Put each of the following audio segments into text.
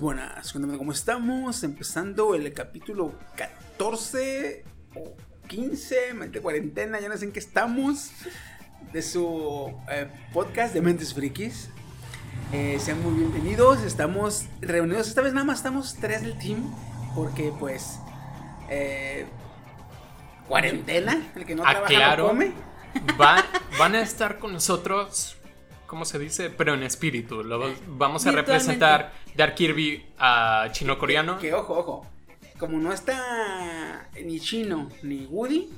Buenas, buenas. Cuéntame cómo estamos. Empezando el capítulo 14 o 15, mente cuarentena, ya no sé en qué estamos. De su eh, podcast de Mentes Frikis. Eh, sean muy bienvenidos. Estamos reunidos. Esta vez nada más estamos tres del team. Porque pues. eh, cuarentena. El que no trabaja Aclaro. no come. Va- van a estar con nosotros, ¿cómo se dice? Pero en espíritu. Lo vamos a representar Dark Kirby a chino-coreano. Que ojo, ojo. Como no está ni Chino ni Woody,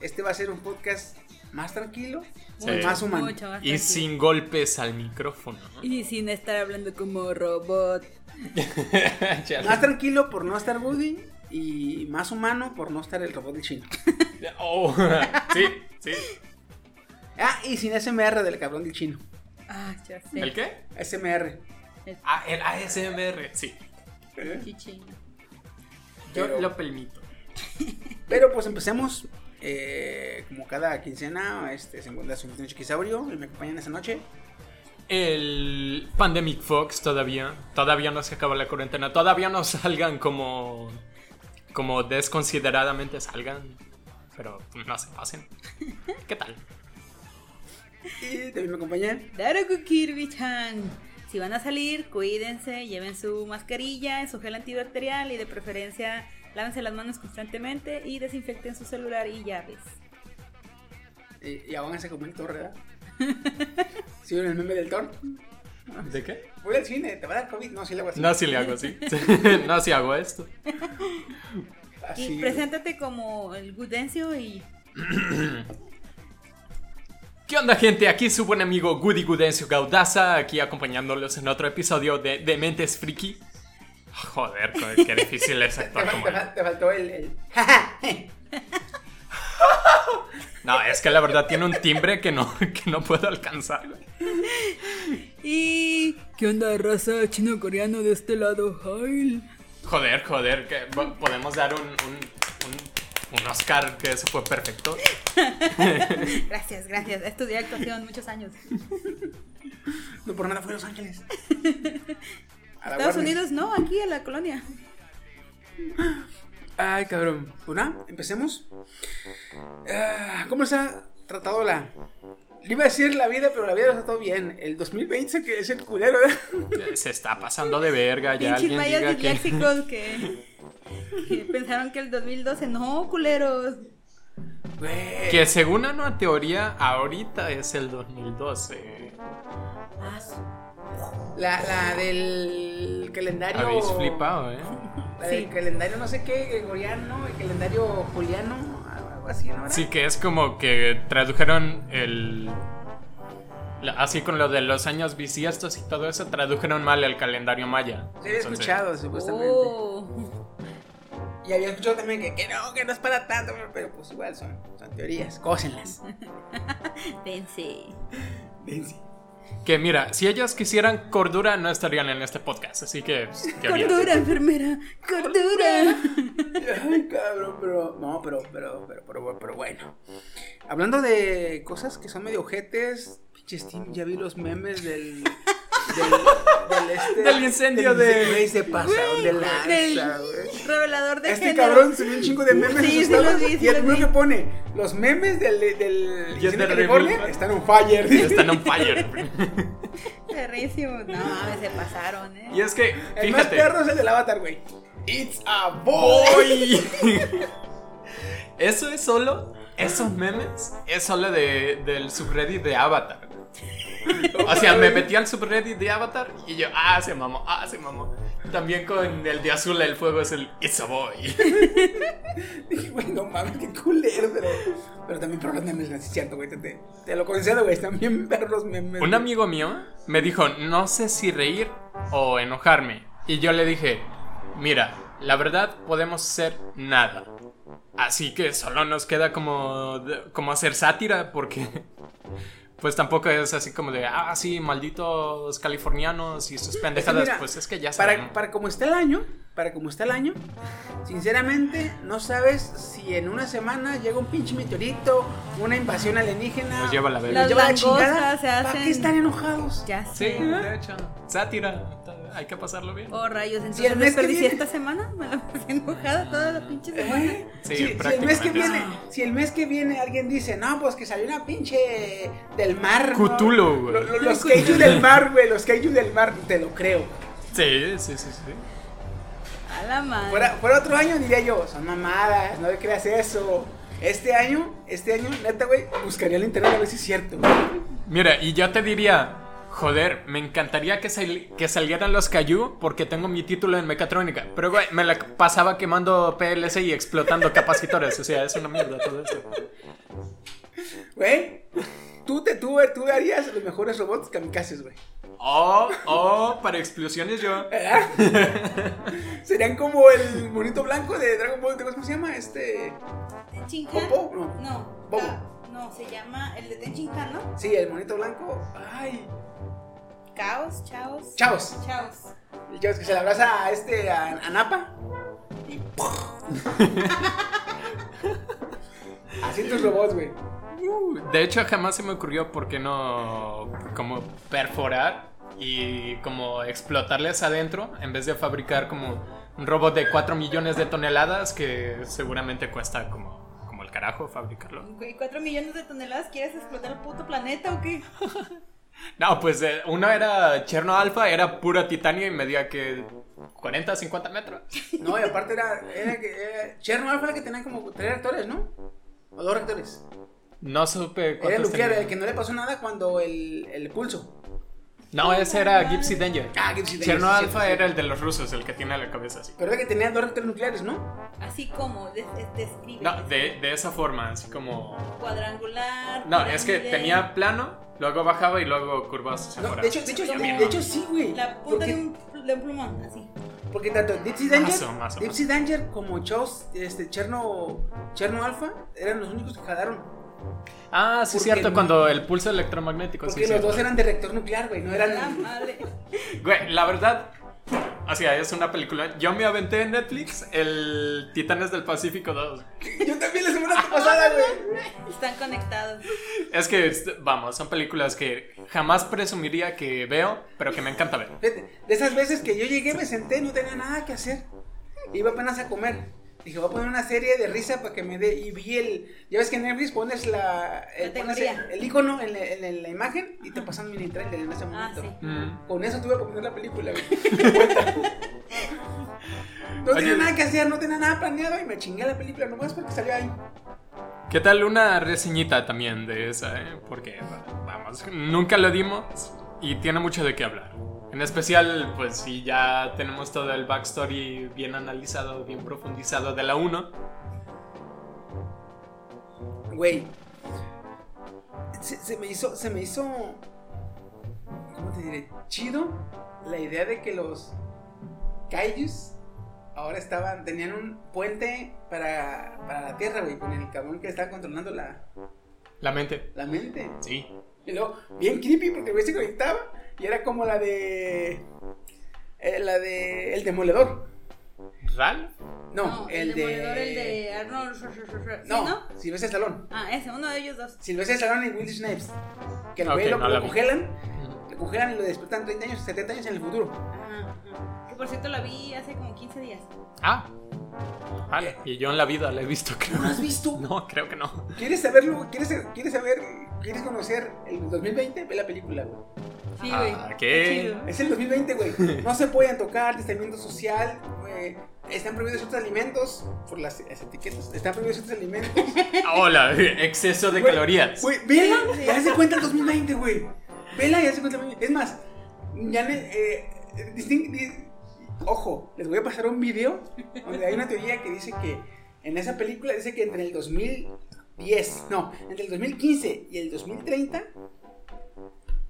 este va a ser un podcast más tranquilo, Sí. más humano. Mucho más Y tranquilo. sin golpes al micrófono. ¿no? Y sin estar hablando como robot. Más tranquilo por no estar Woody y más humano por no estar el robot de Chino. Oh, sí, sí. Ah, y sin SMR del cabrón del Chino. Ah, ya sé. ¿El qué? SMR. Ah, el ASMR, sí. Chichín. Yo Pero- lo permito. Pero pues empecemos. eh, como cada quincena, este, se encuentra su anfitrión Chiquisaurio y me acompañan esta noche. El Pandemic Fox todavía, todavía no se acaba la cuarentena, todavía no salgan como, como desconsideradamente salgan, pero no se pasen. ¿Qué tal? Y también me acompañan. Daruku Kirby-chan. Si van a salir, cuídense, lleven su mascarilla, su gel antibacterial y de preferencia lávense las manos constantemente y desinfecten su celular y llaves. Y, y háganse como el Thor, ¿verdad? ¿Sí vieron el meme del Thor? ¿De qué? Voy al cine, te va a dar COVID. No, sí le hago así. No, si le hago así. no, si hago esto. Así. Y preséntate como el Gudencio y ¿Qué onda, gente? Aquí su buen amigo Goody Gudencio Gaudaza, aquí acompañándolos en otro episodio de, de Mentes Friki. Joder, qué difícil es Te, actuar fal- como te te faltó el. el... No, es que la verdad tiene un timbre que no, que no puedo alcanzar. Y. ¿Qué onda, raza chino-coreano de este lado? Ay. Joder, joder, que po- podemos dar un, un, un, Oscar que eso fue perfecto. Gracias, gracias. Estudié actuación muchos años. No por nada fue a Los Ángeles. A Estados Warner. Unidos, no, aquí en la colonia. Ay, cabrón. Pues nada, empecemos. Ah, ¿Cómo se ha tratado la. Le iba a decir la vida, pero la vida está todo bien. El 2020 que es el culero, ¿eh? Se está pasando de verga, ya Pinches alguien mayas diga que... disléxicos que, que pensaron que el 2012, no, culeros. Que según una teoría, ahorita es el 2012. La, la del el calendario. Habéis flipado, ¿eh? El calendario no sé qué, gregoriano, el calendario juliano, así, ¿no? era? Sí, que es como que tradujeron el. la- Así con lo de los años bisiestos y todo eso, tradujeron mal el calendario maya. Sí, había Entonces, escuchado, supuestamente. Oh. Y había escuchado también que, que no, que no es para tanto, pero pues igual son, son teorías, cósenlas. Pense. Ven, sí. Que mira, si ellos quisieran cordura, no estarían en este podcast. Así que. pues. Cordura, enfermera. Cordura. Ay, cabrón, pero. No, pero, pero, pero, pero, pero bueno. Hablando de cosas que son medio ojetes, pinche Steam, ya vi los memes del. Del, del, este, Del incendio del de- Güey, se pasaron de lanza, Del güey. revelador de Este género. cabrón subió un chingo de memes Sí, sí vi, sí y el primero que pone los memes del, del incendio de California están on fire. Están on fire. Perrísimo. No mames, se pasaron, eh. Y es que, El más fíjate. perro es el del avatar, güey. It's a boy. Eso es solo. Esos memes es solo de, del subreddit de Avatar. O sea, me metí al subreddit de Avatar y yo, ah, se mamó, ah, se mamó. También con el de azul el fuego es el It's a boy. Dije, güey, no mames, qué culero, pero, pero también perros los memes, es cierto, güey, te, te, te lo concedo, güey, bien perros los memes. Un amigo mío me dijo, no sé si reír o enojarme. Y yo le dije, mira, la verdad podemos hacer nada. Así que solo nos queda como, como hacer sátira porque... Pues tampoco es así como de, ah, sí, malditos californianos y sus pendejadas. mira, pues es que ya Para, saben. para como está el año, para como está el año, sinceramente no sabes si en una semana llega un pinche meteorito, una invasión alienígena. Nos lleva la verga. nos lleva la chingada. se ¿Para hacen- qué están enojados? Ya Sí, sé. de hecho. Sátira. Hay que pasarlo bien. Oh, rayos, Si entonces el mes que viene- esta semana. Me la pasé enojada toda la pinche semana. Sí, si, si el mes que viene, si el mes que viene alguien dice, no, pues que salió una pinche del mar. ¿no? Cthulhu, güey. Lo- lo- Los kaiju del mar, güey, los kaiju del mar, te lo creo. Sí, sí, sí, sí. A la madre. Fuera, fuera otro año diría yo, son mamadas, no le creas eso. Este año, este año, neta, güey, buscaría el internet a ver si es cierto. Mira, y yo te diría, joder, me encantaría que, sal- que salieran los Cayu porque tengo mi título en mecatrónica. Pero, güey, me la pasaba quemando PLC y explotando capacitores. O sea, es una mierda todo esto. Güey, tú, te, tú, tú harías los mejores robots kamikazes, güey. Oh, oh, para explosiones yo. Serían como el monito blanco de Dragon Ball, ¿te acuerdas ¿cómo se llama? Este... ¿Popo? No. No. Bobo. No, se llama el de Tenchinhan, ¿no? Sí, el monito blanco. Ay, Caos, chaos. Chavos. Chaos. El chavos que se le abraza a este, a, a Napa. Y Así tus robots, güey. De hecho, jamás se me ocurrió por qué no como perforar y como explotarles adentro en vez de fabricar como un robot de 4 millones de toneladas que seguramente cuesta como, el carajo fabricarlo. Güey, ¿cuatro millones de toneladas? ¿Quieres explotar el puto planeta o qué? No, pues eh, uno era Cherno Alpha, era puro titanio y medía que 40, 50 metros. No, y aparte era, era que era, Chernobyl fue la que tenía como tres reactores, ¿no? O dos reactores. No supe Era el cuántos nuclear, tenía. el que no le pasó nada cuando el, el pulso. No, ese era Gypsy Danger. Ah, Gypsy Danger, Cherno sí, Alpha sí, sí. era el de los rusos, el que tiene la cabeza así. Pero era que tenía dos reactores nucleares, ¿no? Así como, des- describe. No, de, de esa forma, así como... Cuadrangular. No, es que tenía plano, luego bajaba y luego curvas hacia No, de hecho, de hecho, de, de hecho sí, güey. La punta de un, de un plumón, así. porque tanto Dipsy Danger, Mazo, mazo, Dipsy Danger como Chaos, este, Cherno, Cherno Alpha eran los únicos que jalaron. Ah, sí, Porque cierto, no- cuando el pulso electromagnético. Porque sí, los cierto. dos eran de reactor nuclear, güey. No A la eran. madre. Güey, la verdad, o sea, es una película. Yo me aventé en Netflix el Titanes del Pacífico 2. Yo también la semana pasada, güey. Están conectados. Es que, vamos, son películas que jamás presumiría que veo, pero que me encanta ver. De esas veces que yo llegué, me senté, no tenía nada que hacer. Iba apenas a comer. Dije, voy a poner una serie de risa para que me dé. Y vi el. Ya ves que en Netflix pones la. El, pones Categoría. el, el icono en la, en la- en la imagen y te pasan mini trailer en ese Ah, momento. sí. Mm. Con eso tuve que poner la película, güey. no Oye. tenía nada que hacer, no tenía nada planeado y me chingué la película nomás porque salió ahí. ¿Qué tal una reseñita también de esa, eh? Porque, vamos, nunca lo dimos y tiene mucho de qué hablar. En especial, pues si ya tenemos todo el backstory bien analizado, bien profundizado de la 1. Güey. Se, se me hizo. Se me hizo. ¿Cómo te diré? Chido la idea de que los Kaijus ahora estaban. Tenían un puente para, para la tierra, güey. Con el cabrón que estaba controlando la, La mente. la mente. Sí. Y luego, bien creepy porque el güey se conectaba y era como la de. eh, la de. El demoledor. ¿Ralph? No, el, de. demoledor, el de Arnold. ¿Sí, No, no? Silvestre Stallone. Ah, ese, uno de ellos dos. Silvestre Stallone y Willy Snipes. Que el lo, no lo la congelan. Lo congelan y lo despiertan 30 años, 70 años en el futuro. Ajá, ajá. Que por cierto la vi hace como 15 días. Ah. Vale. Y yo en la vida la he visto, creo. ¿No lo has visto? No, creo que no. ¿Quieres saberlo? ¿Quieres, ¿Quieres saber? ¿Quieres conocer el 2020? Ve la película, güey. Sí, güey. Ah, ¿qué? chido. Es el 2020, güey. No se pueden tocar, distanciamiento social, güey. Están prohibidos ciertos alimentos por las, las etiquetas. Están prohibidos ciertos alimentos. Hola, exceso de Güey, calorías. Güey, vela y hace cuenta el 2020, güey. Vela y hace cuenta el 2020. Es más, ya eh, Ojo, les voy a pasar un video donde hay una teoría que dice que en esa película dice que entre el 2010, no, entre el 2015 y el 2030,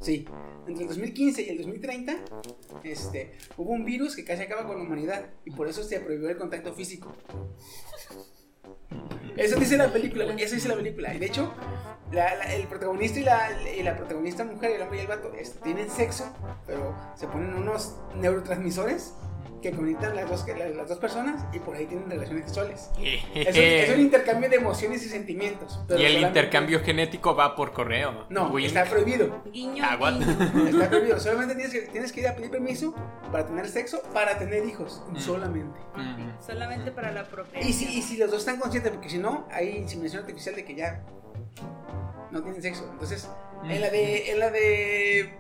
sí, entre el 2015 y el 2030, este, hubo un virus que casi acaba con la humanidad y por eso se prohibió el contacto físico. Eso dice la película, eso dice la película. Y de hecho, el protagonista y la, protagonista mujer, el hombre y el vato, es- tienen sexo, pero se ponen unos neurotransmisores que conectan las dos, las, las dos personas y por ahí tienen relaciones sexuales. Es un, es un intercambio de emociones y sentimientos. pero y el solamente- intercambio genético va por correo. No, Wink. está prohibido. Guiño, Ah, guiño. Está prohibido. Solamente tienes que, tienes que ir a pedir permiso para tener sexo, para tener hijos. Solamente. Mm. Solamente para la procreación. Y si, y si los dos están conscientes, porque si no, hay inseminación artificial de que ya no tienen sexo. Entonces, en la de. En la de.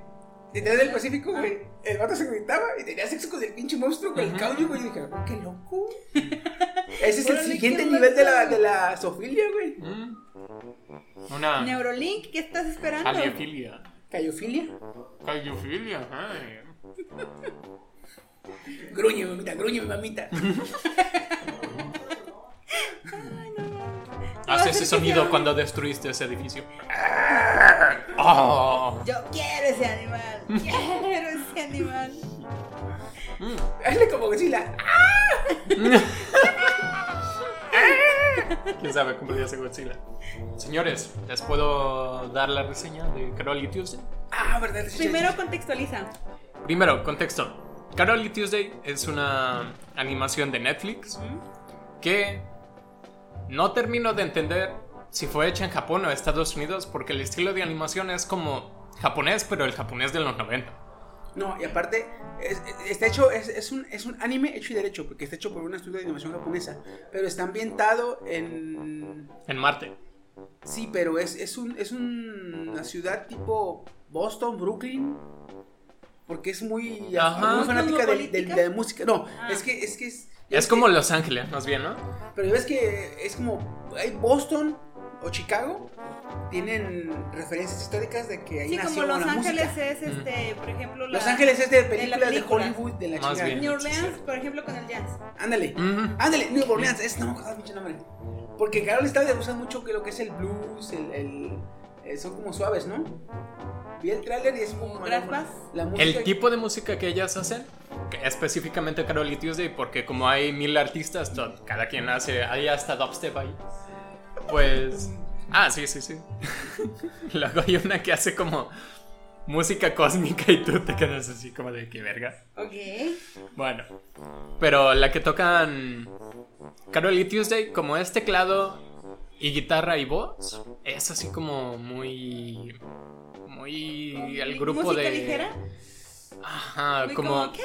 Detrás del Pacífico, güey, el vato se gritaba y tenía sexo con el pinche monstruo, con el caballo, güey. Y dije, "Oh, qué loco. Ese es el siguiente nivel de la, de la zoofilia, güey. Mm. Una Neurolink, ¿qué estás esperando? aliofilia. Cayofilia. Caliofilia, ay. Gruñe, mamita, gruñe, mamita. Haz ese sonido cuando destruiste ese edificio. Oh. Yo quiero ese animal. Quiero ese animal. Hazle como Godzilla. ¿Quién sabe cómo le hace Godzilla? Señores, ¿les puedo dar la reseña de Carol y Tuesday? Ah, verdad. Primero contextualiza. Primero, contexto. Carol y Tuesday es una animación de Netflix que no termino de entender si fue hecha en Japón o Estados Unidos porque el estilo de animación es como japonés, pero el japonés de los 90. No, y aparte, es- está hecho, es, es un, es un anime hecho y derecho, porque está hecho por un estudio de animación japonesa, pero está ambientado en... En Marte. Sí, pero es, es, un, es un- una ciudad tipo Boston, Brooklyn, porque es muy, Ajá. muy fanática de, de- ¿Cosmopolítica? de la música. No, Ah. es que es... que es, Es como Los Ángeles, más bien, ¿no? Pero ya ves que es como... Hay Boston o Chicago, tienen referencias históricas de que ahí Sí, nació como Los Ángeles música. es este, por ejemplo, la- Los Ángeles es de la películas de, película. Hollywood, de la Más chingada. bien. New Orleans, por ejemplo, con el jazz. Ándale, Ujú. ándale, New Orleans, es, no me acuerdo mucho nombre. Porque Carol está usa mucho que lo que es el blues, el, el- eh, son como suaves, ¿no? Vi el tráiler y es como ¿Grass Bass? la música. El tipo de música que ellas hacen, que específicamente Carol y Tuesday, porque como hay mil artistas, to- cada quien hace, hay hasta dubstep ahí. Pues. Ah, sí, sí, sí. Luego hay una que hace como música cósmica y tú te quedas así como de qué verga. Ok. Bueno, pero la que tocan Carol y Tuesday, como es teclado y guitarra y voz, es así como muy. Muy. El grupo ¿Música de. ligera? Ajá, Muy como. como, ¿qué?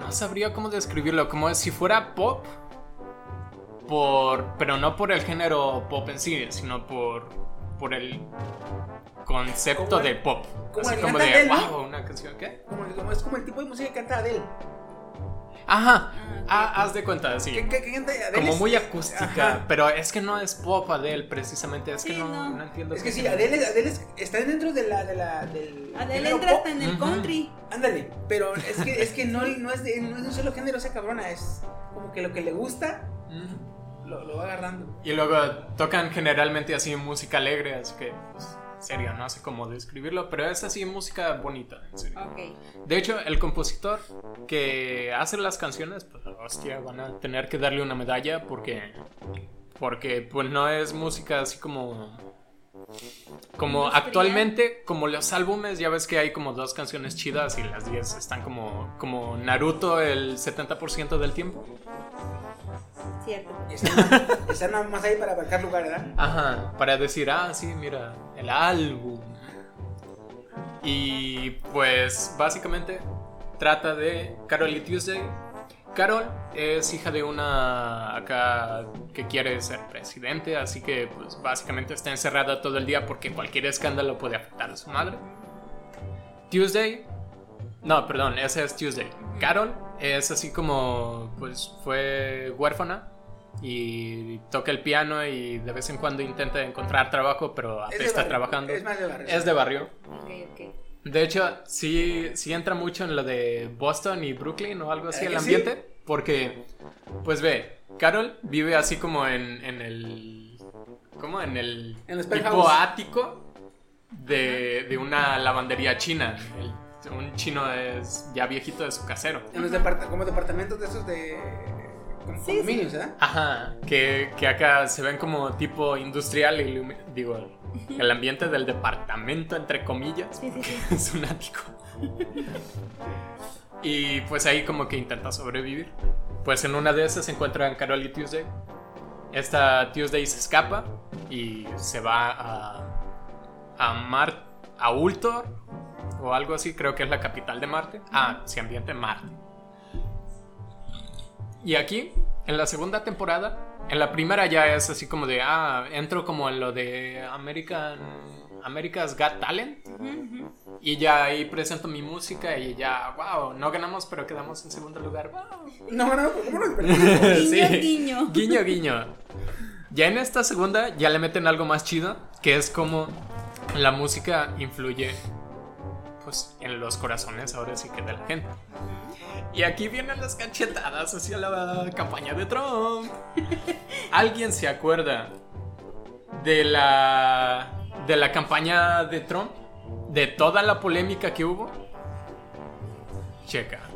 No sabría cómo describirlo, como si fuera pop. Por. Pero no por el género pop en sí, sino por. por el concepto de pop. como Así de wow, una canción, ¿qué? Como, como- es como el tipo de música que canta Adele. Ajá, Ah, ah, haz de cuenta, sí. ¿Qué, qué, qué Adele? Como es- muy acústica, Ajá. pero es que no es pop Adele precisamente, es que Sí, no, no. no entiendo. Es que sí, Adele, Adele es- está dentro de la, de la, del Adele entra hasta en el country. Ándale, pero es que, es que no, no, es de, no es de un solo género esa cabrona, es como que lo que le gusta lo, lo va agarrando. Y luego tocan generalmente así música alegre, así que, pues, serio, no sé cómo describirlo, pero es así música bonita, en serio. Ok. De hecho, el compositor que hace las canciones, pues, hostia, van a tener que darle una medalla porque, porque, pues, no es música así como, como Industrial. actualmente, como los álbumes, ya ves que hay como dos canciones chidas y las 10 están como, como Naruto el 70% del tiempo. Cierto. Y están, nada más ahí para abarcar lugar, ¿verdad? Ajá, para decir, ah, sí, mira, el álbum. Y pues básicamente trata de Carol y Tuesday. Carol es hija de una acá que quiere ser presidente, así que pues básicamente está encerrada todo el día porque cualquier escándalo puede afectar a su madre. Tuesday, no, perdón, esa es Tuesday. Carol es así como pues fue huérfana y toca el piano y de vez en cuando intenta encontrar trabajo, pero está barrio, trabajando. Es más de barrio. Es de barrio. De hecho, sí, sí entra mucho en lo de Boston y Brooklyn o algo así, ¿Eh el sí? ambiente. Porque, pues ve, Carol vive así como en, en el. ¿Cómo? En el En tipo ático de, de una lavandería china. El- un chino es ya viejito de su casero. En los depart- como departamentos de esos de. como Sí, condominios, ¿eh? Ajá, que, que acá se ven como tipo industrial, y digo, el ambiente del departamento, entre comillas. Sí, sí, sí. es un ático. y pues ahí como que intenta sobrevivir. Pues en una de esas se encuentran Carol y Tuesday. Esta Tuesday se escapa y se va a, a Mar a Ultor o algo así, creo que es la capital de Marte. Ah, se ambienta en Marte. Y aquí, en la segunda temporada, en la primera ya es así como de, ah, entro como en lo de American, America's Got Talent. Y ya ahí presento mi música y ya, wow, no ganamos, pero quedamos en segundo lugar. Wow. No, no, ¿cómo nos perdimos? Guiño, guiño. Guiño, guiño. Ya en esta segunda ya le meten algo más chido, que es como la música influye pues en los corazones ahora sí que de la gente. Y aquí vienen las cachetadas hacia la campaña de Trump. ¿Alguien se acuerda de la de la campaña de Trump? De toda la polémica que hubo. Checa.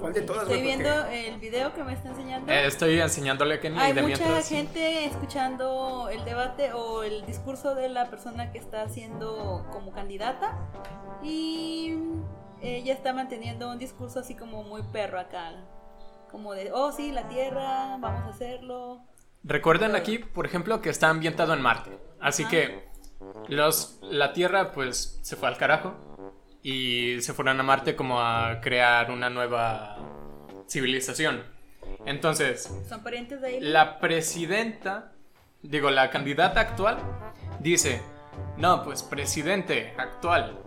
¿Cuál de todas? Estoy? Porque- viendo el video que me está enseñando. Eh, estoy enseñándole a Kenny Hay de mucha mientras. gente escuchando el debate o el discurso de la persona que está haciendo como candidata y ella está manteniendo un discurso así como muy perro acá, como de, oh sí, la Tierra, vamos a hacerlo. Recuerden aquí, por ejemplo, que está ambientado en Marte. Así Ajá. que los, la Tierra pues se fue al carajo y se fueron a Marte como a crear una nueva civilización. Entonces, Son parientes de ahí. la presidenta, digo, la candidata actual, dice, no, pues presidente actual,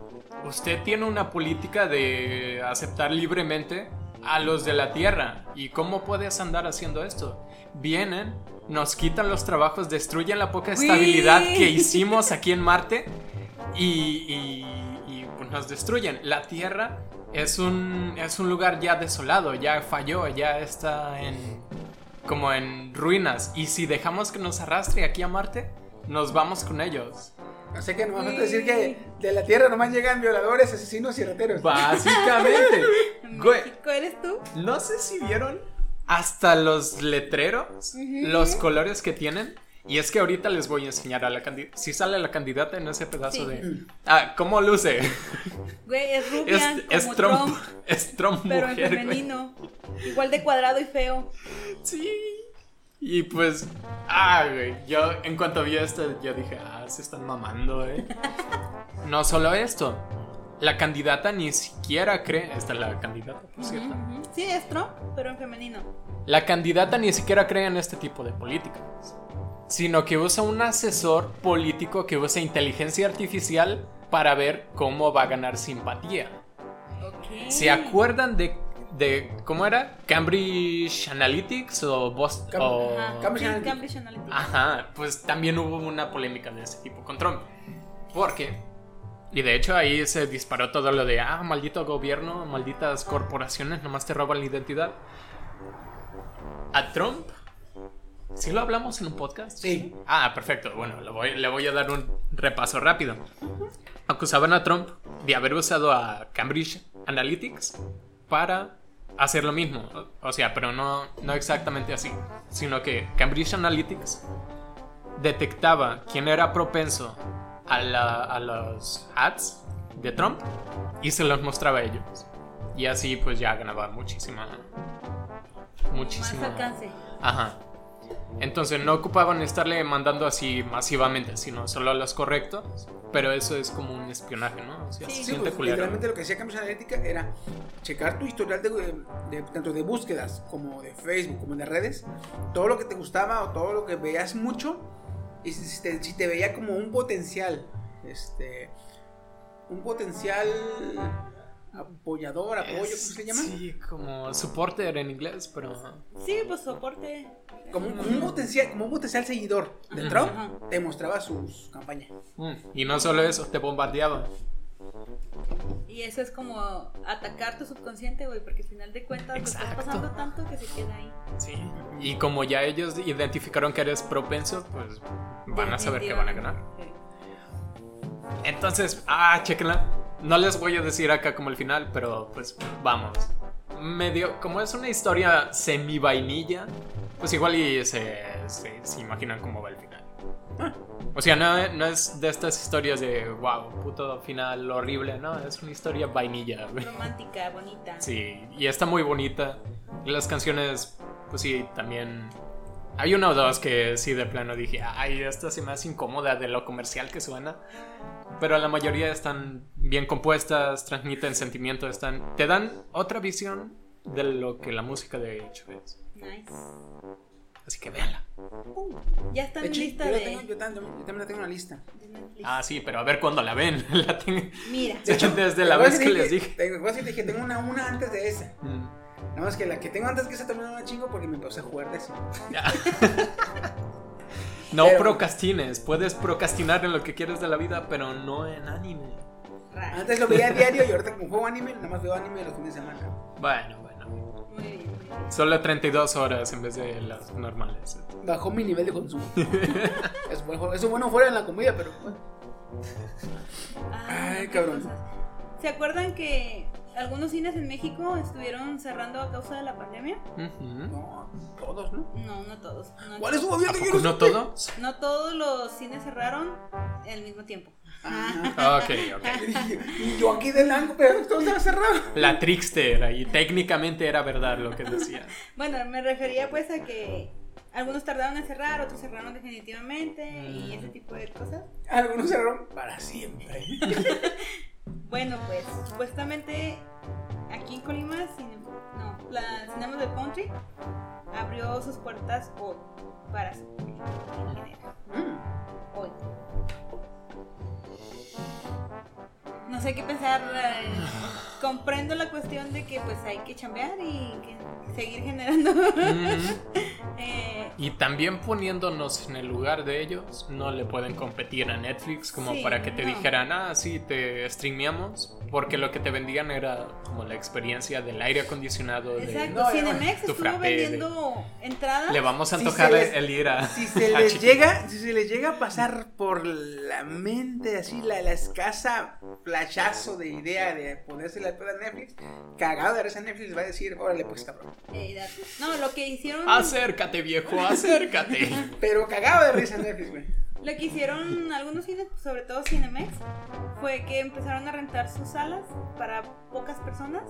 usted tiene una política de aceptar libremente a los de la Tierra. ¿Y cómo puedes andar haciendo esto? Vienen, nos quitan los trabajos, destruyen la poca Uy. estabilidad que hicimos aquí en Marte y, nos destruyen. La Tierra es un, es un lugar ya desolado, ya falló, ya está en como en ruinas. Y si dejamos que nos arrastre aquí a Marte, nos vamos con ellos. O sea que nomás falta decir que de la Tierra nomás llegan violadores, asesinos y rateros. Básicamente. Güey, ¿eres tú? no sé si vieron hasta los letreros, los colores que tienen. Y es que ahorita les voy a enseñar a la candidata. Si sale la candidata en ese pedazo Sí. de. Ah, ¿cómo luce? Güey, es Es, rubia es como Trump. Trump, Es Trump pero en güey. femenino. Igual de cuadrado y feo. Sí. Y pues, ah, güey, yo en cuanto vi esto, yo dije, ah, se están mamando, eh. no solo esto, la candidata ni siquiera cree, esta es la candidata, por cierto. Sí, es Trump, pero en femenino. La candidata ni siquiera cree en este tipo de políticas, sino que usa un asesor político que usa inteligencia artificial para ver cómo va a ganar simpatía. ¿Se acuerdan de, de ¿cómo era? Cambridge Analytics o Boston Cam- o- Ajá. Cambridge Analytica. Ajá, pues también hubo una polémica de ese tipo con Trump. Porque, y de hecho ahí se disparó todo lo de, ah, maldito gobierno, malditas corporaciones, nomás te roban la identidad. A Trump, ¿sí lo hablamos en un podcast? Sí. Ah, perfecto. Bueno, le voy, le voy a dar un repaso rápido. Acusaban a Trump de haber usado a Cambridge Analytics para hacer lo mismo. O sea, pero no, no exactamente así. Sino que Cambridge Analytics detectaba quién era propenso a, la- a los ads de Trump y se los mostraba a ellos. Y así pues ya ganaba muchísima... Muchísima... Más alcance. Ajá. Entonces no ocupaban estarle mandando así masivamente, sino solo a los correctos. Pero eso es como un espionaje, ¿no? O sea, Sí. se Sí, pues, literalmente lo que hacía Cambridge Analytica era checar tu historial de, de- tanto de búsquedas como de Facebook, como de redes, todo lo que te gustaba o todo lo que veías mucho, y si si te, si te veía como un potencial, este, un potencial apoyador, apoyo, ¿cómo se llama? Sí, como supporter en inglés, pero... Sí, pues soporte. Como, un- como un potencial, como un potencial seguidor de Trump, te mostraba sus campañas. Mm, Y no solo eso, te bombardeaban. Y eso es como atacar tu subconsciente, güey, porque al final de cuentas lo estás pasando tanto que se queda ahí. Sí. Y como ya ellos identificaron que eres propenso, pues van a saber que van a ganar. Sí. Entonces, ah, chequenla. No les voy a decir acá como el final, pero pues vamos. Medio, como es una historia semi vainilla, pues igual y se, se, se imaginan cómo va el final. O sea, no, no es de estas historias de wow, puto final horrible, no, es una historia vainilla. Romántica, bonita. Sí, y está muy bonita. Las canciones, pues sí, también. Hay una o dos que sí, de plano dije, ay, esta se me hace incómoda de lo comercial que suena. Pero la mayoría están bien compuestas, transmiten sentimientos, están, te dan otra visión de lo que la música de hecho es. Nice. Así que véanla. Ya está De en hecho, lista yo, de, tengo, yo, también, yo también la tengo en la lista. de. Ah, sí, pero a ver cuándo la ven. la tengo- Mira. Desde la vez que les dije. Te dije, tengo una, una antes de esa. Mm. Nada más que la que tengo antes que esa también era una chingo porque me puse a jugar de eso. No Pero- procrastines. Puedes procrastinar en lo que quieres de la vida, pero no en anime. Antes lo veía a diario y ahorita como juego anime, nada más veo anime los fines de semana. Bueno, bueno. Muy bien. Solo 32 horas en vez de las normales. Bajó mi nivel de consumo. es, bueno, es bueno fuera en la comida, pero bueno. Ay, cabrón. cosas. ¿Se acuerdan que algunos cines en México estuvieron cerrando a causa de la pandemia? No, todos, ¿no? No, no todos. No, ¿Cuál es su poco no todos? no todos los cines cerraron al mismo tiempo. Ah, Ok, ok. yo aquí de blanco, pero todo estaba cerrado. La trickster, y técnicamente era verdad lo que decía. Bueno, me refería pues a que algunos tardaron en cerrar, otros cerraron definitivamente y ese tipo de cosas. Algunos cerraron para siempre. Bueno, pues supuestamente aquí en Colima, Cine- no, la Cinemas del Country abrió sus puertas hoy para su. Mm. Hoy. No sé qué pensar. eh, comprendo la cuestión de que pues hay que chambear y que seguir generando. Ujú. eh, Y también poniéndonos en el lugar de ellos, no le pueden competir a Netflix como Sí, para que te no. dijeran, ah, sí, te streameamos, porque lo que te vendían era como la experiencia del aire acondicionado. De, exacto, no, Cinemex tu estuvo frappé de- vendiendo entradas. Le vamos a Si antojar les- el ir a. Si se a les llega, si se les llega a pasar por la mente así la, la escasa flashazo de idea de ponerse la peda a Netflix, cagado de risa Netflix va a decir, órale pues cabrón. Eh, no, lo que hicieron. Acércate, viejo, acércate. Pero cagado de risa Netflix, güey. Lo que hicieron algunos cines, sobre todo Cinemex, fue que empezaron a rentar sus salas para pocas personas.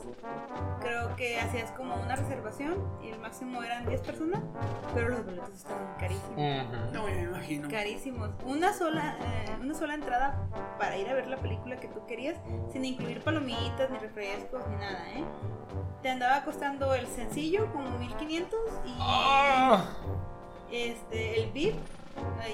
Creo que hacías como una reservación y el máximo eran 10 personas, pero los boletos estaban carísimos. No me imagino. Carísimos. Una sola, eh, una sola entrada para ir a ver la película que tú querías, sin incluir palomitas, ni refrescos, ni nada, ¿eh? Te andaba costando el sencillo como 1500 y Ah. este, el VIP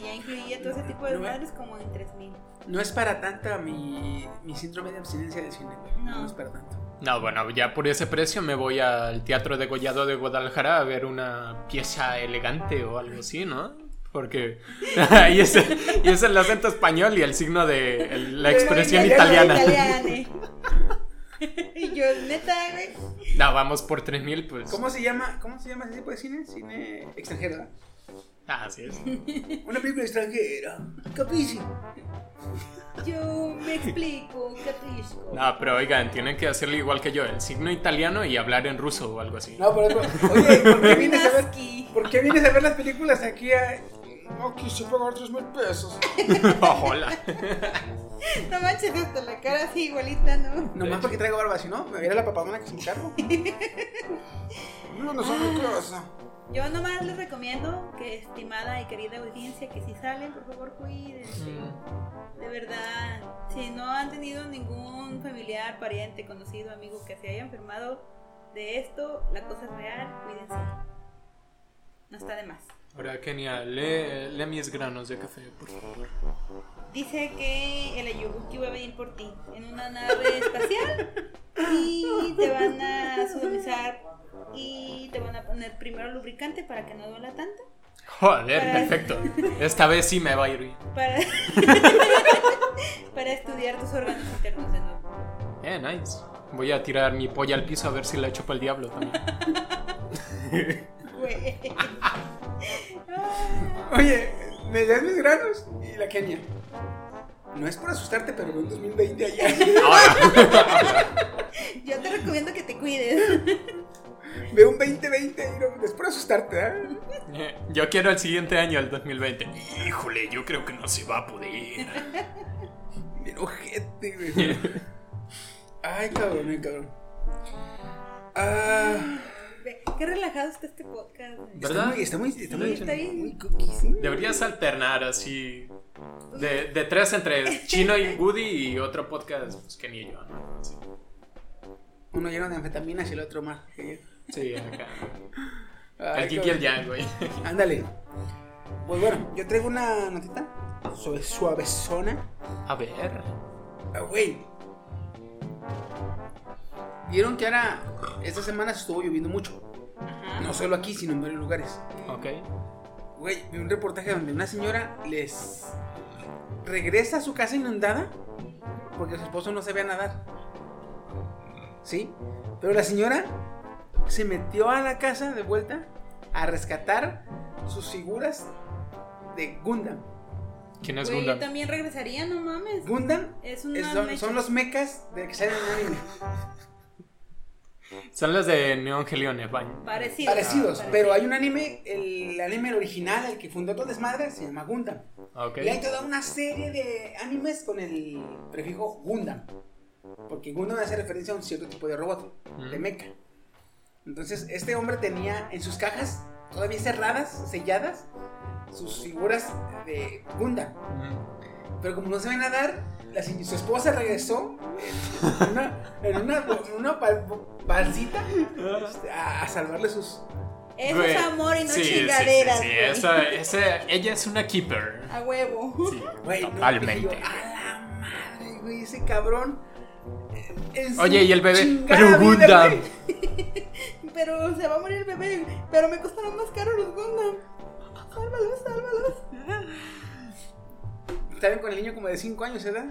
ya incluía todo ese tipo de No madres como en 3000. No es para tanta mi, mi síndrome de abstinencia del cine, güey. No. No. es para tanto. No, bueno, ya por ese precio me voy al Teatro de Gollado de Guadalajara a ver una pieza elegante o algo así, ¿no? Porque y es, y es el acento español y el signo de el- la expresión italiano, italiana. Italiane. y yo, neta, güey. No, vamos por 3000, pues. ¿Cómo se llama? ¿Cómo se llama ese tipo de cine? Cine extranjero. Ah, así es. Una película extranjera. Capici. Yo me explico, Catrisco. No, pero oigan, tienen que hacerlo igual que yo, el signo italiano y hablar en ruso o algo así. No, por eso. Oye, ¿por qué vienes a ver? ¿Por qué vienes a ver las películas aquí a.? No quise pagar tres mil pesos. Hola. No manches, hasta la cara así igualita, ¿no? Nomás porque traigo barba, si no, me viera la papadona que se me cargo. No, no son mi casa. Yo nomás les recomiendo que, estimada y querida audiencia, que si salen, por favor, cuídense. De verdad, si no han tenido ningún familiar, pariente, conocido, amigo que se haya enfermado de esto, la cosa es real, cuídense. No está de más. Ahora, Kenia, lee, lee mis granos de café, por favor. Dice que el Ayubuki va a venir por ti en una nave espacial y te van a sodomizar y te van a poner primero lubricante para que no duela tanto. Joder, Para- perfecto. Esta vez sí me va a ir bien. Para, para estudiar tus órganos internos de nuevo. Eh, nice. Voy a tirar mi polla al piso a ver si la echo para el diablo también. Güey. Oye, me das mis granos y la Kenia. No es por asustarte, pero en 2020 allá. Yo te recomiendo que te cuides. Veo un 2020 y no, es por asustarte, ¿eh? Eh, Yo quiero el siguiente año, el 2020. Híjole, yo creo que no se va a poder. Bien ojete, güey. Ay, cabrón, ay, cabrón. Ah, Qué relajado está este podcast. ¿Verdad? muy, está muy, está muy, está muy cookie, ¿sí? Deberías alternar así. De, de tres entre Chino y Woody y otro podcast, pues que ni yo, Uno lleno de anfetaminas y el otro más. que yo. Sí, acá. Ay, El Kiki el. Yang, güey. Ándale. Pues bueno, yo traigo una notita suave, suavezona. A ver. Ah, güey. Vieron que ahora, esta semana se estuvo lloviendo mucho. No solo aquí, sino en varios lugares. Ok. Güey, vi un reportaje donde una señora les regresa a su casa inundada porque su esposo no sabía nadar. ¿Sí? Pero la señora se metió a la casa de vuelta a rescatar sus figuras de Gundam. ¿Quién es Güey, Gundam? también regresaría, no mames. Gundam Es una es- son, mecha. son los mechas de que salen en anime. Son los de Neon Helion Evangel. Parecidos. Parecidos, Ah, pero hay un anime, el anime original, el que fundó todo el desmadre, se llama Gundam. Ok. Y hay toda una serie de animes con el prefijo Gundam. Porque Gundam hace referencia a un cierto tipo de robot, de mecha. Entonces, este hombre tenía en sus cajas, todavía cerradas, selladas, sus figuras de Gundam. Pero como no sabe nadar, la su esposa regresó en una, en una, en una pal- balsita este, a, a salvarle sus... Eso es amor y no sí, sí, sí, chingaderas. Sí, güey. esa- esa- ella es una keeper. A huevo. Sí, Güey, totalmente. a la madre, güey, ese cabrón. eh, Oye, y el bebé, pero Gundam. Pero se va a morir el bebé. Pero me costaron más caro los Gundam. Sálvalos, sálvalos. Salen con el niño como de 5 años, ¿verdad?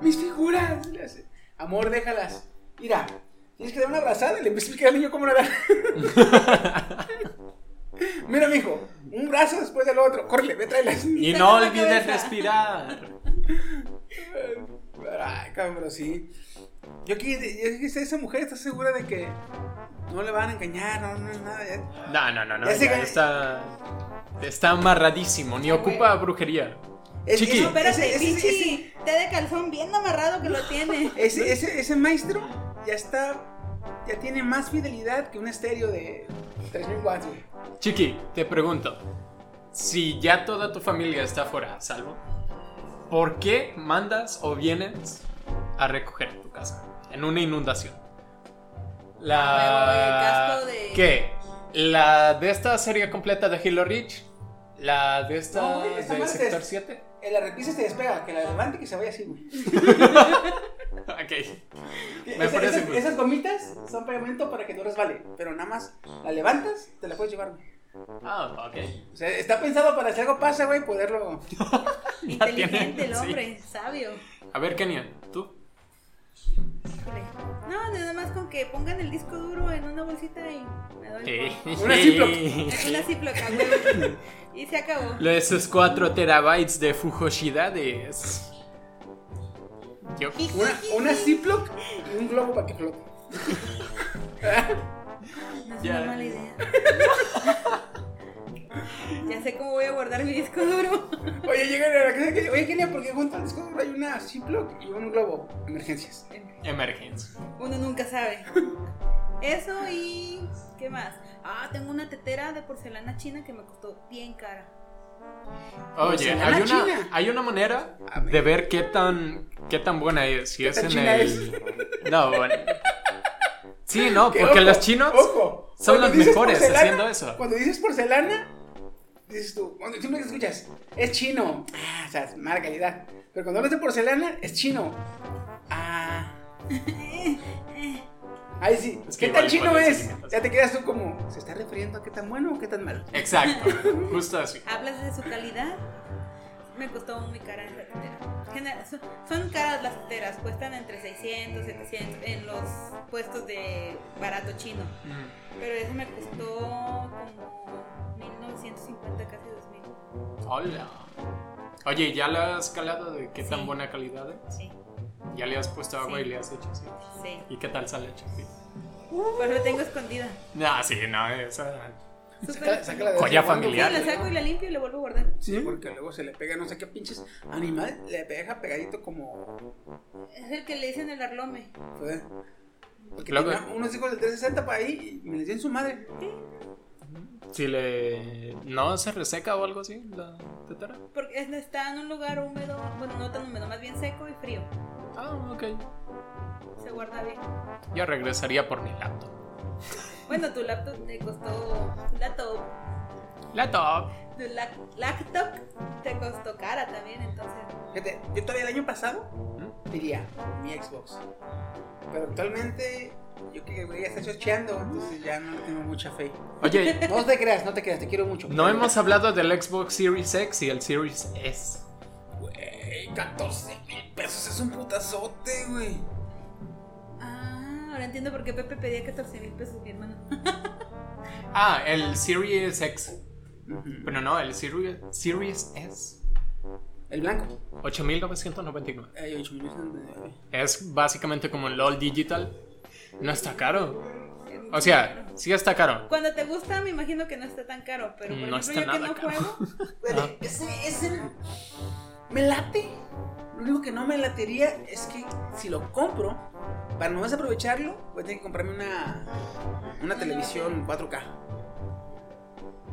Mis figuras. le hace, Amor, déjalas. Mira, tienes que dar una abrazada y le explicar al niño cómo nadar. Mira, mijo, un brazo después del otro. Córrele, ve, tráelas. Y no olvides respirar. Ay, cabrón, sí. Yo que esa mujer está segura de que no le van a engañar, no, no, nada. ya. No, no, no, no. Ya ya está. Está amarradísimo. Ni ocupa brujería. Es- Chiqui. No, espérate, ese- ese- pinche ese- té de calzón bien amarrado que lo tiene. Ese, ese, ese maestro ya está. Ya tiene más fidelidad que un estéreo de 3000 watts, güey. Chiqui, te pregunto. Si ya toda tu familia está fuera, salvo, ¿por qué mandas o vienes a recoger tu casa en una inundación? La. El casco de- ¿Qué? ¿La de esta serie completa de Hilo Reach? ¿La de esta No, güey, esta de madre Sector es- 7? En la repisa se despega, que la levante y que se vaya así, güey. Ok, Me Esa- parece esas, esas gomitas son pegamento para que no resbale, pero nada más la levantas, te la puedes llevar. güey. Ah, ok. O sea, está pensado para si algo pasa, güey, poderlo. Inteligente el Sí. hombre, sabio. A ver, Kenia, tú. Híjole. No, nada más con que pongan el disco duro en una bolsita y me doy. Eh. Una Ziploc. Una Ziploc. Y se acabó. Esos 4 terabytes de fujosidades. Yo. Una, una Ziploc y un globo para que flote. No es Ya. una mala idea. ya sé cómo voy a guardar mi disco duro. Oye, llegan a la casa que. Oye, Kenia, porque junto al disco duro hay una Ziploc y un globo. Emergencias. Emergencia. Uno nunca sabe. Eso y. ¿Qué más? Ah, tengo una tetera de porcelana china que me costó bien cara. Oye, hay una, china. hay una manera de ver qué tan, qué tan buena es. Si es tan en china el. No, bueno. Sí, no, Que, porque ojo, los chinos ojo, son los mejores porcelana- haciendo eso. Cuando dices porcelana, dices tú, siempre que escuchas, es chino. Ah, o sea, es mala calidad. Pero cuando hablas de porcelana, es chino. Ah. Ay, sí. Es que ¿Qué tan chino es? Ya te quedas tú como, ¿se está refiriendo a qué tan bueno o qué tan malo? Exacto, justo así. ¿Hablas de su calidad? Me costó muy cara esa tetera. Genera- son, son caras las teteras, cuestan entre 600, 700 en los puestos de barato chino. Mm. Pero ese me costó como 1950, casi 2000. Hola. Oye, ¿ya le has calado de qué tan Sí. buena calidad es? Sí, ¿Ya le has puesto agua Sí. y le has hecho así? sí. ¿Y qué tal sale hecho así? Pues lo tengo escondida. No, sí, no, esa. Joya en cuando, familiar. Sí, la saco y la limpio y la vuelvo a guardar. Sí, porque luego se le pega no sé qué pinches animal, le pega pegadito como... Es el que le dicen el arlome. Fue. Porque tenía unos hijos del 360 para ahí y me les di en su madre. Si le. ¿No se reseca o algo así la tetera? Porque es- está en un lugar húmedo, bueno, no tan húmedo, más bien seco y frío. Ah, ok. Se guarda bien. Yo regresaría por mi laptop. Bueno, tu laptop te costó. Laptop. Laptop. Tu lac- laptop te costó cara también, entonces. Fíjate, yo todavía el año pasado ¿Mm? diría mi Xbox. Pero actualmente yo que voy a estar chocheando, entonces ya no tengo mucha fe. Oye, No te creas, no te creas, te quiero mucho. no hemos hablado del Xbox Series X y el Series S. Güey, 14 mil pesos es un putazote, güey. Ah, ahora entiendo por qué Pepe pedía 14 mil pesos, mi hermano. Ah, el Series X. Pero no, el Series, Series S. El blanco. 8999. Ay, 8 millones de- Es básicamente como el LOL Digital. No está caro. O sea, sí está caro. Cuando te gusta, me imagino que no está tan caro, pero por No ejemplo, está yo que nada no caro. juego, Güey, ese, ese me late. Lo único que no me latería es que si lo compro, para no aprovecharlo, voy a tener que comprarme una, una televisión 4K.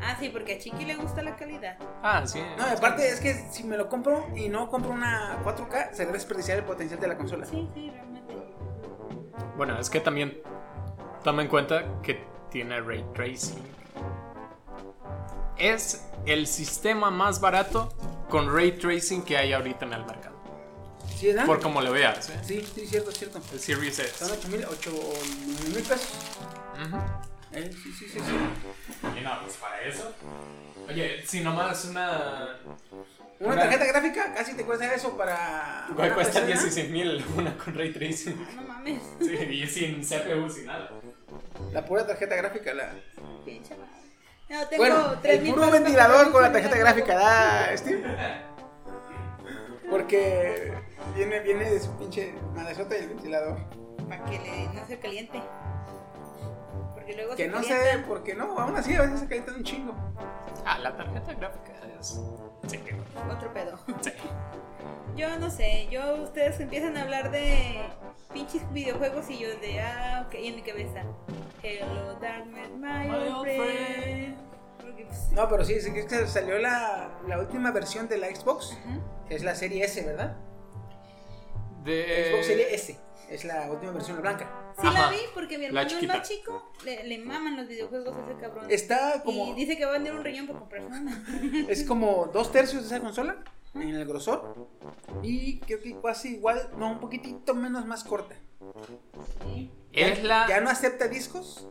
Ah, sí, porque a Chiqui le gusta la calidad. Ah, sí. No, aparte es que si me lo compro y no compro una 4K, se debe desperdiciar el potencial de la consola. Sí, sí, realmente. Bueno, es que también toma en cuenta que tiene ray tracing. Es el sistema más barato con ray tracing que hay ahorita en el mercado. ¿Sí, ¿verdad? Por como lo veas, ¿eh? Sí, sí, cierto, cierto. El Series Son S. 8 mil, 8 mil pesos. Eh, sí, sí, sí, sí. Y no, pues para eso. Oye, si nomás una. Una tarjeta gráfica casi te cuesta eso para. Una cuesta PC, ¿no? 16 mil una con ray tracing. No mames. Sí, y sin CPU, sin nada. La pura tarjeta gráfica, la. Pinche madre. No, tengo Bueno, 3 el mil puro ventilador con la tarjeta gráfica da Steve. Porque viene, viene de su pinche madresota y el ventilador. Para que le, no se caliente. Porque luego Que se no sé por qué no, aún así a veces se calientan un chingo. Ah, la tarjeta gráfica es. Sí, Otro pedo. sí. Yo no sé, yo ustedes empiezan a hablar de pinches videojuegos y yo de ah, ok, y en mi cabeza. Hello Darkness, my, My old old friend. Porque, pues, No, pero sí, sí es que salió la, la última versión de la Xbox, que es la serie S, ¿verdad? De. Xbox Serie S, es la última versión la blanca. Sí la vi porque mi hermano es más chico, le, le maman los videojuegos a ese cabrón. Está como, Y dice que va a vender un riñón para comprarse una. es como dos tercios de esa consola. en el grosor. Y creo que casi igual, no, un poquitito menos más corta. Es la. Ya no acepta discos.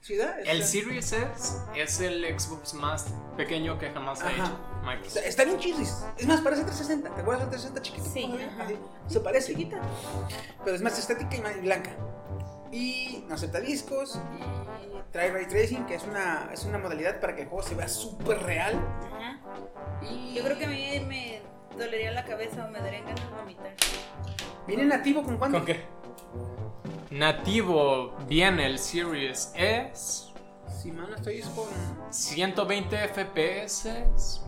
¿Ciudad? El Series S es el Xbox más pequeño que jamás ha hecho Está, Microsoft. está bien chidis. Es más, parece 360. ¿Te acuerdas del 360 chiquito? Sí, ¿Cómo se parece. Pero es más estética y más blanca. Y no acepta discos. Y trae ray tracing, que es una, es una modalidad para que el juego se vea súper real. Ajá. Y Yo creo que a mí me dolería la cabeza o me darían ganas de vomitar. ¿Viene nativo con cuánto? ¿Con qué? Nativo viene el Series S, Si mal no estoy, es con. 120 FPS,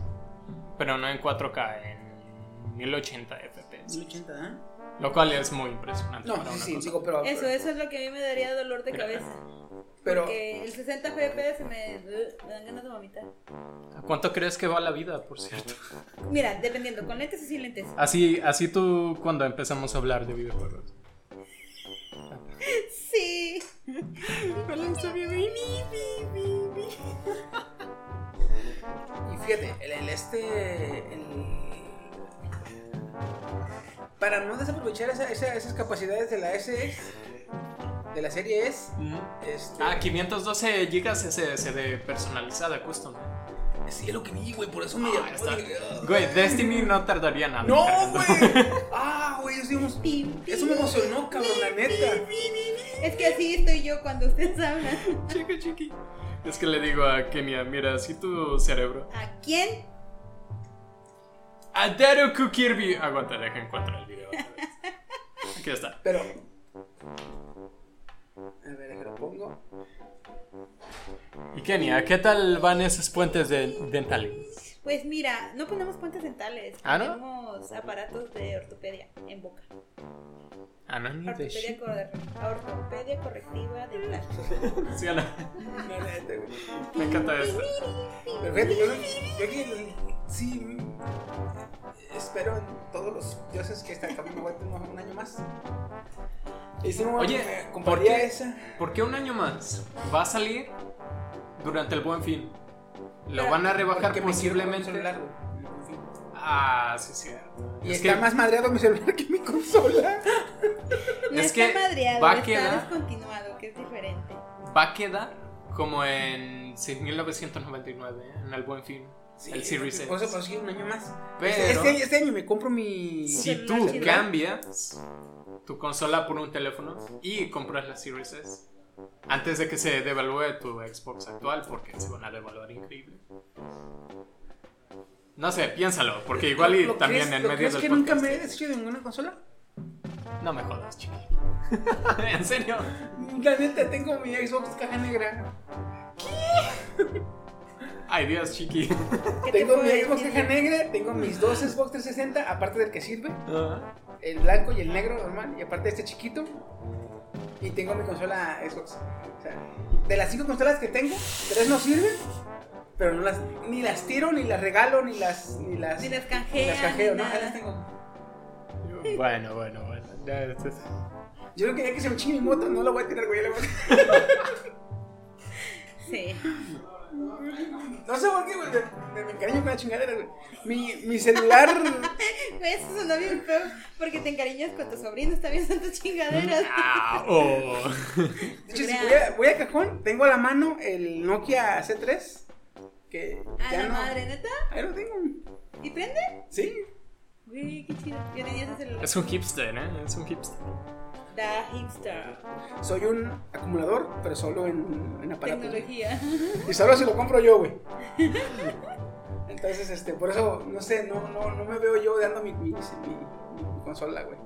pero no en 4K, en 1080 FPS. 1080, ¿eh? Lo cual es muy impresionante. No, para sí, una sí, cosa. digo, pero. Eso, eso es lo que a mí me daría dolor de cabeza. Pero. Porque el 60 FPS me, me dan ganas de vomitar. ¿A ¿Cuánto crees que va la vida, por cierto? Mira, dependiendo, con lentes o sin lentes. Así, así tú cuando empezamos a hablar de videojuegos. Sí. Y fíjate, el, el este. el- para no desaprovechar esa- esa- esas capacidades de la S, de la serie S, este, Ah, 512 GB SSD personalizada, custom. sí es lo que vi, güey, por eso me Ah, llamó. "Ah". Güey, Destiny no tardaría nada. No, güey. Ah, güey, eso, eso me emocionó, cabrón, la neta. Es que así estoy yo cuando ustedes hablan. Chiqui, chiqui. Es que le digo a Kenia, mira, así tu cerebro. ¿A quién? A Daruku Kirby. Aguanta, deja encontrar el video. otra vez. Aquí está. Pero. A ver, déjalo pongo. Y Kenia, ¿qué tal van esos puentes de dentales? Pues mira, no ponemos puentes dentales. ¿Ah, no? Ponemos aparatos de ortopedia en boca. Ah, no, ni de Ortopedia, cor- ortopedia correctiva dental. Sí, no. Neta, güey. Me encanta esto. Pero fíjate, yo, yo aquí sí mm, espero en todos los dioses que cabrón me aguanten un un año más. Y Oye, ¿por qué? esa. ¿Por qué un año más? Va a salir durante el buen fin. Lo van a rebajar Porque posiblemente. Ah, sí, sí. Y Es está que- más madreado mi celular que mi consola. No Es está que madreado, va a está quedar- descontinuado, que es diferente. Va a quedar como en 6.999 en el buen fin. el Series Por eso S. consigo un año más. Pero- Este, este año, este año me compro mi. Si tú cambias tu consola por un teléfono y compras la Series S antes de que se devalúe tu Xbox actual, porque se van a devaluar increíble. No sé, piénsalo, porque igual y ¿Lo también crees- en medio crees del que nunca podcast- me he deshecho de ninguna consola? No me jodas, chiqui. ¿En serio? La neta, tengo mi Xbox caja negra. Ay, Dios, chiqui. ¿Qué te Tengo mi Xbox caja negra, tengo mis dos Xbox 360, aparte del que sirve, Ah, el blanco y el negro normal, y aparte este chiquito. Y tengo mi consola Xbox. O sea, de las cinco consolas que tengo, tres no sirven, pero no las, ni las tiro, ni las regalo, ni las. Ni las, Ni las ni canjean, las canjeo, ni no, las tengo. Bueno, bueno, bueno. Ya, es- Yo creo que ya que se me chingue mi moto, no la voy a tirar, güey. ya la voy a- Sí. No sé por qué, güey. Me, me encariño con la chingadera, güey. Mi, mi celular. Eso sonó bien feo porque te encariñas con tu sobrino, está viendo tus chingaderas. Ah, oh. De hecho, si voy a, voy a cajón, tengo a la mano el Nokia C3. Que A ya la no. madre, ¿neta? Ahí lo tengo. ¿Y prende? Sí. Güey, qué chido. Yo tenía ese celular. Es un hipster, ¿eh? Es un hipster. Da hipster. Soy un acumulador, pero solo en, en aparatos. Tecnología. Y solo se lo compro yo, güey. Entonces, este, por eso, no sé, no, no, no me veo yo dando mi, mi, mi- mi consola, güey.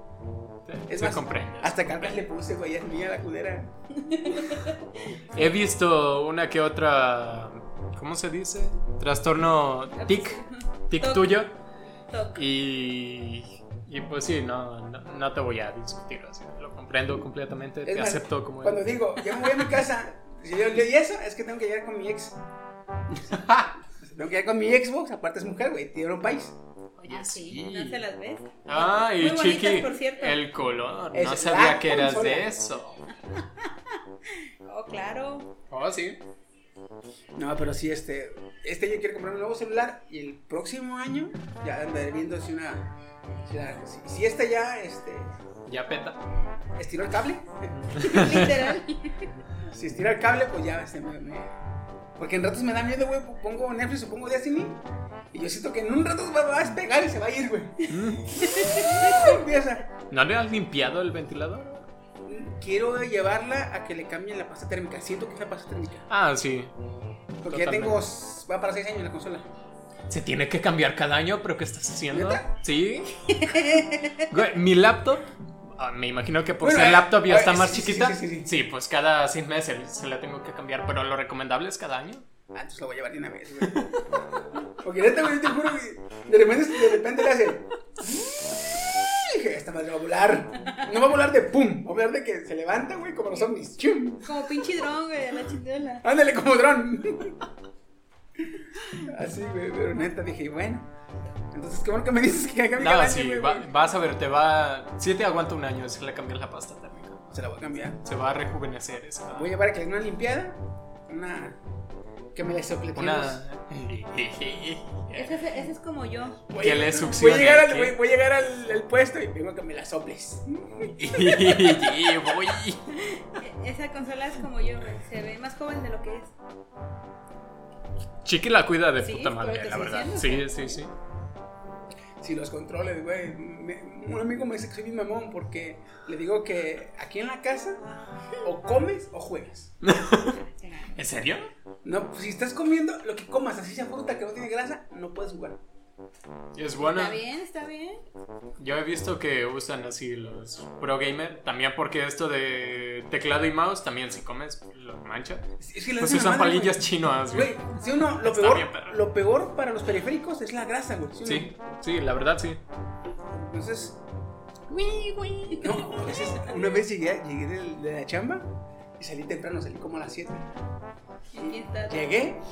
Es más, comprende. hasta cargas le puse, güey, es mía la culera. He visto una que otra. ¿Cómo se dice? Trastorno tic. Tic tuyo. Toc. Y. Y pues sí, no, no, no te voy a discutir. así, Lo comprendo completamente. Es te más, acepto como Cuando digo, yo me voy a mi casa, si yo, yo- y eso es que tengo que llegar con mi ex. tengo que llegar con mi Xbox, aparte es mujer, güey, tiene un país. Oye, Ah, sí, no se las ves. Ah, y Muy bonitas, chiqui, por cierto. el color. Es no sabía que eras consola. de eso. Oh, claro. Oh, sí. No, pero sí, este. Este año quiero comprar un nuevo celular y el próximo año ya andaré viendo si una. Si, si, si esta ya este, Ya peta. estiró el cable. Literal. Si estira el cable, pues ya este, me, me- Porque en ratos me da miedo, güey. Pongo Netflix o pongo Destiny. Y yo siento que en un rato va, va a despegar y se va a ir, güey. Empieza. ¿No le has limpiado el ventilador? Quiero llevarla a que le cambien la pasta térmica. Siento que es la pasta térmica. Ah, sí. Porque ya tengo. Va para 6 años la consola. Se tiene que cambiar cada año, pero ¿qué estás haciendo? ¿Neta? Sí. Güey, mi laptop, ah, me imagino que por Bueno, ser eh, laptop ya eh, está sí, más sí, sí, chiquita. sí, sí, sí. pues cada seis meses se la tengo que cambiar, pero lo recomendable es cada año. Ah, entonces lo voy a llevar de una vez, güey. Porque neta, güey, te juro que de repente, de repente le hace. Dije, esta madre va a volar. No va a volar de pum, va a volar de que se levanta, güey, como los zombies. ¡Chum! Como pinche dron, güey, a la chingada. Ándale como dron. Así, güey, pero neta dije, bueno. Entonces, qué bueno que me dices que cambie cada No, sí, güey, va- güey. vas a ver, te va. Si te aguanta un año si le cambias la pasta térmica. Se la voy a cambiar. Se va a rejuvenecer esa. Voy a llevar a que le haga una limpiada. Una. Que me la sopletemos. Una. Ese, es- ese es como yo. Voy que le Voy succione, a llegar al, voy, voy a llegar al, al puesto y vengo a que me la soples. Voy. E- Esa consola es como yo, güey. Se ve más joven de lo que es. Chiqui la cuida de Sí, puta madre, la verdad. Sí, sí, sí. Si los controles, güey. Un amigo me dice que soy bien mamón porque le digo que aquí en la casa o comes o juegas. ¿En serio? No, pues, si estás comiendo lo que comas, así sea fruta que no tiene grasa, no puedes jugar. Es bueno. Está bien, está bien. Yo he visto que usan así los pro gamer, también porque esto de teclado y mouse también si comes lo mancha. Es que Pues usan madre, palillas chinas, Güey, si uno, lo peor, bien, perro. lo peor para los periféricos es la grasa, güey. ¿sí o no? Sí, sí, la verdad sí. Entonces. No, una vez llegué, llegué de, la chamba y salí temprano, salí como a las 7. Y aquí está. Llegué.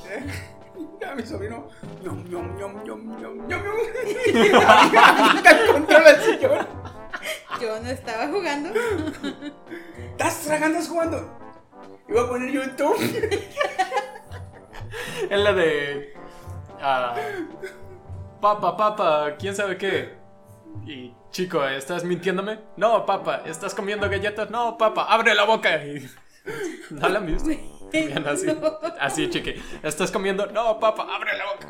A mi sobrino. ñom, ñom, ñom, ñom, ñom, ñom. El sillón. Yo no estaba jugando. ¿Estás tragando? ¿Estás jugando? Iba a poner YouTube. Es la de. ah, papa, papa, quién sabe qué. Y chico, ¿estás mintiéndome? No, papa, ¿estás comiendo galletas? No, papa, abre la boca. Y, no la han visto. Bien, así, No. así, chiqui. ¿Estás comiendo? No, papa, abre la boca.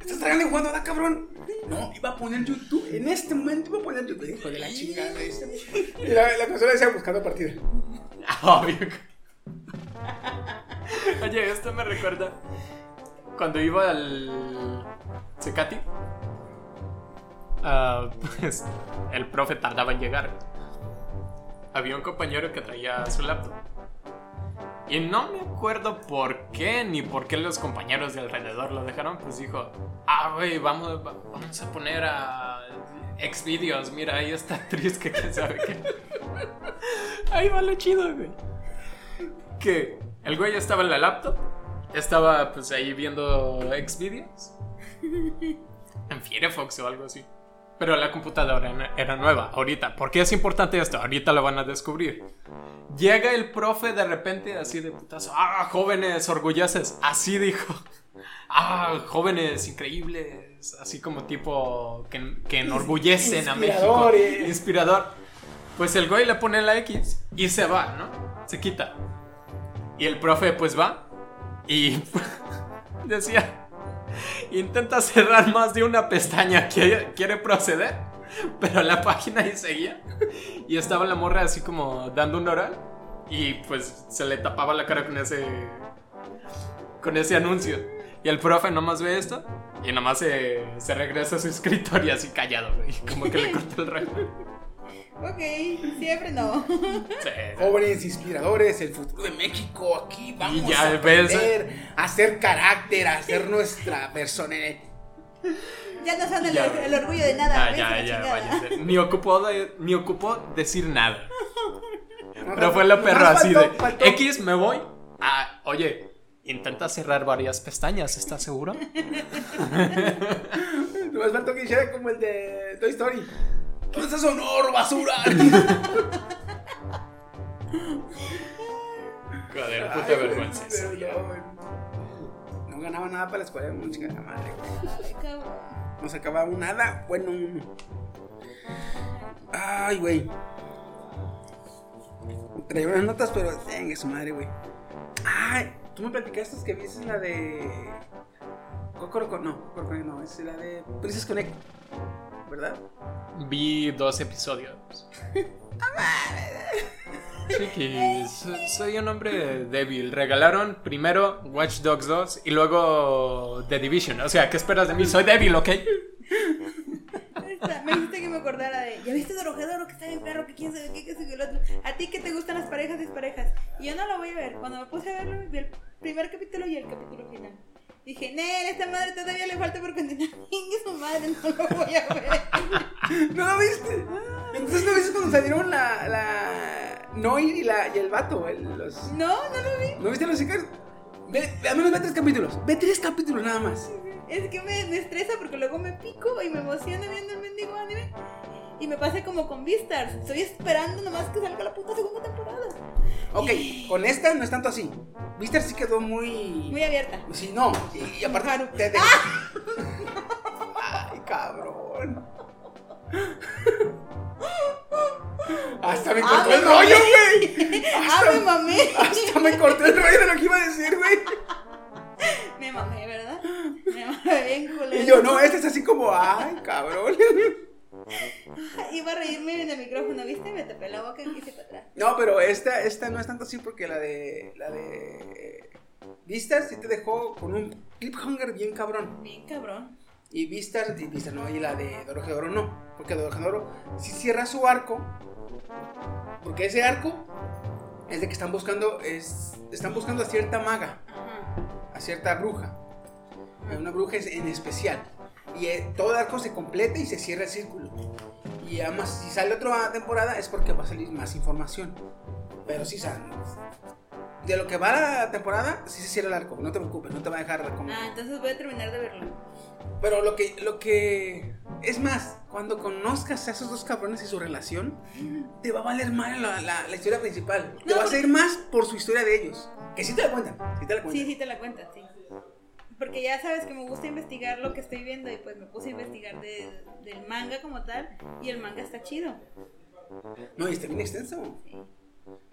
¿Estás tragando y jugando, da cabrón? No, iba a poner YouTube. En este momento iba a poner YouTube. Hijo de la chingada. ese. Y la, la consola decía buscando partida. Obvio. Oye, esto me recuerda cuando iba al Secati. ah, pues el profe tardaba en llegar. Había un compañero que traía su laptop. Y no me acuerdo por qué ni por qué los compañeros de alrededor lo dejaron. Pues dijo: Ah, güey, vamos, va- vamos a poner a Xvideos. Mira, ahí está actriz que quién sabe qué. Ahí va lo chido, güey. Que el güey estaba en la laptop, estaba pues ahí viendo Xvideos. En Firefox o algo así. Pero la computadora era- nueva, ahorita. ¿Por qué es importante esto? Ahorita lo van a descubrir. Llega el profe de repente así de putazo. Ah, jóvenes orgullosos. Así dijo. Ah, jóvenes increíbles. Así como tipo que, que enorgullecen a México. Inspirador. Pues el güey le pone la X y se va, ¿no? Se quita. Y el profe pues va y decía, intenta cerrar más de una pestaña, quiere, quiere proceder, pero la página ahí seguía. Y estaba la morra así como dando un oral y pues se le tapaba la cara con ese con ese anuncio. Y el profe nomás ve esto y nomás se, se regresa a su escritorio así callado, güey, como que le corta el reloj. Ok, siempre no. Sí, Jóvenes inspiradores, el futuro de México. Aquí vamos ya a ves. aprender a hacer carácter, a hacer nuestra personalidad. Ya no son el, Ya. el orgullo de nada. Ah, a ya, ya, váyase. Ni ocupó, de- ni ocupó decir nada. No, Pero fue lo perro así faltó- de faltó- X, me voy. Ah, oye, intenta cerrar varias pestañas, ¿estás seguro? Nomás faltó que hiciera como el de Toy Story. ¿Dónde está Sonoro, basura? Joder, puta Ay, vergüenza. no, no ganaba nada para la escuela, una chica madre, güey. Ay, cabrón. No sacaba un nada, bueno, uno. Ay, güey. Traía unas notas, pero tenga su madre, güey. Ay, tú me platicaste que viste la de. Cocoroco, no, Cocoroco no, es la de Princess Connect, ¿verdad? Vi dos episodios. Chiqui, so- soy un hombre débil. Regalaron primero Watch Dogs 2 y luego The Division. O sea, ¿qué esperas de mí? Soy débil, ¿ok? Me dijiste que me acordara de. ¿Ya viste Dorojedoro que está bien perro? Que quién sabe qué, que el otro. ¿A ti que te gustan las parejas y parejas? Y yo no lo voy a ver. Cuando me puse a verlo, vi el primer capítulo y el capítulo final. Dije, Nel, esta madre todavía le falta por continuar. Ingue su madre, no lo voy a ver. ¿No lo viste? Entonces no viste cuando salieron la. la... Noy y, la, y el vato, el- los. No, no lo vi. ¿No viste los sicarios? Ve, al menos ve tres capítulos. Ve tres capítulos nada más. Es que me, me estresa porque luego me pico y me emociona viendo el mendigo anime. Y me pasa como con Beastars. Estoy esperando nomás que salga la puta segunda temporada. Ok, con esta no es tanto así. Viste sí quedó muy. Muy abierta. Sí, no. Y, y aparte. Claro. te- te- Ay, cabrón. Hasta me Ah, cortó me el rollo, güey. ¡Ah, me mamé! Hasta me cortó el rollo de lo que iba a decir, güey. Me mamé, ¿verdad? Me mamé bien culero. Y yo, no, este es así como, ay, cabrón. Iba a reírme en el micrófono, ¿viste? Me tapé la boca y quise para atrás. No, pero esta, esta no es tanto así porque la de. La de. Vistas sí te dejó con un cliffhanger bien cabrón. Bien cabrón. Y Vistas, y Vistas no, y la de Dorojedoro no. Porque Dorojedoro sí cierra su arco. Porque ese arco es de que están buscando. Es, están buscando a cierta maga, Ajá. a cierta bruja. A una bruja en especial. Y eh, todo el arco se completa y se cierra el círculo. Y además, si sale otra temporada es porque va a salir más información. Pero sí sale. De lo que va la temporada, sí se cierra el arco. No te preocupes, no te va a dejar como. Ah, entonces voy a terminar de verlo. Pero lo que, lo que. Es más, cuando conozcas a esos dos cabrones y su relación, te va a valer mal la, la- la historia principal. te vas a porque- ir más por su historia de ellos. Que sí te la cuentan, sí te la cuentan. Sí, sí te la cuentas, sí. Porque ya sabes que me gusta investigar lo que estoy viendo y pues me puse a investigar de- del manga como tal y el manga está chido. No, y está bien extenso.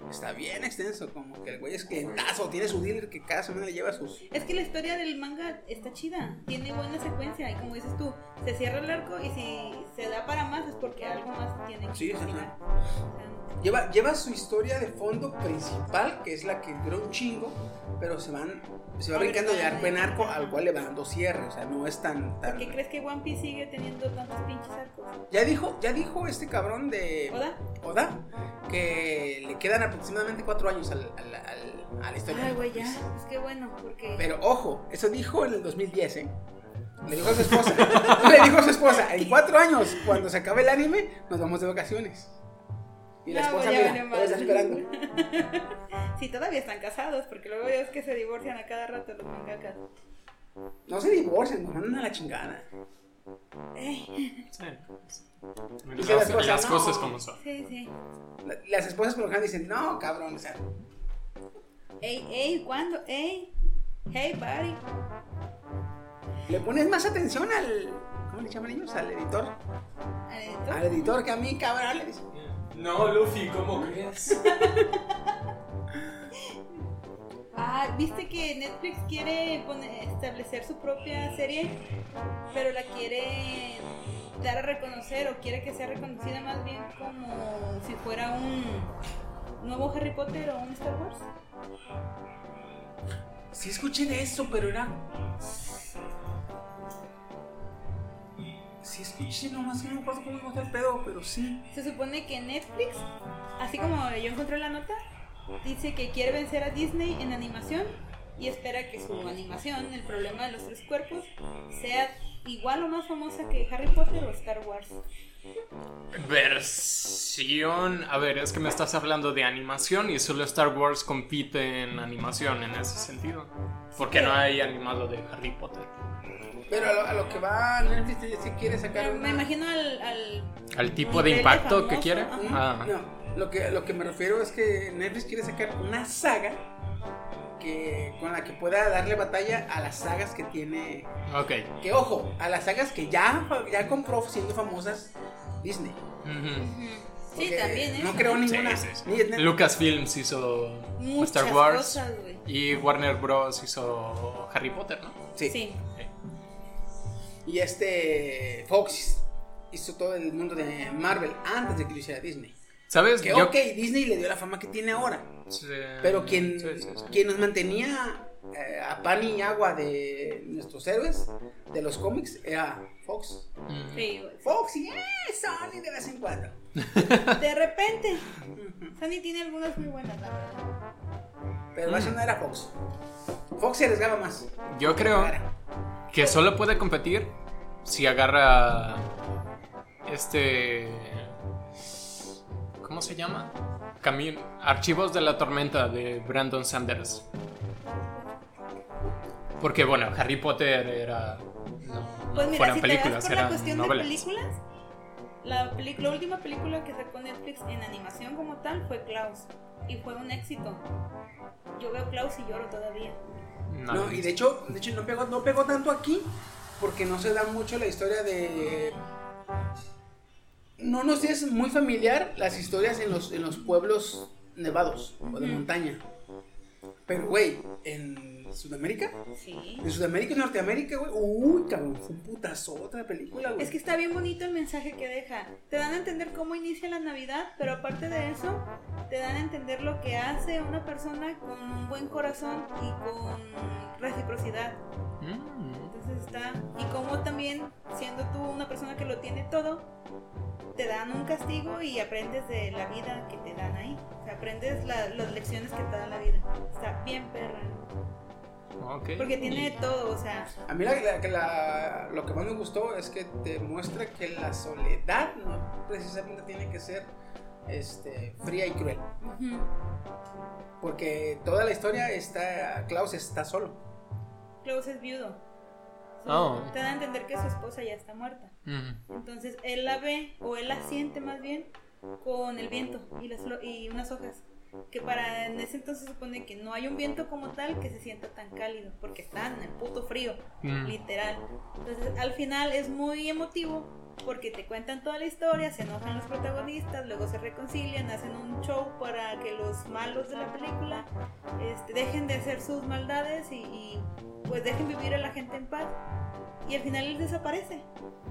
Está bien extenso, como que el güey es clientazo, tiene su dealer que cada semana le lleva sus. Es que la historia del manga está chida, tiene buena secuencia y como dices tú, se cierra el arco y si se da para más es porque algo más tiene que Sí, sí, terminar. sí. Lleva, lleva su historia de fondo principal, que es la que dura un chingo, pero se van. Se va brincando de arco en arco, al cual le va dando cierre. O sea, no es tan. tan... ¿Por qué crees que One Piece sigue teniendo tantos pinches arcos? Ya dijo, ya dijo este cabrón de. ¿Oda? Oda, que le quedan aproximadamente cuatro años al, al- al- a la historia. Ay, güey, ya. Pues qué bueno, porque. Pero ojo, eso dijo en el 2010, ¿eh? Le dijo a su esposa. le dijo a su esposa, en cuatro años, cuando se acabe el anime, nos vamos de vacaciones. Y la Ya, esposa, ya mira, todavía está esperando. Sí, todavía están casados, porque luego es que se divorcian a cada rato los mangakas. No se divorcian, nos mandan a la chingada. Ey, Sí. Y Las, esposa, las no. cosas como son. sí, sí. La- Las esposas por lo general dicen, no, cabrón, o sea, Ey, ey, ¿cuándo? Ey, hey, buddy. le pones más atención al. ¿Cómo le llaman ellos? Al editor. ¿Adentro? Al editor que a mí, cabrón, le dice. No, Luffy, ¿cómo crees? Ah, ¿viste que Netflix quiere establecer su propia serie? Pero la quiere dar a reconocer o quiere que sea reconocida más bien como si fuera un nuevo Harry Potter o un Star Wars. Sí escuché de eso, pero era... Sí escuché, nomás no me acuerdo cómo iba el pedo, pero sí. Se supone que Netflix, así como yo encontré la nota, dice que quiere vencer a Disney en animación y espera que su animación, el problema de los tres cuerpos, sea igual o más famosa que Harry Potter o Star Wars. Versión. A ver, es que me estás hablando de animación y solo Star Wars compite en animación en ese sentido. Porque no hay animado de Harry Potter. Pero a lo, a lo que va Netflix si quiere sacar una... Me imagino al, al- Al tipo de impacto que quiere. ajá. Ah. No, lo que, lo que me refiero es que Netflix quiere sacar una saga que con la que pueda darle batalla a las sagas que tiene. Ok. Que ojo, a las sagas que ya, ya compró siendo famosas Disney. Sí, Porque también, ¿eh? No creo ninguna. Sí, sí, sí. Lucasfilms hizo Muchas Star Wars cosas, güey. y Warner Bros. hizo Harry Potter, ¿no? sí. Y este Fox hizo todo el mundo de Marvel antes de que lo hiciera Disney. ¿Sabes? Que Yo- ok, Disney le dio la fama que tiene ahora. Sí, Pero quien, sí, sí, sí. quien nos mantenía eh, a pan y agua de nuestros héroes, de los cómics, era Fox. Mm. Sí. Fox y eh, Sony de vez en cuando. De repente. Sony tiene algunas muy buenas, la verdad. Pero eso no era Fox. Fox se arriesgaba más. Yo creo que solo puede competir si agarra este ¿cómo se llama? Cami- Archivos de la tormenta de Brandon Sanders. Porque bueno, Harry Potter era no, no Pues mira, fueran si te películas, vas por la cuestión novelas. de películas, la, la última película que sacó Netflix en animación como tal fue Klaus. Y fue un éxito. Yo veo Klaus y lloro todavía. No, No, y de hecho, de hecho no, pegó, no pegó tanto aquí porque no se da mucho la historia de... No nos es muy familiar las historias en los, en los pueblos nevados o de montaña. Pero, güey, en Sudamérica, Sí. en Sudamérica y Norteamérica, güey, uy, cabrón, fue un putazo otra película, güey. Es que está bien bonito el mensaje que deja. Te dan a entender cómo inicia la Navidad, pero aparte de eso, te dan a entender lo que hace una persona con un buen corazón y con reciprocidad. Mm. Entonces está. Y como también, siendo tú una persona que lo tiene todo, te dan un castigo y aprendes de la vida que te dan ahí. O sea, aprendes la- las lecciones que te da la vida. Está bien perra. Porque tiene todo, o sea. A mí la- la- que la- lo que más me gustó es que te muestra que la soledad no precisamente tiene que ser este, fría y cruel. Porque toda la historia está, Klaus está solo. Klaus es viudo. Oh. Te dan a entender que su esposa ya está muerta. Entonces él la ve, o él la siente más bien, con el viento y, las y unas hojas. Que para en ese entonces se supone que no hay un viento como tal que se sienta tan cálido, porque están en el puto frío, Mm. literal. Entonces al final es muy emotivo, porque te cuentan toda la historia, se enojan los protagonistas, luego se reconcilian, hacen un show para que los malos de la película este, dejen de hacer sus maldades y, y, pues dejen vivir a la gente en paz. Y al final él desaparece.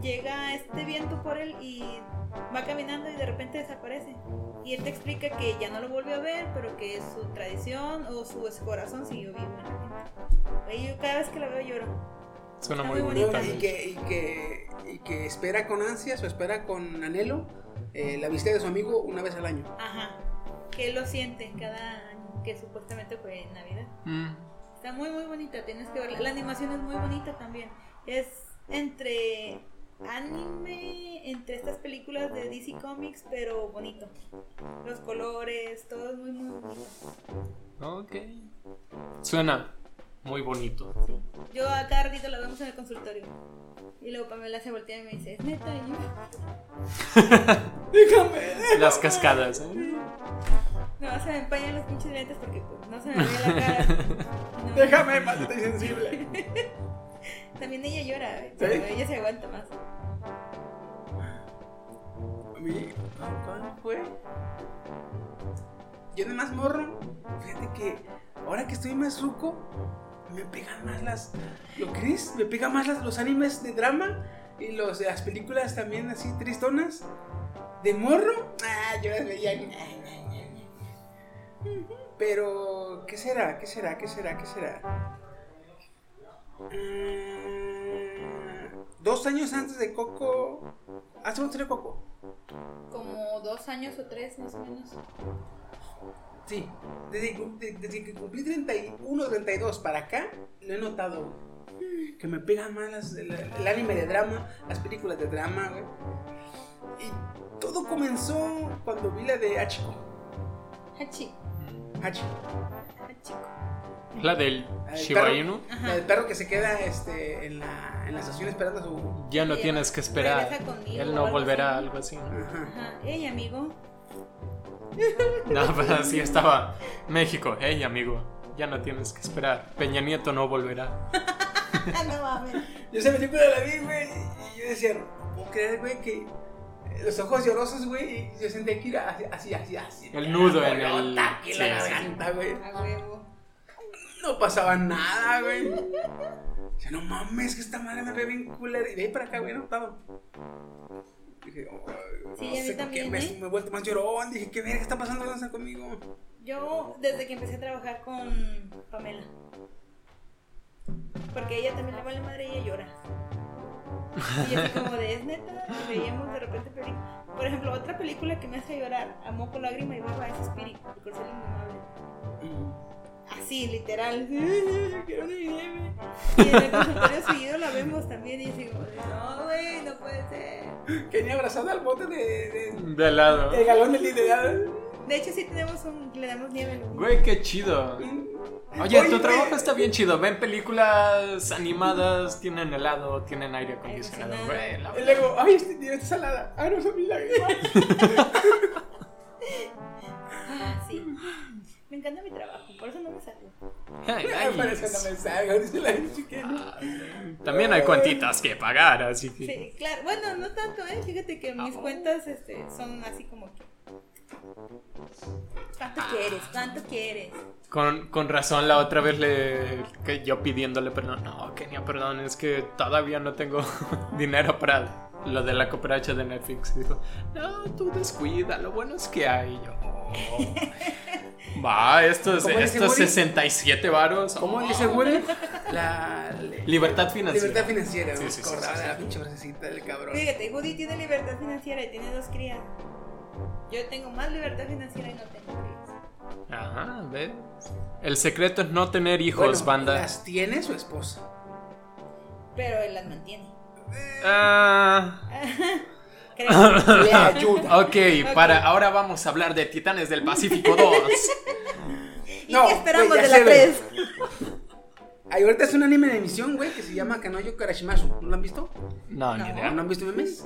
Llega este viento por él y va caminando y de repente desaparece. Y él te explica que ya no lo volvió a ver, pero que su tradición o su corazón siguió vivo. Y yo cada vez que la veo lloro. Suena muy muy bonita. Y que, y, que, y que espera con ansias o espera con anhelo eh, la visita de su amigo una vez al año. Ajá. Que lo siente cada año, que supuestamente fue en Navidad. Mm. Está muy muy bonita, tienes que verla. La animación es muy bonita también. Es entre anime, entre estas películas de DC Comics, pero bonito. Los colores, todo es muy muy bonito. Ok. Suena muy bonito. Yo a cada ratito la vemos en el consultorio. Y luego Pamela se voltea y me dice, ¿es neta? Y yo, Las cascadas. ¿eh? no, se me empañan los pinches lentes porque pues no se me ve la cara. No. Déjame, maldita insensible. También ella llora, pero ¿Sí? ella se aguanta más. A mí, ¿cuál fue? Yo de más morro, fíjate que ahora que estoy más ruco, me pegan más las. ¿Lo crees? Me pegan más las- los animes de drama y los, las películas también así tristonas. De morro, ah, yo las veía. Pero, ¿qué será? ¿Qué será? ¿Qué será? ¿Qué será? Mm, dos años antes de Coco. ¿Hace cuánto salió Coco? Como dos años o tres más o menos. Sí, desde, de- desde que cumplí 31, 32 para acá, lo he notado, güey. Que me pegan más las- el, el anime de drama, las películas de drama, güey. Y todo comenzó cuando vi la de Hachiko. Hachi. Hachiko. Hachiko. La del Shiba perro- Inu. La del perro que se queda este, en, la, en la estación esperando a su... Ya no tienes que esperar. Él no volverá, algo así. Ajá. Ajá. Ey, amigo. No, pero así estaba México. Hey, amigo. ya no tienes que esperar. Peña Nieto no volverá. no mames. Yo esa película la vi, güey, y yo decía, no puedo creer, güey, que los ojos llorosos, güey, y yo sentía que era así, así, así, así. El nudo en el- aquí la sí, sí. garganta, güey. A huevo. No pasaba nada, güey. Dice, no mames, que esta madre me ve bien culera. Y de ahí para acá, güey, no estaba. Dije, oh, Sí, no a mí sé, también, me, ¿eh? me he vuelto más llorón. Dije, ¿qué verga está pasando conmigo? Yo, desde que empecé a trabajar con Pamela. Porque a ella también le vale madre y ella llora. Y así como de, es neta, y veíamos de repente películas. Por ejemplo, otra película que me hace llorar, Amor con lágrima y baba, es Spirit, el corcel indomable. Así, literal. Quiero una nieve. Y en el consultorio seguido la vemos también y así como de, no, güey, no puede ser. Que ni abrazado al bote de, de, De lado. el galón de liderazgo. De hecho, sí tenemos un, le damos nieve. al- Güey, qué chido. Oye, Oye, tu trabajo está bien chido. Ven películas animadas, tienen helado, tienen aire acondicionado. Güey, la Y luego, ay, este nieve está salada. Ay, no son mis lágrimas. Ah, sí. Me encanta mi trabajo, por eso no me salgo. Ay, Ay, Parece que no me salga, dice la chiquita. También hay cuantitas que pagar, así que. Sí, claro. Bueno, no tanto, ¿eh? Fíjate que mis cuentas este, son así como que. ¿Cuánto quieres? ¿Cuánto quieres? Con, con razón, la otra vez le. que yo pidiéndole perdón. No, Kenia, perdón, es que todavía no tengo dinero para lo de la cooperacha de Netflix. Y dijo, no, tú descuida, lo bueno es que hay. Yo, "Oh". Va, estos, ¿Cómo dice estos Woody? 67 varos. ¿Cómo oh. dice Woody? La. Libertad financiera. Libertad financiera, Sí, sí, sí, sí, la sí. pinche frasecita del cabrón. Fíjate, Woody tiene libertad financiera y tiene dos crías. Yo tengo más libertad financiera y no tengo crías. Ajá, ¿ves? El secreto es no tener hijos, Bueno, banda. ¿Las tiene su esposa? Pero él las mantiene. Ah. Creo. Le ayuda. Ok, para ahora vamos a hablar de Titanes del Pacífico 2. ¿Y No, qué esperamos de la güey. 3? Ahí ahorita es un anime de emisión, güey, que se llama Kanoyo Karashimasu. ¿No lo han visto? No, ni No. idea. ¿No han visto memes?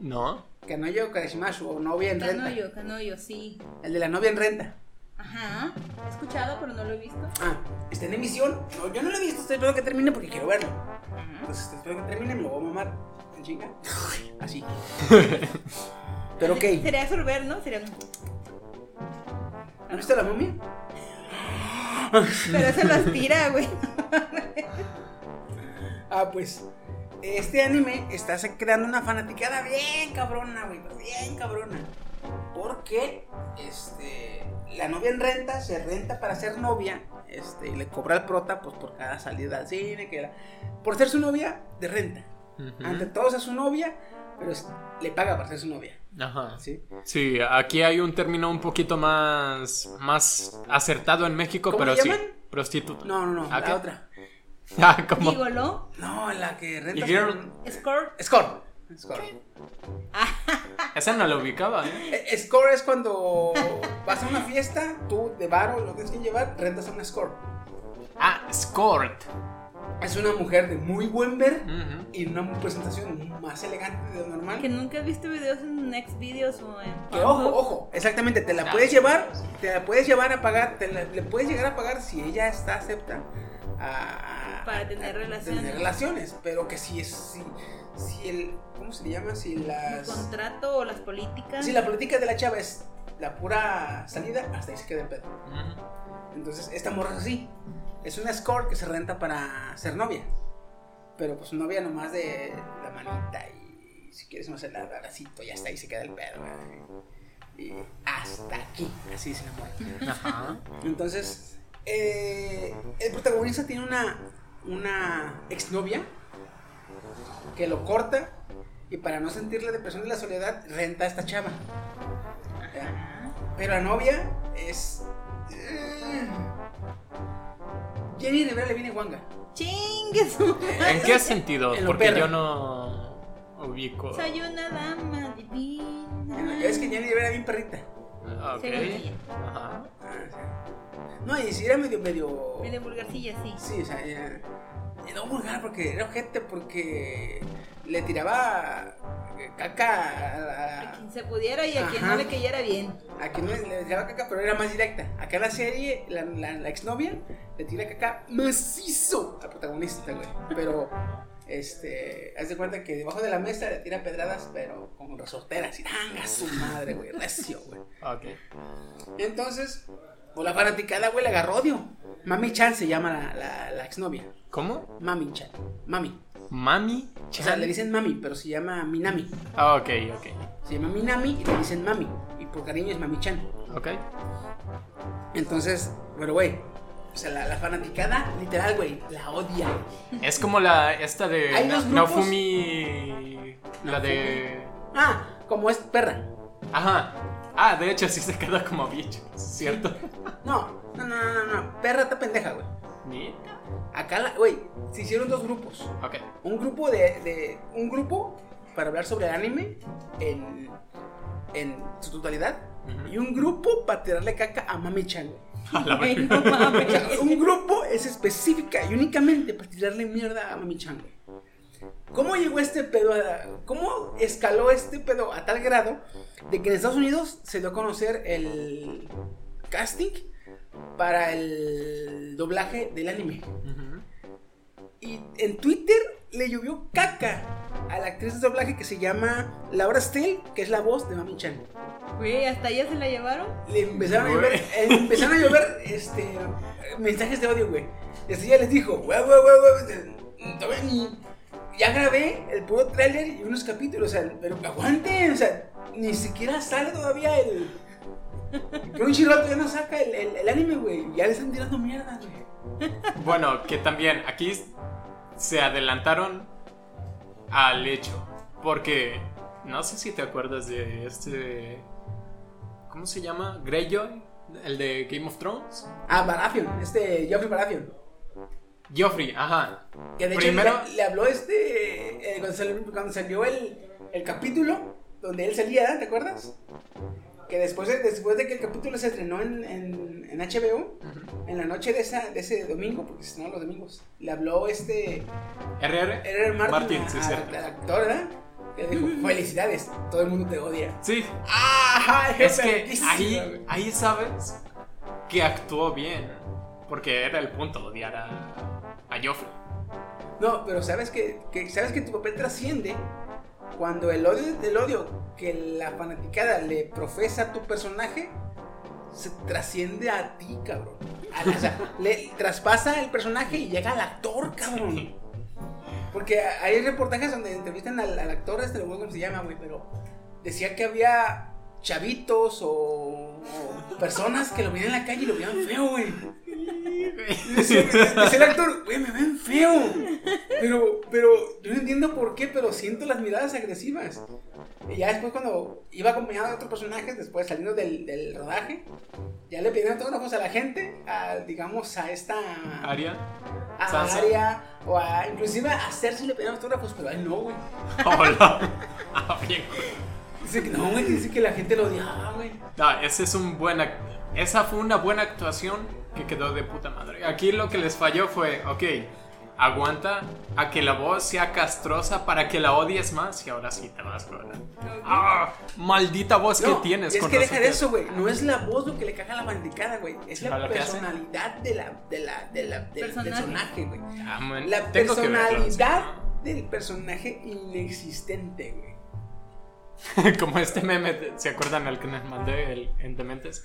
No. Kanoyo Karashimasu o novia en renta. Canoyo, canoyo, sí. El de la novia en renta. Ajá. He escuchado, pero no lo he visto. Ah, está en emisión. No, yo no lo he visto, estoy esperando que termine porque quiero verlo. Entonces estoy esperando que termine, me lo voy a mamar. En chinga. Así. Pero ok. Sería absorber, ¿no? Sería. ¿Han visto la momia? Pero se lo aspira, güey. Ah, pues. Este anime está creando una fanaticada bien cabrona, güey. pero Bien cabrona. Porque este, la novia en renta se renta para ser novia. Este, y le cobra al prota pues por cada salida al cine. Que era, por ser su novia de renta. Ante todos es su novia, pero es- le paga para ser su novia. Ajá. ¿sí? Sí, aquí hay un término un poquito más, más acertado en México, ¿Cómo pero sí. llaman? Prostituta. No, no, no, ¿A la qué? otra. Ah, como. Gigoló, No, la que renta. ¿Y girl? Score. Esa no la ubicaba, ¿eh? Eh, Score es cuando vas a una fiesta, tú de bar o lo tienes que llevar, rentas a una score. Ah, Scort. Es una mujer de muy buen ver y una presentación más elegante de lo normal. Que nunca he visto videos en Next Videos o en. Que ojo, ojo, exactamente, te la puedes llevar, te la puedes llevar a pagar, te la- le puedes llegar a pagar si ella está acepta a, Para tener a relaciones. tener relaciones, pero que si es si, si el ¿cómo se le llama? Si El las contrato o las políticas. si la política de la chava es la pura salida, hasta ahí se queda el pedo. Entonces, esta morra es así. Es una score que se renta para ser novia. Pero pues novia nomás de la manita y si quieres más el abracito y hasta ahí se queda el pedo. Y hasta aquí, así se enamora. Ajá. Entonces, eh, el protagonista tiene una, una exnovia que lo corta y para no sentir la depresión de la soledad renta a esta chava. Pero la novia es... eh, Jenny Rivera le viene guanga. Chingue su ¿En qué sentido? En Porque perra. yo no ubico. Soy una dama divina. Es que Jenny Rivera era bien perrita. Ah, Ok. Ajá. Ah. No, y si era medio, medio... Medio vulgarcilla, sí. Sí, o sea, era- y no vulgar porque era ojete porque le tiraba caca A quien se pudiera y a quien no le cayera bien. a quien no le tiraba caca, pero era más directa. Acá en la serie, la, la, la exnovia le tira caca macizo al protagonista, güey. Pero, este, haz de cuenta que debajo de la mesa le tira pedradas, pero con resorteras. Y ¡tanga su madre, güey! Recio, güey. Ok. Entonces, pues la fanaticada, güey, le agarró odio. Mami Chan se llama la, la, la exnovia. ¿Cómo? Mami Chan. Mami. Mami. O sea, le dicen mami, pero se llama Minami. Ah, ok, ok. Se llama Minami y le dicen mami. Y por cariño es Mami Chan. Ok. Entonces, pero güey, o sea, la, la fanaticada, literal, güey, la odia. Es como la esta de Hay Na-. Naofumi. La de. Ah, como es perra. Ajá. Ah, de hecho sí se queda como bicho, ¿cierto? No, no, no, no, no. Perra está pendeja, güey. Neta. Acá, la- güey, se hicieron dos grupos. Ok. Un grupo de, de- Un grupo para hablar sobre el anime en, en su totalidad. Y un grupo para tirarle caca a Mami Chan. A la Ay, no mames. Un grupo es específica y únicamente para tirarle mierda a Mami Chan. ¿Cómo llegó este pedo a, ¿Cómo escaló este pedo a tal grado de que en Estados Unidos se dio a conocer el casting para el doblaje del anime? Y en Twitter le llovió caca a la actriz de doblaje que se llama Laura Steele, que es la voz de Mami Chan. Güey, hasta allá se la llevaron. Le empezaron a llover, eh, empezaron a llover este, mensajes de odio, güey. Desde ella les dijo, güey, güey, güey, güey, ya grabé el puro tráiler y unos capítulos, o sea, pero aguanten, o sea, ni siquiera sale todavía el... Crunchyroll todavía no saca el, el, el anime, güey, ya le están tirando mierda, güey. Bueno, que también aquí se adelantaron al hecho. Porque no sé si te acuerdas de este. ¿Cómo se llama? Greyjoy, el de Game of Thrones. Ah, Baratheon, este, Geoffrey Baratheon. Joffrey, ajá. Que de hecho Primero- le, le habló este. eh, cuando, salió, cuando salió el, el capítulo donde él salía, ¿te acuerdas? Que después de, después de que el capítulo se estrenó en, en, en HBO, en la noche de, esa, de ese domingo, porque se estrenaron los domingos, le habló este. RR. R.R. Martin, Martin, a- sí, a- al actor, ¿verdad? Que le dijo: Felicidades, todo el mundo te odia. Sí, ¡Ah! es que verguísima, ahí, ahí sabes que actuó bien. Porque era el punto, odiar a, a Joffrey. No, pero sabes que, que- sabes que tu papel trasciende cuando el odio, el odio que la fanaticada le profesa a tu personaje se trasciende a ti, cabrón. A- o sea, le traspasa el personaje y llega al actor, cabrón. Porque hay reportajes donde entrevistan al, al actor, este, no acuerdo cómo se llama, güey, pero decía que había chavitos o, o personas que lo veían en la calle y lo veían feo, güey. Decía el actor, güey, me ven feo. Pero, pero, yo no entiendo por qué, pero siento las miradas agresivas. Y ya después cuando iba acompañado de otros personajes, después saliendo del, del rodaje, ya le pedían autógrafos a la gente, a, digamos, a esta... Aria. A Sansa. Arya, o a, inclusive a Cersei le pedían autógrafos, pero a él no, güey. Hola. Dice que no, güey, dice que la gente lo odiaba, güey. No, ese es un buen act- Esa fue una buena actuación que quedó de puta madre. Aquí lo que les falló fue, ok, aguanta a que la voz sea castrosa para que la odies más y ahora sí te vas con la- ¡Ah! Maldita voz No, que tienes es con que deja de eso, güey. No es la voz lo que le caga la bandicada, güey. Es la personalidad de la, de la, de la, del Personaje. güey. Ah, La tengo que verlo, personalidad del personaje inexistente, güey. Como este meme, ¿se acuerdan el que les mandé el, en Dementes?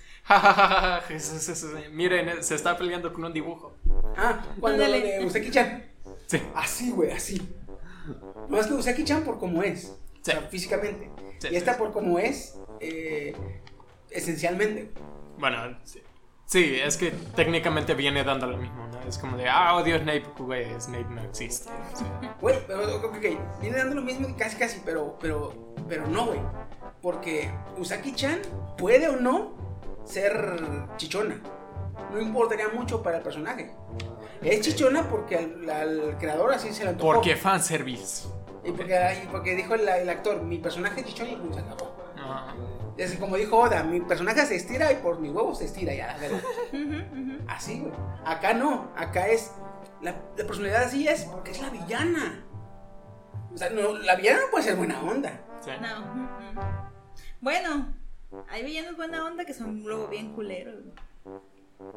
Miren, se está peleando con un dibujo. Ah, cuando de Usaki-chan. Sí. Así, güey, así. No es que Usaki-chan por como es. O Sí. sea, físicamente. Sí, y esta sí, por como es, eh, esencialmente. Bueno, sí. Sí, es que técnicamente viene dando lo mismo, ¿no? Es como de, ah, odio a Snape, güey, Snape no existe. Güey, pero ok, ok, viene dando lo mismo casi casi, pero, pero, pero no, güey. Porque Usaki-chan puede o no ser chichona. No importaría mucho para el personaje. Es chichona porque al, al creador así se le antojó. Porque fanservice. Y porque, y porque dijo el, el actor, mi personaje es chichón y se acabó. Ah, Es como dijo Oda, mi personaje se estira y por mis huevos se estira ya. la. Así, güey. Acá no, acá es. La, la personalidad así es porque es la villana. O sea, no, la villana no puede ser buena onda. Sí. No. Bueno, hay villanos buena onda que son luego bien culeros.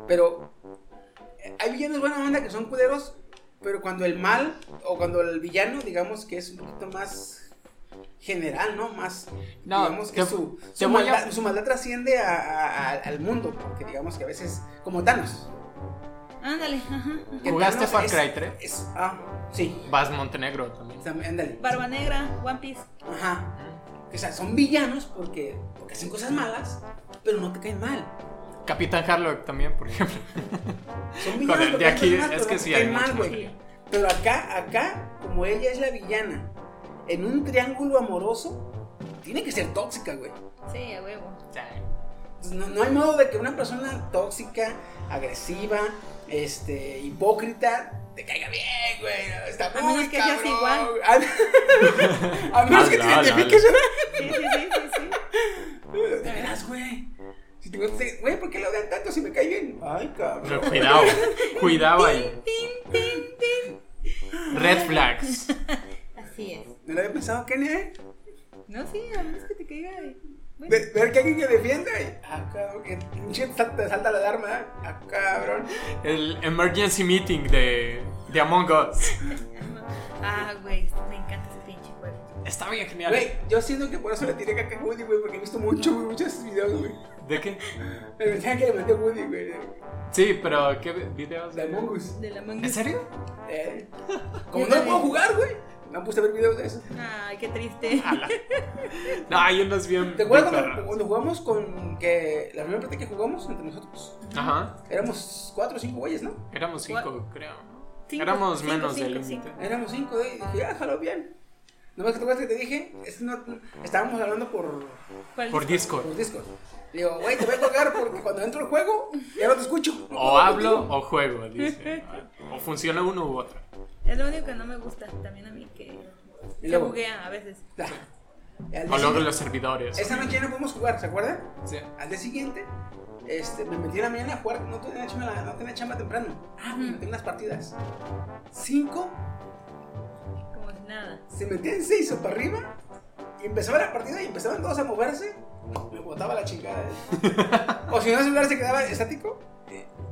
Pero eh, hay villanos buena onda que son culeros, pero cuando el mal o cuando el villano, digamos que es un poquito más general, ¿no? Más, No, digamos que te- su, te su, a- maldad, su maldad trasciende a- a- a- al mundo, porque digamos que a veces, como Thanos. Ándale, ajá. ¿Jugaste Far es- Cry 3? es- ah, sí, Vas Montenegro también. ándale. Barba Negra, One Piece. Ajá. O sea, son villanos porque, porque hacen cosas malas, pero no te caen mal. Capitán Harlock también, por ejemplo. Son villanos Joder, de aquí es que sí te hay mal, mucho. güey. Pero acá, acá, como ella es la villana, en un triángulo amoroso, tiene que ser tóxica, güey. Sí, a huevo. No, no hay modo de que una persona tóxica, agresiva, este, hipócrita, te caiga bien, güey. no, Está A muy menos que seas igual. A menos que te identifiques, sí, sí, sí, sí. De veras, güey. Si te gusta, güey, ¿por qué lo odian tanto si me cae bien? Ay, cabrón. Pero cuidado, cuidado ahí. Red flags. Así es. ¿No lo había pensado, Kenny? eh? No, sí, a menos que te caiga. Bueno, Ver, ver que alguien que defienda y. Ah, cabrón, que salta, salta la alarma. ¿eh? Ah, cabrón. El emergency meeting de, de Among Us. Ah, güey, me encanta ese pinche juego. Está bien genial. Güey, yo siento que por eso le tiré caca a Woody, güey, porque he visto mucho, güey, muchos videos, güey. ¿De qué? El mensaje que le mandé a Woody, güey. Sí, pero ¿qué videos? De Among Us. De la manga. ¿En serio? Eh, como no lo puedo jugar, güey. Me puse a ver videos de eso. Ay, qué triste. Ala. No, hay unos bien. ¿Te acuerdas cuando, cuando jugamos con. que la primera parte que jugamos entre nosotros? Ajá. Éramos cuatro o cinco güeyes, ¿no? Éramos cinco, creo. Cinco, Éramos cinco, menos cinco, del cinco. límite. Éramos cinco. Y dije, ah, jalo bien. Nomás que te acuerdas que te dije, es no- estábamos hablando por, ¿Cuál Por? Discord. por Discord. Digo, güey, te voy a colgar porque cuando entro al juego ya no te escucho. No O hablo contigo. o juego, dice. O funciona uno u otro. Es lo único que no me gusta también a mí, que se buguea a veces. O luego los servidores. Esa noche ya no podemos jugar, ¿se acuerdan? Sí. Al día siguiente, este, me metí en la mañana a jugar, no tenía chamba, no tenía chamba temprano. Ah, me metí en unas partidas. Cinco, Como si nada. se metían seis o para arriba, empezaba la partida y empezaban todos a moverse, me botaba la chingada. o si no, el celular se quedaba estático,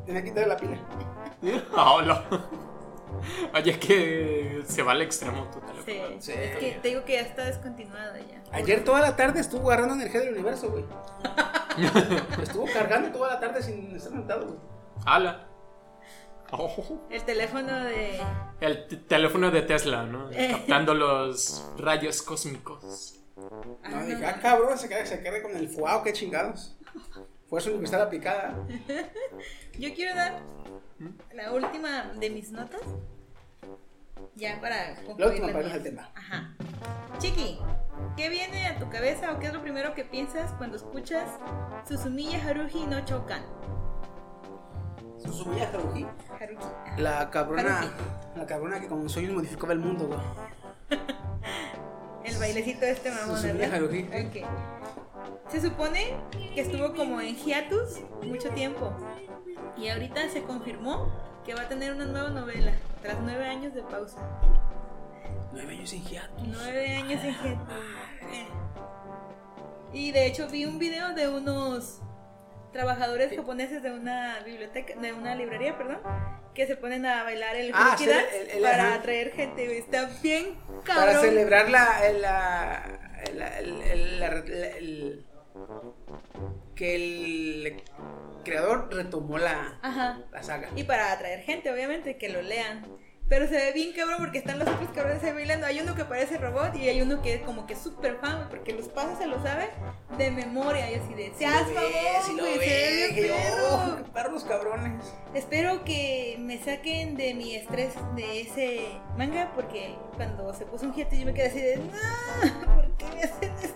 tenía que quitarle la pila. Hola. Oye, es que se va al extremo tu Sí. Sí. Es que te digo que ya está descontinuada ya. Ayer toda la tarde estuvo agarrando energía del universo, güey. estuvo cargando toda la tarde sin estar montado, güey. Ala. Oh. El teléfono de. El teléfono de Tesla, ¿no? Eh. Captando los rayos cósmicos. No, dije, ah, cabrón, se queda, se queda con el fuego, qué chingados. Fuerza universal aplicada. Yo quiero dar la última de mis notas. Ya para concluir. La última para irnos al tema. Ajá. Chiqui, ¿qué viene a tu cabeza o qué es lo primero que piensas cuando escuchas Susumiya Haruhi no Chokan? Susumiya Haruhi. Haruhi. La cabrona. La cabrona que con sueños modificaba el mundo, güey. El bailecito de este mamón, Susumiya ¿verdad? Haruhi. Ok. Se supone que estuvo como en hiatus mucho tiempo. Y ahorita se confirmó que va a tener una nueva novela tras nueve años de pausa. Nueve años en hiato. Nueve años en hiatus. Y de hecho vi un video de unos trabajadores japoneses de una biblioteca, de una librería, perdón, que se ponen a bailar el Ah, sí, el- el- para atraer gente. Está bien cabrón. Para celebrar la. la. la- que el creador retomó la, Ajá. la saga. Y para atraer gente, obviamente, que lo lean. Pero se ve bien cabrón porque están los otros cabrones ahí bailando. Hay uno que parece robot y hay uno que es como que súper fan, porque los pasos se los sabe de memoria. Y así de, favor, lo se que, perro". oh, perros cabrones. Espero que me saquen de mi estrés de ese manga porque cuando se puso un hiatus yo me quedé así de, no, ¿por qué me hacen esto?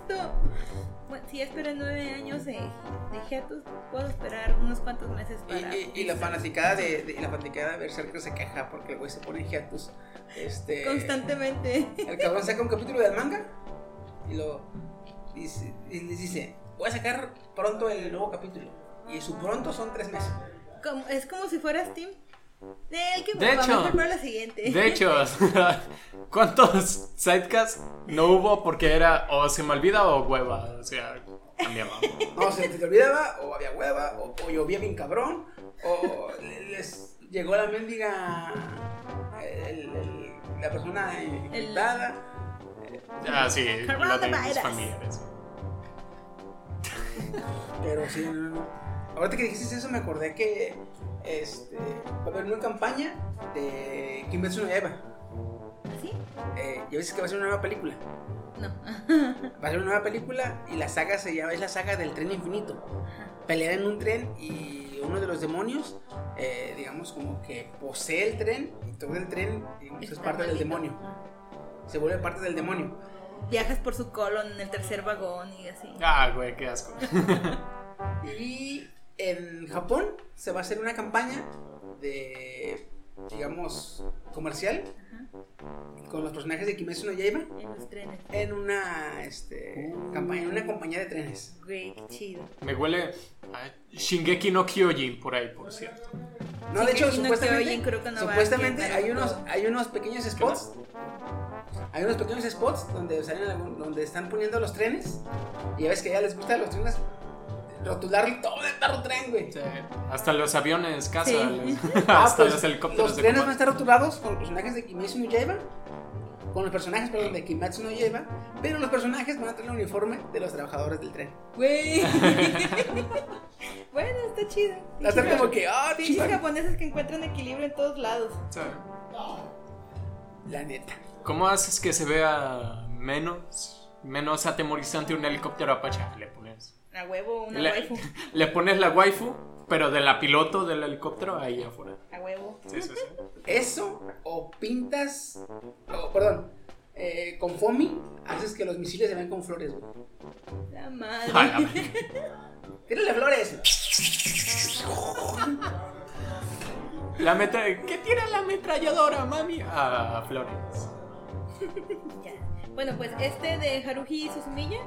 Bueno, si ya esperé nueve años de, de hiatus, puedo esperar unos cuantos meses para... y- y la fanaticada de, de- y la fanaticada de Berserker se queja porque el güey se pone hiatus. Este, Constantemente. El cabrón saca un capítulo del manga y lo dice, y les dice, voy a sacar pronto el nuevo capítulo. Y su pronto son tres meses. Como- es como si fuera Steam. De hecho- para la siguiente. De hecho, ¿cuántos sidecasts no hubo porque era o se me olvida o hueva? O sea, cambiaba. No, se te olvidaba, o había hueva, o, o llovía bien cabrón, o les llegó la mendiga, el- el- la persona infectada. Ah, sí, lo de mis familiares. Pero sí, no, no, no. Ahorita que dijiste eso, me acordé que este, va a haber una campaña de Kimetsu no Yaiba. ¿Sí? Eh, ya ves que va a ser una nueva película. No. Va a ser una nueva película y la saga se llama, es la saga del tren infinito. Pelean en un tren y uno de los demonios, eh, digamos, como que posee el tren y todo el tren digamos, es parte del demonio. Se vuelve parte del demonio. Viajas por su colon en el tercer vagón y así. Ah, güey, qué asco. Y en Japón se va a hacer una campaña de, digamos, comercial con los personajes de Kimetsu no Yaiba En los trenes. en una, este, campaña, en una compañía de trenes. Güey, qué chido. Me huele a Shingeki no Kyojin por ahí, por cierto. No, de hecho, no supuestamente, Kyojin creo que no va a supuestamente hay unos, hay unos pequeños spots. Hay unos pequeños spots donde, salen algún- donde están poniendo los trenes. Y ya ves que ya les gusta los trenes rotular todo el perro tren, güey. Sí, Hasta los aviones casa, Sí. Ah, hasta pues, los helicópteros los de trenes van a estar rotulados con los personajes de Kimetsu no Yaiba. Con los personajes, perdón, de Kimetsu no Yaiba. Pero los personajes van a tener el uniforme de los trabajadores del tren. Güey. bueno, está chido. Va a estar como que, ah, chido. japoneses que encuentran equilibrio en todos lados. Sí. La neta. ¿Cómo haces que se vea menos, menos atemorizante un helicóptero Apache? Le A huevo, una le, waifu. le pones la waifu, pero de la piloto del helicóptero ahí afuera. A huevo. Sí, sí, sí. Eso, o pintas, o, perdón, eh, con foamy, haces que los misiles se vean con flores, güey. La madre. Tírale flores. La metra... ¿Qué tira la ametralladora, mami? A Flores. Ya. Bueno, pues este de Haruhi Suzumiya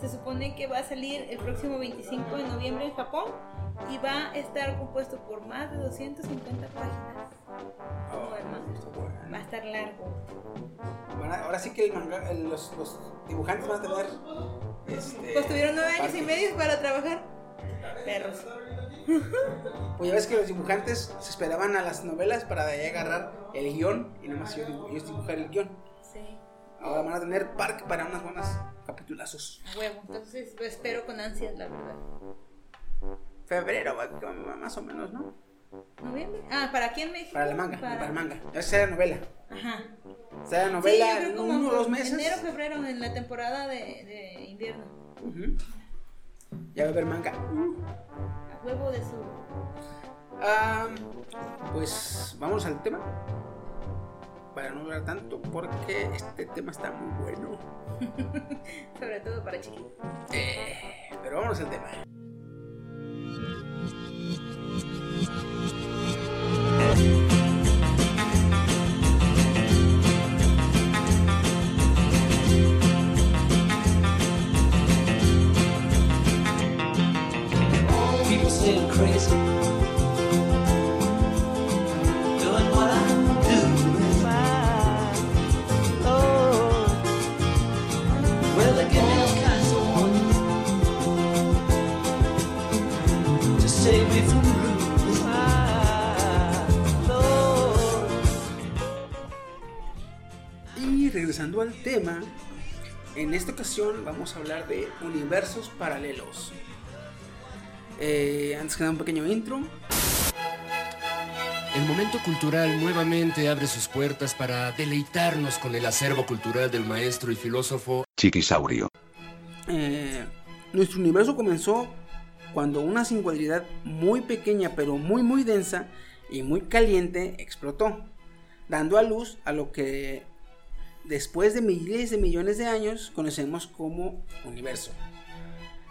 se supone que va a salir el próximo 25 de noviembre en Japón y va a estar compuesto por más de 250 páginas. Hermano. Va a estar largo. A- ahora sí que el manga- el- los, los dibujantes van a tener. Este, Pues tuvieron nueve años y medio para trabajar. Perros. Pues ya ves que los dibujantes se esperaban a las novelas para de ahí agarrar el guion y nada más ellos dibujar el guion. Sí, Ahora van a tener parque para unas buenas capitulazos. a huevo. Entonces lo espero con ansias, la verdad. Febrero, más o menos, ¿no? ¿Noviembre? Ah, ¿para quién México? Para la manga, Para- para el manga. Ya será novela. Ajá. Sí, novela yo creo en como uno o dos meses. enero, febrero, en la temporada de, de invierno. Ujú. Ya va a haber manga. A huevo de su... Ah, pues vamos al tema. Para no durar tanto, porque este tema está muy bueno. Sobre todo para chiquitos. Eh, pero vámonos al tema. People crazy. Regresando al tema, en esta ocasión vamos a hablar de universos paralelos. Eh, antes que nada, un pequeño intro. El momento cultural nuevamente abre sus puertas para deleitarnos con el acervo cultural del maestro y filósofo Chiquisaurio. Eh, nuestro universo comenzó cuando una singularidad muy pequeña pero muy muy densa y muy caliente explotó, dando a luz a lo que después de miles de millones de años conocemos como universo.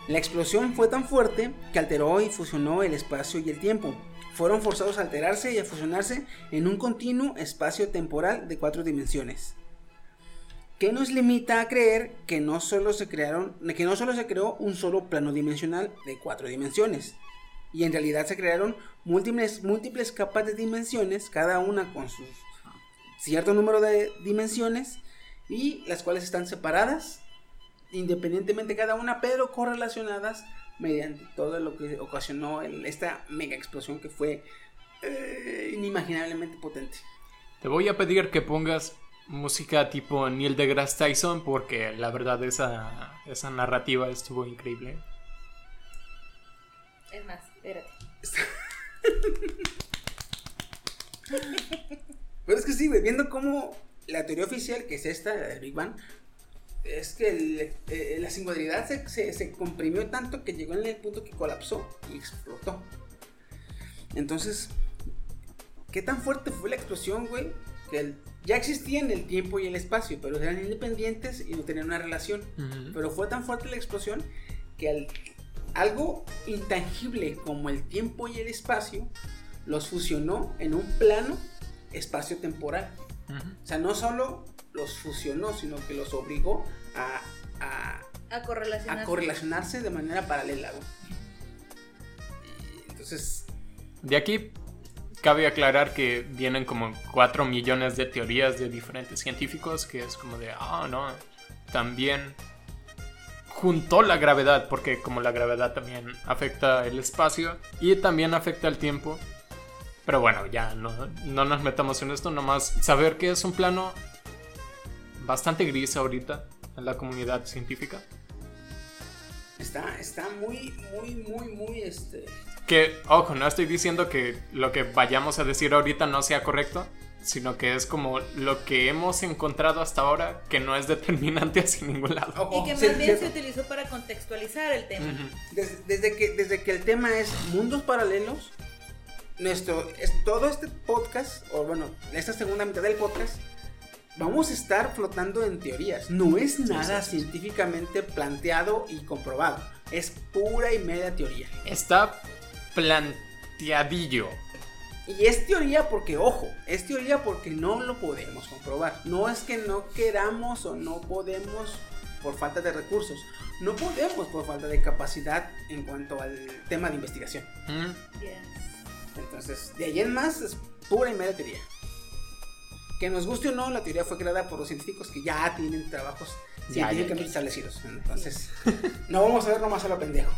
La explosión fue tan fuerte que alteró y fusionó el espacio y el tiempo. Fueron forzados a alterarse y a fusionarse en un continuo espacio temporal de cuatro dimensiones que nos limita a creer que no solo se crearon, que no solo se creó un solo plano dimensional de cuatro dimensiones, Y en realidad se crearon múltiples, múltiples capas de dimensiones, cada una con su cierto número de dimensiones, y las cuales están separadas, independientemente cada una, pero correlacionadas mediante todo lo que ocasionó el- esta mega explosión que fue eh, inimaginablemente potente. Te voy a pedir que pongas música tipo Neil deGrasse Tyson porque la verdad esa, esa narrativa estuvo increíble. Es más, espérate. Pero es que sí, viendo cómo la teoría oficial, que es esta, la del Big Bang, es que el- eh, la singularidad se, se- se comprimió tanto que llegó en el punto que colapsó y explotó. Entonces, ¿qué tan fuerte fue la explosión, güey? Que el- ya existían el tiempo y el espacio, pero eran independientes y no tenían una relación. Pero fue tan fuerte la explosión que al- algo intangible como el tiempo y el espacio los fusionó en un plano espacio-temporal. O sea, no solo los fusionó, sino que los obligó a, a- A correlacionar. a correlacionarse de manera paralela. Y entonces, De aquí cabe aclarar que vienen como 4 millones de teorías de diferentes científicos que es como de, ah, no, también juntó la gravedad, porque como la gravedad también afecta el espacio y también afecta el tiempo. Pero bueno, ya no, no nos metamos en esto, nomás saber que es un plano bastante gris ahorita en la comunidad científica. está, está muy, muy, muy, muy, este... Que, ojo, no estoy diciendo que lo que vayamos a decir ahorita no sea correcto, sino que es como lo que hemos encontrado hasta ahora que no es determinante hacia ningún lado. ojo, Y que sí, más se utilizó para contextualizar el tema. Ujú. Des- desde, que, desde que el tema es mundos paralelos, nuestro, es, todo este podcast, o bueno, esta segunda mitad del podcast, vamos a estar flotando en teorías. No es nada científicamente planteado y comprobado. Es pura y media teoría. Está planteadillo. Y es teoría porque, ojo, es teoría porque no lo podemos comprobar. No es que no queramos o no podemos por falta de recursos. No podemos por falta de capacidad en cuanto al tema de investigación. Mm, Yes. Entonces, de ahí en más es pura y media teoría. Que nos guste o no, la teoría fue creada por los científicos que ya tienen trabajos científicamente ya. establecidos. Entonces, no vamos a ver nomás a lo pendejo.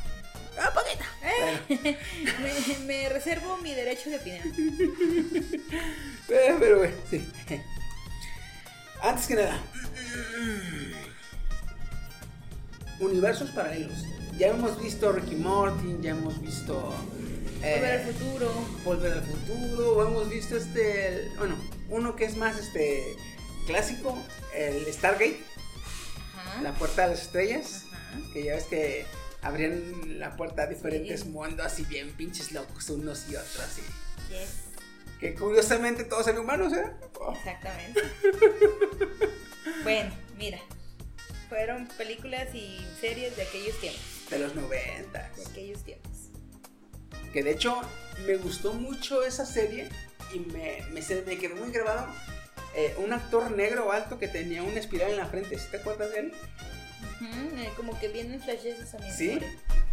¡Ah, poquita! Bueno, me, me reservo mi derecho de opinión. eh, pero bueno, sí. Antes que nada, universos paralelos. Ya hemos visto Ricky Morty, ya hemos visto. Eh, Volver al futuro. Volver al futuro, o hemos visto este, el- bueno, uno que es más este clásico, el Stargate, Ajá. la puerta de las estrellas, Ajá. que ya ves que abrían la puerta a diferentes Sí. mundos así bien pinches locos unos y otros así. Yes. Que curiosamente todos eran humanos, ¿eh? Oh, Exactamente. bueno, mira. Fueron películas y series de aquellos tiempos. de los noventas. De aquellos tiempos. Que de hecho me gustó mucho esa serie y me, me, se me quedó muy grabado eh, un actor negro alto que tenía una espiral en la frente. ¿Sí ¿Te acuerdas de él? Eh, como que vienen flashes a mi Sí.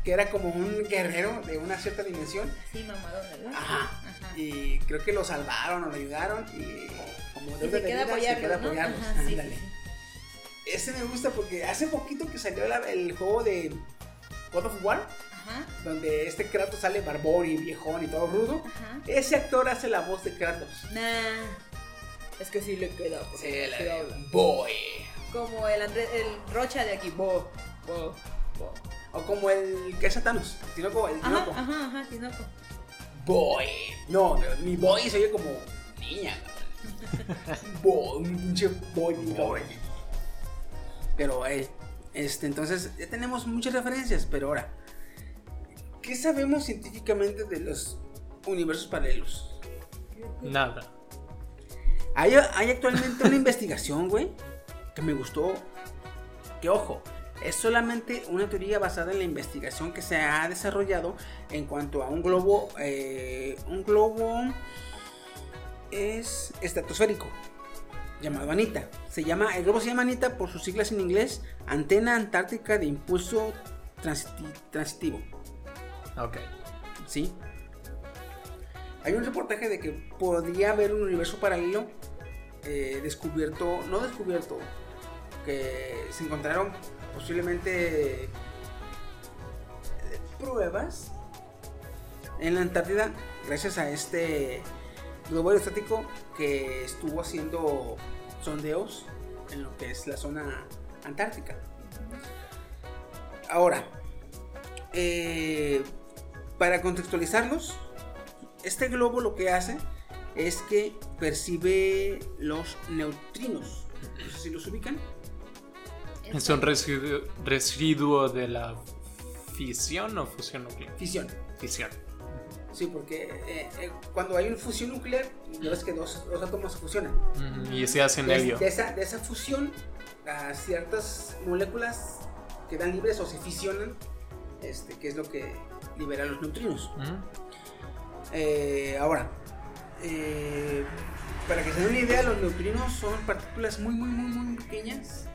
Que era como un guerrero de una cierta dimensión. Así mamadón, ¿verdad? Ajá. Ajá. Y creo que lo salvaron o lo ayudaron y como Y deuda se de queda vida, apoyarlos, se queda ¿no? apoyarlos. Ajá, sí, Ándale. sí, sí. Ese me gusta porque hace poquito que salió la- el juego de God of War, Ajá. donde este Kratos sale barbón y viejón y todo rudo. Ajá. Ese actor hace la voz de Kratos. Nah. Es que sí le queda. Sí, de habla. Boy. Como el, André- el Rocha de aquí. Bo, bo, bo. O como el que es Thanos, Tinoco, el Ajá, Tinoco. ajá, ajá, Tinoco. Boy. No, mi boy se oye como niña. boy, un pinche boy, boy. Pero, eh, este, entonces, ya tenemos muchas referencias, pero ahora, ¿qué sabemos científicamente de los universos paralelos? Nada. Hay, hay actualmente una investigación, güey, que me gustó. Que ojo, es solamente una teoría basada en la investigación que se ha desarrollado en cuanto a un globo. eh, un globo es estratosférico llamado Anita. Se llama, el globo se llama Anita por sus siglas en inglés, Antena Antártica de Impulso Transiti- Transitivo. Ok. ¿sí? Hay un reportaje de que podría haber un universo paralelo eh, descubierto, no descubierto, que se encontraron posiblemente eh, pruebas en la Antártida gracias a este globo aerostático que estuvo haciendo sondeos en lo que es la zona antártica. Ahora, eh, para contextualizarlos, este globo lo que hace es que percibe los neutrinos. No sé si los ubican. Es un residuo, residuo de la fisión o fusión nuclear. Fisión. Fisión. Sí, porque eh, eh, cuando hay una fusión nuclear, ya ves que dos, dos átomos se fusionan. Ujú, Y se hace en De, helio. de esa, de esa fusión, a ciertas moléculas quedan libres o se fisionan, este, que es lo que libera los neutrinos. Eh, ahora, eh, para que se den una idea, los neutrinos son partículas muy, muy, muy, muy pequeñas,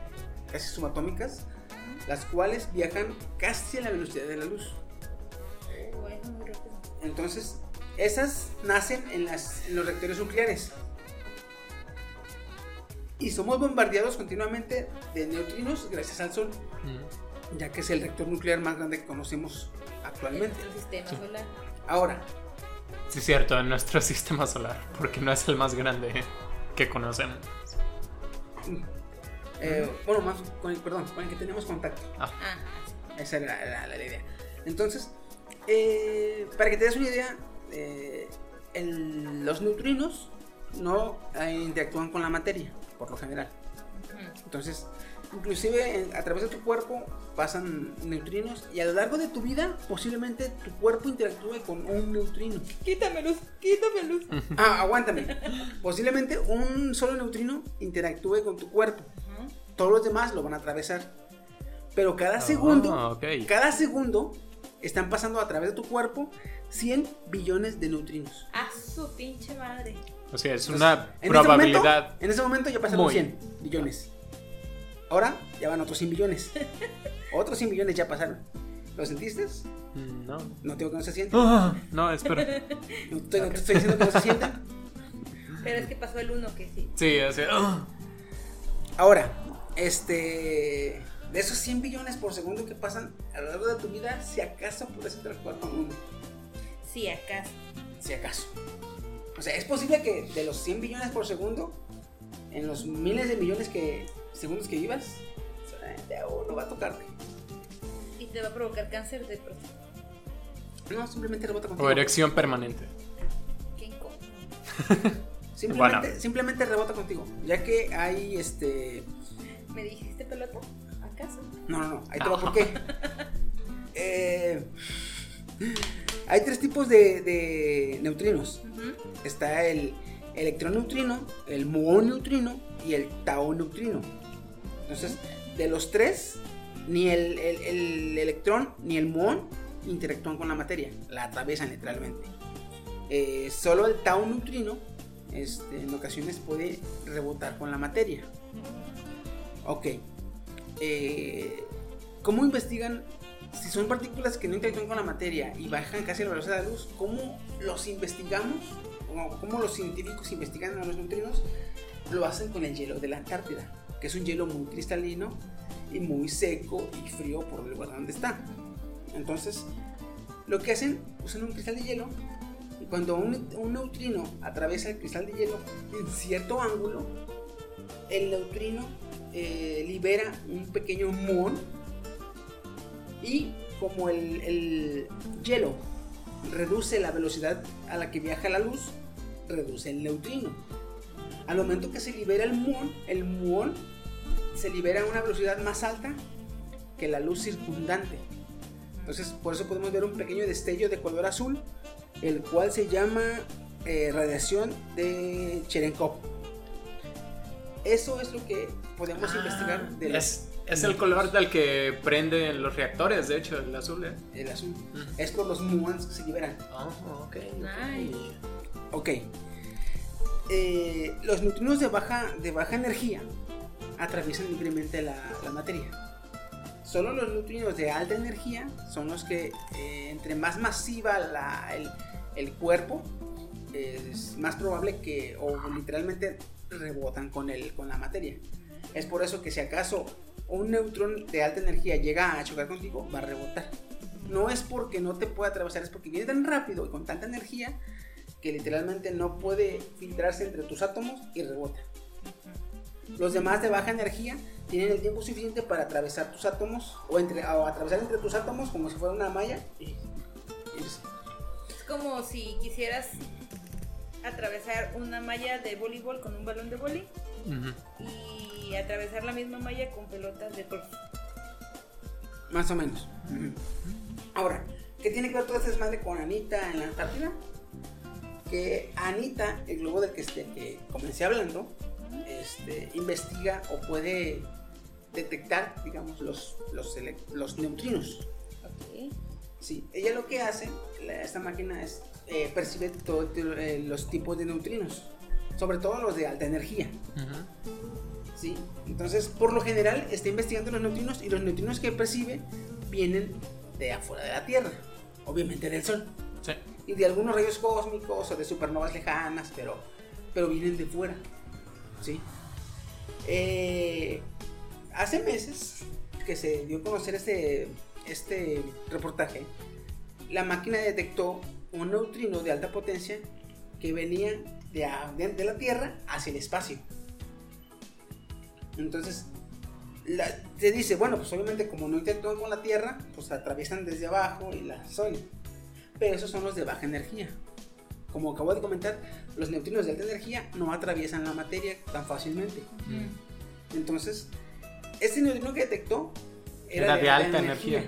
casi subatómicas, las cuales viajan casi a la velocidad de la luz. Entonces, esas nacen en, las- en los reactores nucleares. Y somos bombardeados continuamente de neutrinos gracias al Sol. Ya que es el reactor nuclear más grande que conocemos En actualmente. nuestro sistema solar. Ahora, Sí, cierto, en nuestro sistema solar, porque no es el más grande que conocemos. eh, bueno, más con el, perdón, con el que tenemos contacto. Ah, Esa era la, la- la idea. Entonces, eh, para que te des una idea, eh, el- los neutrinos no interactúan con la materia, por lo general. Entonces, inclusive en- a través de tu cuerpo pasan neutrinos y a lo largo de tu vida posiblemente tu cuerpo interactúe con un neutrino. quítame luz, quítame luz. Ah, aguántame. Posiblemente un solo neutrino interactúe con tu cuerpo. Todos los demás lo van a atravesar. Pero cada segundo, Ah, ok. cada segundo están pasando a través de tu cuerpo 100 billones de neutrinos. A su pinche madre. O sea, es Entonces, una en probabilidad. Ese momento, en ese momento ya pasaron muy- 100 billones. Ahora ya van otros 100 billones. otros 100 billones ya pasaron. ¿Lo sentiste? Mm, No. No tengo que no se siente. Ah, no, espera. No te estoy diciendo que no se sientan. Pero es que pasó el uno que sí. Sí, o sea. ah. Ahora, este. De esos 100 billones por segundo que pasan a lo largo de tu vida, si acaso puedes interactuar con uno. Sí, acaso. Si acaso. O sea, es posible que de los 100 billones por segundo, en los miles de millones que segundos que vivas, solamente a uno va a tocarte. Y te va a provocar cáncer de próstata. No, simplemente rebota contigo. O erección permanente. Qué incómodo. Simplemente, Bueno. simplemente rebota contigo. Ya que hay este. ¿Me dijiste pelota? ¿Acaso? No, no, no. Ahí te va por qué. Eh, hay tres tipos de, de neutrinos. Está el electroneutrino, el muonneutrino y el tau neutrino. Entonces, de los tres, ni el, el- el electrón ni el muón interactúan con la materia, la atraviesan literalmente. Eh, solo el tau neutrino este, en ocasiones puede rebotar con la materia. Ok. Eh, ¿Cómo investigan si son partículas que no interactúan con la materia y bajan casi la velocidad de la luz? ¿Cómo los investigamos? ¿O ¿Cómo los científicos investigan a los neutrinos? Lo hacen con el hielo de la Antártida, que es un hielo muy cristalino y muy seco y frío por el lugar donde está. Entonces, lo que hacen, usan un cristal de hielo y cuando un, neutrino atraviesa el cristal de hielo en cierto ángulo, el neutrino eh, libera un pequeño muón y como el, el hielo reduce la velocidad a la que viaja la luz, reduce el neutrino. Al momento que se libera el muón, el muón se libera a una velocidad más alta que la luz circundante. Entonces, por eso podemos ver un pequeño destello de color azul, el cual se llama eh, radiación de Cherenkov. Eso es lo que podemos investigar del Es, es el color del que prenden los reactores, de hecho, el azul. ¿eh? el azul. Es por los muons que se liberan. Ah, ok. Nice. Ok. Eh, los neutrinos de baja, de baja energía atraviesan libremente la, materia. Solo los neutrinos de alta energía son los que, eh, entre más masiva el, el cuerpo, es más probable que, o literalmente rebotan con, el, con la materia. Es por eso que si acaso un neutrón de alta energía llega a chocar contigo, va a rebotar. No es porque no te pueda atravesar, es porque viene tan rápido y con tanta energía que literalmente no puede filtrarse entre tus átomos y rebota. Los demás de baja energía tienen el tiempo suficiente para atravesar tus átomos o, entre, o atravesar entre tus átomos como si fuera una malla y irse. Es como si quisieras atravesar una malla de voleibol con un balón de Ujú. y atravesar la misma malla con pelotas de golf. Más o menos. Ahora, ¿qué tiene que ver todo este desmadre con Anita en la Antártida? Que Anita, el globo del que, este, que comencé hablando, este, investiga o puede detectar, digamos, los, los, neutrinos. Sí, ella lo que hace, la- esta máquina es eh, percibe todos los tipos de neutrinos, sobre todo los de alta energía. ¿sí? Entonces, por lo general, está investigando los neutrinos y los neutrinos que percibe vienen de afuera de la Tierra, obviamente del Sol, Sí. Y de algunos rayos cósmicos o de supernovas lejanas, pero, pero vienen de fuera. ¿sí? Eh, hace meses que se dio a conocer este, este reportaje, la máquina detectó un neutrino de alta potencia que venía de, de- la Tierra hacia el espacio. Entonces, se dice, bueno, pues obviamente como no interactúan con la Tierra, pues atraviesan desde abajo y la Sol. Pero esos son los de baja energía. Como acabo de comentar, los neutrinos de alta energía no atraviesan la materia tan fácilmente. Entonces, este neutrino que detectó Era de alta energía.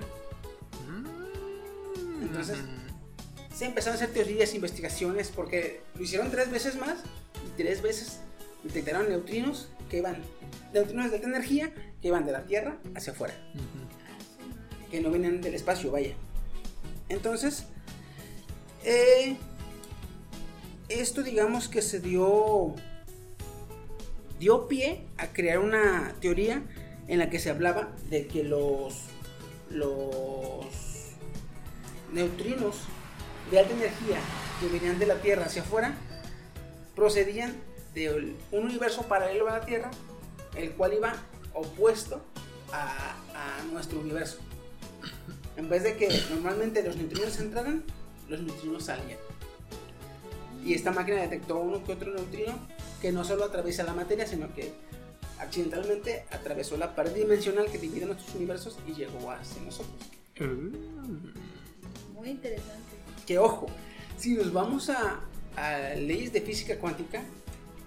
Entonces, se empezaron a hacer teorías, investigaciones, porque lo hicieron tres veces más y tres veces detectaron neutrinos que iban, neutrinos de alta energía que iban de la Tierra hacia afuera, que no vienen del espacio, vaya. Entonces, eh, esto digamos que se dio, dio pie a crear una teoría en la que se hablaba de que los, los neutrinos de alta energía que venían de la Tierra hacia afuera procedían de un universo paralelo a la Tierra, el cual iba opuesto a, a nuestro universo. En vez de que normalmente los neutrinos entraran, los neutrinos salían. Y esta máquina detectó uno que otro neutrino que no solo atraviesa la materia, sino que accidentalmente atravesó la pared dimensional que divide nuestros universos y llegó hacia nosotros. Muy interesante. Que ojo, si nos vamos a, a leyes de física cuántica,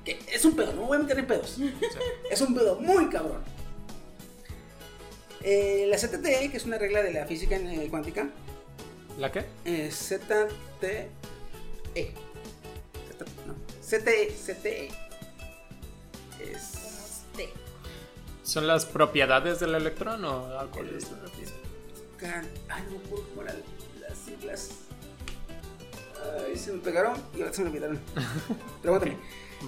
que es un pedo, no me voy a meter en pedos. Es un pedo muy cabrón. Eh, la ZTE, que es una regla de la física eh, cuántica, ¿La qué? eh, ZTE. Z- no, CTE, CTE. Es. T. ¿Son las propiedades del electrón o a cuál es la física? Can- Ay, no cómo eran las siglas. Ay, se me pegaron y ahora se me olvidaron. Pregúntame.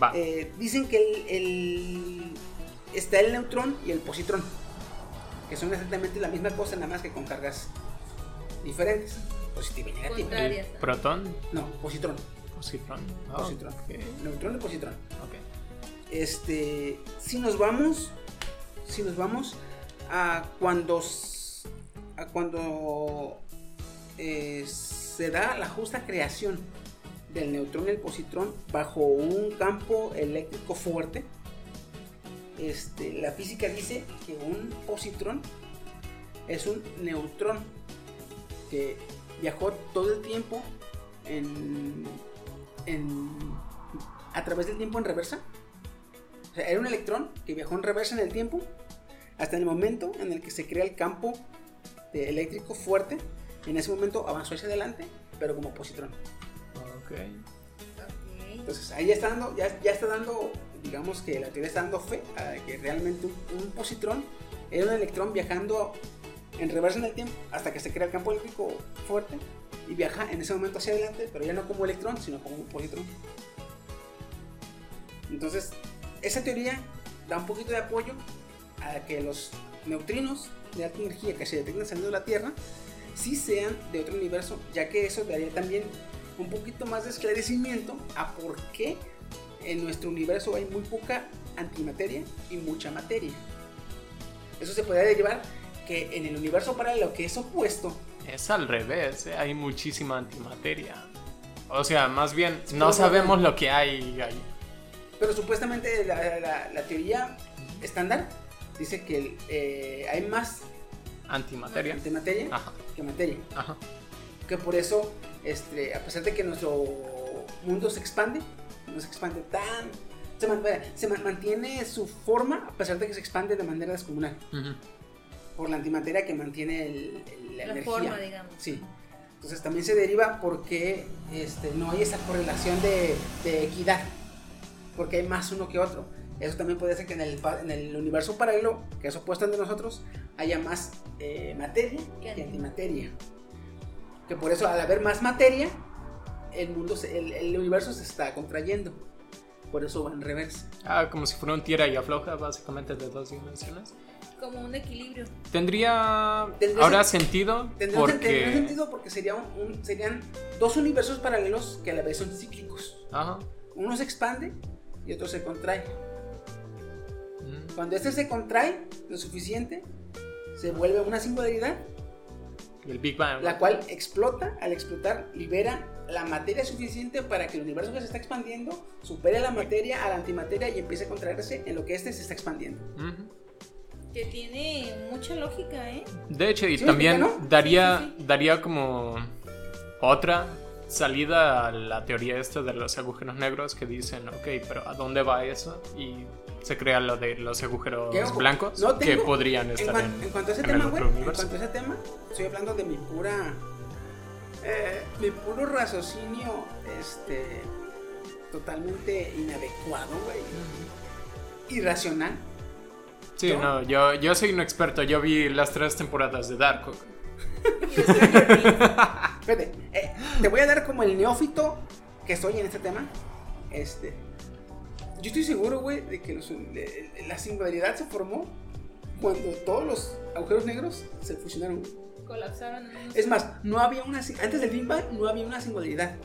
Va. Eh, dicen que el, el- está el neutrón y el positrón, que son exactamente la misma cosa, nada más que con cargas diferentes, positiva y negativa. Contrarias. ¿El protón? No, positrón, Positrón. Positrón, neutrón y positrón. ok. Este, si nos vamos, si nos vamos a cuando, a cuando eh, se da la justa creación del neutrón y el positrón bajo un campo eléctrico fuerte, este, la física dice que un positrón es un neutrón que viajó todo el tiempo en, en- a través del tiempo en reversa. O sea, era un electrón que viajó en reversa en el tiempo hasta el momento en el que se crea el campo de eléctrico fuerte. En ese momento avanzó hacia adelante, pero como positrón. Ok. Ok. Entonces ahí ya está dando, ya, ya está dando, digamos que la teoría está dando fe a que realmente un, un positrón era un electrón viajando en reversa en el tiempo hasta que se crea el campo eléctrico fuerte y viaja en ese momento hacia adelante, pero ya no como electrón, sino como un positrón. Entonces, esa teoría da un poquito de apoyo a que los neutrinos de alta energía que se detectan saliendo de la Tierra sí sean de otro universo, ya que eso daría también un poquito más de esclarecimiento a por qué en nuestro universo hay muy poca antimateria y mucha materia. Eso se podría derivar que en el universo paralelo que es opuesto, Es al revés, ¿eh? hay muchísima antimateria. O sea, más bien, no sabemos lo que hay ahí. pero supuestamente la, la- la teoría estándar dice que eh, hay más Antimateria. antimateria Ajá, que materia. ajá. que por eso, este, a pesar de que nuestro mundo se expande, no se expande tan... Se, se man- mantiene su forma a pesar de que se expande de manera descomunal Ujú. Por la antimateria que mantiene el- el- la, La energía. forma, digamos. Sí. Entonces también se deriva porque este, no hay esa correlación de, de equidad, porque hay más uno que otro. Eso también puede ser que en el, pa- en el universo paralelo, que es opuesto al de nosotros, haya más eh, materia Que que antimateria. Que por eso al haber más materia, el mundo, se- el, el universo se está contrayendo. Por eso va en reversa. Ah, como si fuera un tira y afloja, básicamente de dos dimensiones. Como un equilibrio. Tendría Tendría ahora sen- sentido Tendría, un- tendría porque... sentido porque sería un- un- serían dos universos paralelos que a la vez son cíclicos. Ajá. Uno se expande y otro se contrae. Mm. Cuando este se contrae lo suficiente, se vuelve una singularidad, El Big Bang. la cual explota. Al explotar, libera la materia suficiente para que el universo que se está expandiendo supere la materia a la antimateria y empiece a contraerse en lo que este se está expandiendo. Ujú. Que tiene mucha lógica, ¿eh? De hecho, y ¿Sí me también no? daría, Sí, sí, sí. daría como otra salida a la teoría esta de los agujeros negros que dicen, ok, pero ¿a dónde va eso? Y se crea lo de los agujeros blancos no que podrían En, estar cuan- en, en cuanto a ese en el tema, otro güey, en cuanto a ese tema, estoy hablando de mi pura. eh, mi puro raciocinio, este. totalmente inadecuado, güey. Irracional. Sí, ¿no? no, yo, yo soy un experto, yo vi las tres temporadas de Dark. Fíjate, eh, te voy a dar como el neófito que soy en este tema. Este. Yo estoy seguro, güey, de que los- de- la singularidad se formó cuando todos los agujeros negros se fusionaron. Colapsaron en Es más, no había una. Antes del Big Bang no había una singularidad.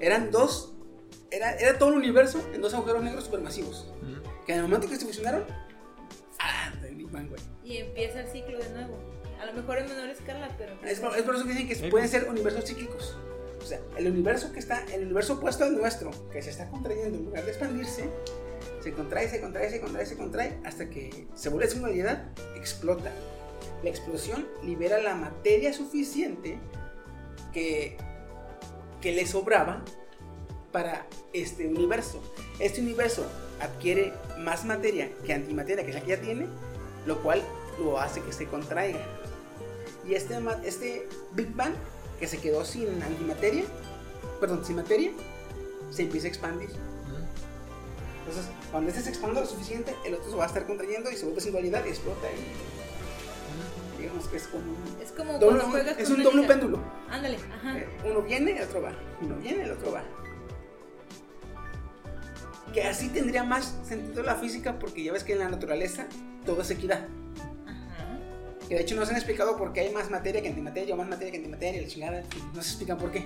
Eran dos. Era, era todo el universo en dos agujeros negros supermasivos. Que en el momento que se fusionaron. ¡Ah! El Big Bang, güey. Y empieza el ciclo de nuevo. A lo mejor en menor escala, pero. Es por, es por eso que dicen que Sí. pueden ser universos cíclicos. O sea, el universo que está, el universo opuesto al nuestro, que se está contrayendo en lugar de expandirse, se contrae, se contrae, se contrae, se contrae, hasta que se vuelve singularidad, explota. La explosión libera la materia suficiente que, que le sobraba para este universo. Este universo adquiere más materia que antimateria, que es la que ya tiene, lo cual lo hace que se contraiga. Y este, este Big Bang, que se quedó sin antimateria, perdón, sin materia, se empieza a expandir. Entonces, cuando este se expanda lo suficiente, el otro se va a estar contrayendo y se vuelve singularidad y explota. Y digamos que es como un, Es como doble- cuando juegas es con un doble liga. péndulo. Ándale, ajá. Eh, Uno viene, el otro va. Uno viene, el otro va. Que así tendría más sentido la física porque ya ves que en la naturaleza todo es equidad. Ajá. Que de hecho nos han explicado por qué hay más materia que antimateria o más materia que antimateria, la chingada. y No se explican por qué.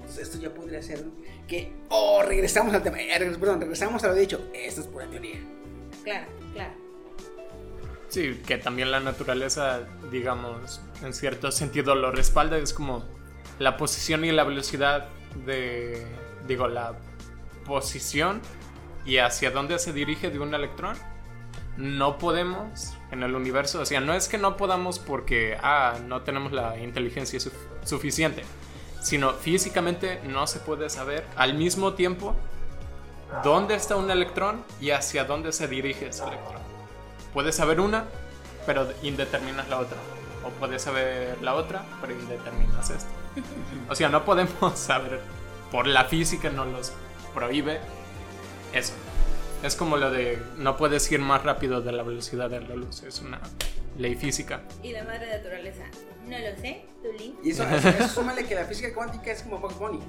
Entonces esto ya podría ser que... Oh, regresamos al tema. eh, perdón, regresamos a lo dicho. Esto es pura teoría. Claro, claro. Sí, que también la naturaleza, digamos, en cierto sentido lo respalda. Es como la posición y la velocidad de, digo, la posición y hacia dónde se dirige de un electrón. No podemos en el universo, o sea, no es que no podamos porque, ah, no tenemos la inteligencia suf- suficiente, sino físicamente no se puede saber al mismo tiempo dónde está un electrón y hacia dónde se dirige ese electrón. Puedes saber una, pero indeterminas la otra. O puedes saber la otra, pero indeterminas esta. O sea, no podemos saber, por la física no los prohíbe eso. Es como lo de no puedes ir más rápido de la velocidad de la luz. Es una ley física. Y la madre naturaleza. No lo sé, tú link. Y eso, eso, eso súmale que la física cuántica es como Bugs Bunny.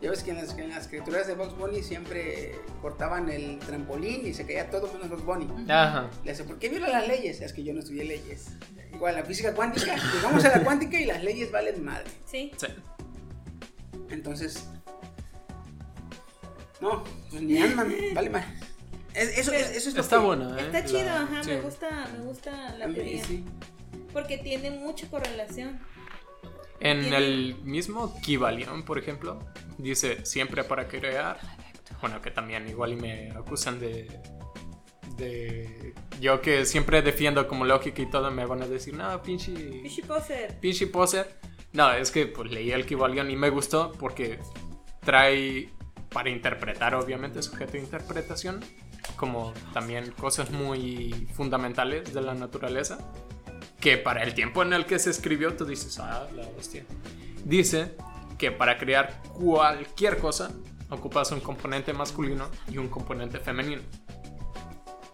Ya ves que en las, que en las criaturas de Box Bunny siempre cortaban el trampolín y se caía todo menos Box Bunny. Ajá. Le hace, ¿por qué viola las leyes? Es que yo no estudié leyes. Igual la física cuántica, llegamos a la cuántica y las leyes valen madre. Sí. Sí. Entonces, no, pues ni Ant-Man, vale. Es- eso, es- eso es lo Está que- bueno, ¿eh? Está chido, La- ajá, sí. me gusta, me gusta la teoría. sí. Porque tiene mucha correlación. En Tiene- el mismo Kibalión, por ejemplo, dice siempre para crear. Bueno, que también igual y me acusan de. de. Yo que siempre defiendo como lógica y todo, me van a decir, no, pinche. Fishy Poser. Pinche poser. No, es que pues leí el Kibalión y me gustó porque trae para interpretar, obviamente, sujeto de interpretación, como también cosas muy fundamentales de la naturaleza, que para el tiempo en el que se escribió tú dices, ah, la hostia. Dice que para crear cualquier cosa ocupas un componente masculino y un componente femenino.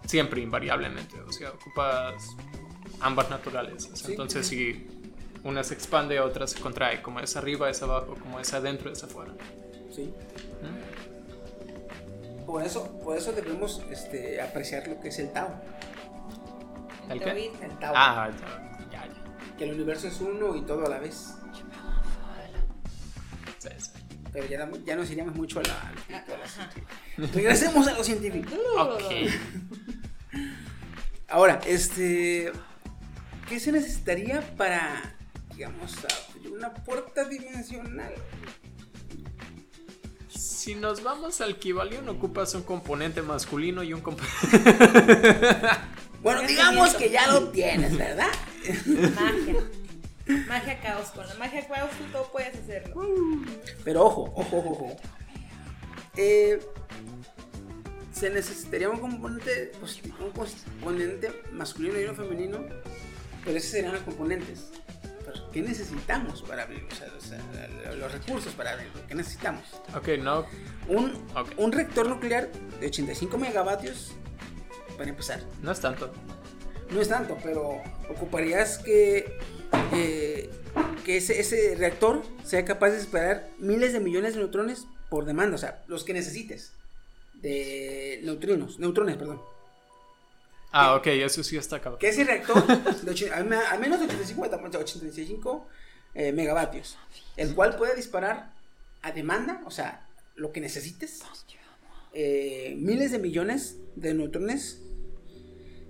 Siempre, invariablemente. O sea, ocupas ambas naturalezas. Sí. Entonces, si una se expande, otra se contrae. Como es arriba, es abajo. Como es adentro, es afuera. Sí. Por eso, por eso debemos este, apreciar lo que es el Tao. ¿El David. qué? El Tao. Ah, ya, ya, ya. Que el universo es uno y todo a la vez. Sí, sí. Pero ya, ya nos iríamos mucho a la, a la-. Regresemos a lo científico. Ok. Ahora, este. ¿Qué se necesitaría para, digamos, una puerta dimensional? Si nos vamos al Kibalión, ocupas un componente masculino y un componente. Bueno, digamos que ya lo tienes, ¿verdad? Magia. Magia caos. Con la magia caos tú todo puedes hacerlo. Pero ojo, ojo, ojo, ojo. Eh, se necesitaría un componente, positivo, un componente masculino y uno femenino, pero esos serían los componentes. ¿Qué necesitamos para abrirlo? O sea, los recursos para abrirlo. ¿Qué necesitamos? ok, no. Un, un reactor nuclear de 85 megavatios para empezar. No es tanto. No es tanto, pero ocuparías que, eh, que ese, ese reactor sea capaz de disparar miles de millones de neutrones por demanda, o sea, los que necesites. De neutrinos, neutrones, perdón. Ah, ok, eso sí está cabrón. Que ese reactor, al me- al menos de 85, de 85 eh, megavatios, el cual puede disparar a demanda, o sea, lo que necesites, eh, miles de millones de neutrones.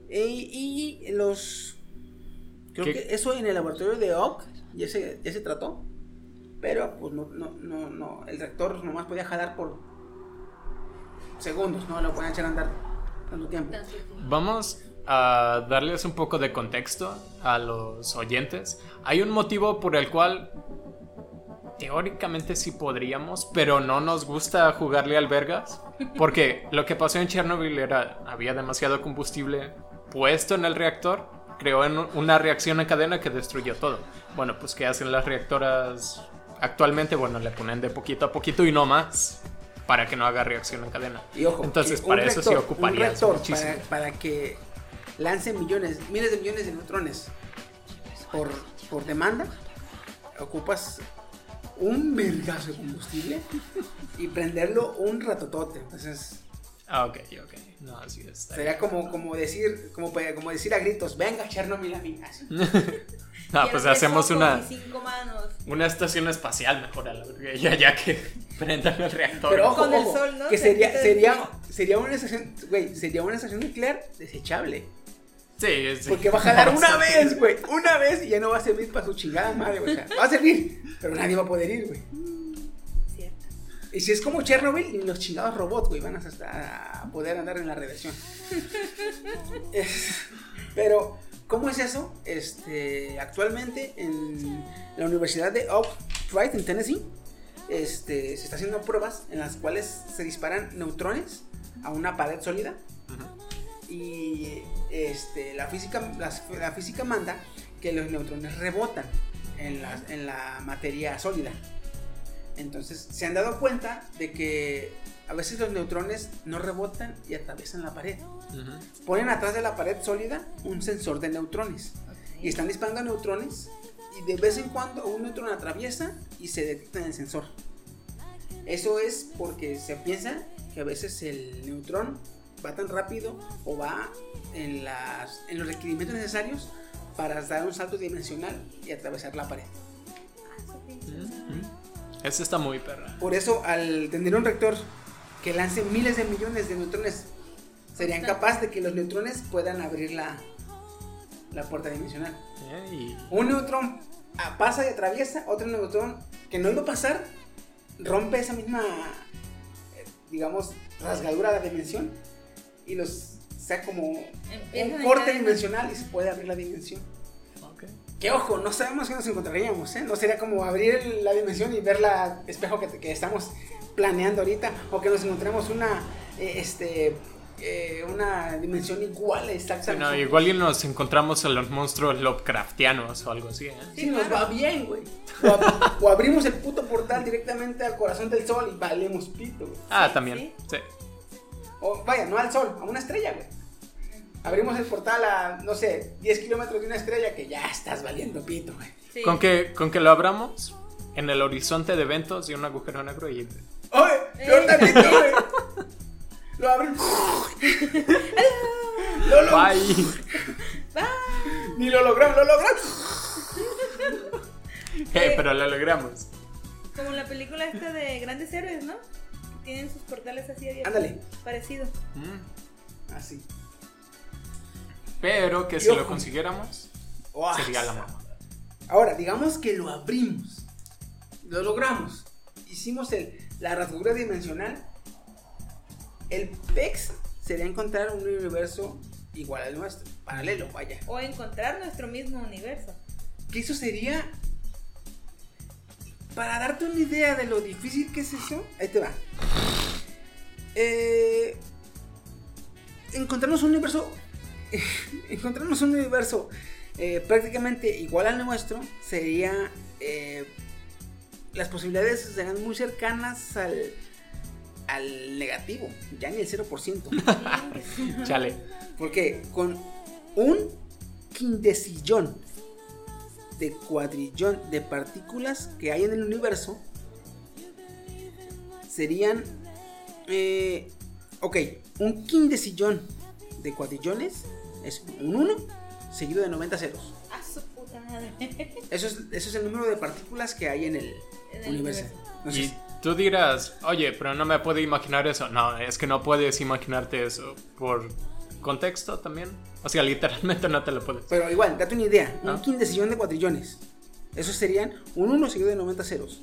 eh, y los. Creo ¿Qué? que eso en el laboratorio de Oak ya se, ya se trató. Pero, pues no, no, no, no. El reactor nomás podía jalar por segundos, no lo podían echar a andar Vamos a darles un poco de contexto a los oyentes. Hay un motivo por el cual teóricamente sí podríamos, pero no nos gusta jugarle al vergas. Porque lo que pasó en Chernobyl era, había demasiado combustible puesto en el reactor, creó una reacción en cadena que destruyó todo. Bueno, pues ¿qué hacen las reactoras actualmente? Bueno, le ponen de poquito a poquito y no más. Para que no haga reacción en cadena. Y ojo, Entonces, para eso sí reactor muchísimo. Para, para que lance millones, miles de millones de neutrones por, por demanda, ocupas un vergazo de combustible y prenderlo un ratotote. Entonces, Ah, ok, ok. No, así está. sería como, como decir, como, como decir a gritos, venga Chernobyl a mí. Ah, pues hacemos una, y cinco manos. una estación espacial mejor a la verga, ya, ya que prendan el reactor. Pero ojo, Con el sol, ¿no? que Se sería, sería, sería una estación, güey, sería una estación nuclear desechable. Sí, sí. Porque va a jalar una vez, güey. Una vez y ya no va a servir para su chingada madre, güey. O sea, va a servir, pero nadie va a poder ir, güey. Cierto. Y si es como Chernobyl, ni los chingados robots, güey, van a, hasta a poder andar en la radiación. Pero, ¿cómo es eso? Este, actualmente en la Universidad de Oak Pride en Tennessee, este, se está haciendo pruebas en las cuales se disparan neutrones a una pared sólida y este, la, física, la, física manda que los neutrones rebotan en la, en la materia sólida. Entonces se han dado cuenta de que a veces los neutrones no rebotan y atraviesan la pared. Ujú. Ponen atrás de la pared sólida un sensor de neutrones y están disparando neutrones y de vez en cuando un neutrón atraviesa y se detecta en el sensor. Eso es porque se piensa que a veces el neutrón va tan rápido o va en, las, en los requerimientos necesarios para dar un salto dimensional y atravesar la pared. Ese está muy perra. Por eso, al tener un reactor que lance miles de millones de neutrones, serían capaces de que los neutrones puedan abrir la, la puerta dimensional. Un neutrón pasa y atraviesa, otro neutrón que no iba a pasar, rompe esa misma, eh, digamos, rasgadura de la dimensión y los sea como un corte dimensional y se puede abrir la dimensión. Que ojo, no sabemos qué nos encontraríamos, ¿eh? No sería como abrir la dimensión y ver la espejo que, que estamos planeando ahorita, o que nos encontremos una, eh, este, eh, una dimensión igual, exacta. Sí, no, igual y nos encontramos a los monstruos Lovecraftianos o algo así, ¿eh? Sí, nos va bien, güey. O, ab- o abrimos el puto portal directamente al corazón del sol y valemos pito, güey. Ah, Sí, también. Sí. O vaya, no al sol, a una estrella, güey. Abrimos el portal a, no sé, 10 kilómetros de una estrella que ya estás valiendo pito, güey. Sí. Con que, con que lo abramos en el horizonte de eventos y un agujero negro y... ¡Oye! ¡Peor tantito, güey! Lo abren. lo, lo- Bye. Ni lo logramos, lo logramos. Eh, pero lo logramos. Como la película esta de Grandes Héroes, ¿no? Que Tienen sus portales así abiertos. Ándale. Parecido. Mm. Así. Pero que si ojo. lo consiguiéramos, Oh, sería la mamá. Ahora, digamos que lo abrimos. Lo logramos. Hicimos el, la rasgadura dimensional. El PEX sería encontrar un universo igual al nuestro. Paralelo, vaya. O encontrar nuestro mismo universo. Que eso sería. Para darte una idea de lo difícil que es eso, ahí te va. Eh, encontrarnos un universo. encontrarnos un universo eh, prácticamente igual al nuestro sería. eh, las posibilidades serán muy cercanas al, al negativo, ya ni el 0%. Chale. Porque con un quindecillón de cuadrillón de partículas que hay en el universo serían. eh, ok, un quindecillón de cuadrillones es un 1 seguido de 90 ceros. Madre. Eso es, eso es el número de partículas que hay en el, En el universo. universo. Entonces, Y tú dirás, oye, pero no me puedo imaginar eso. No, es que no puedes imaginarte eso por contexto también. O sea, literalmente no te lo puedes. Pero igual, date una idea. Un Ah. quindecillón de cuatrillones. Esos serían un 1 seguido de 90 ceros.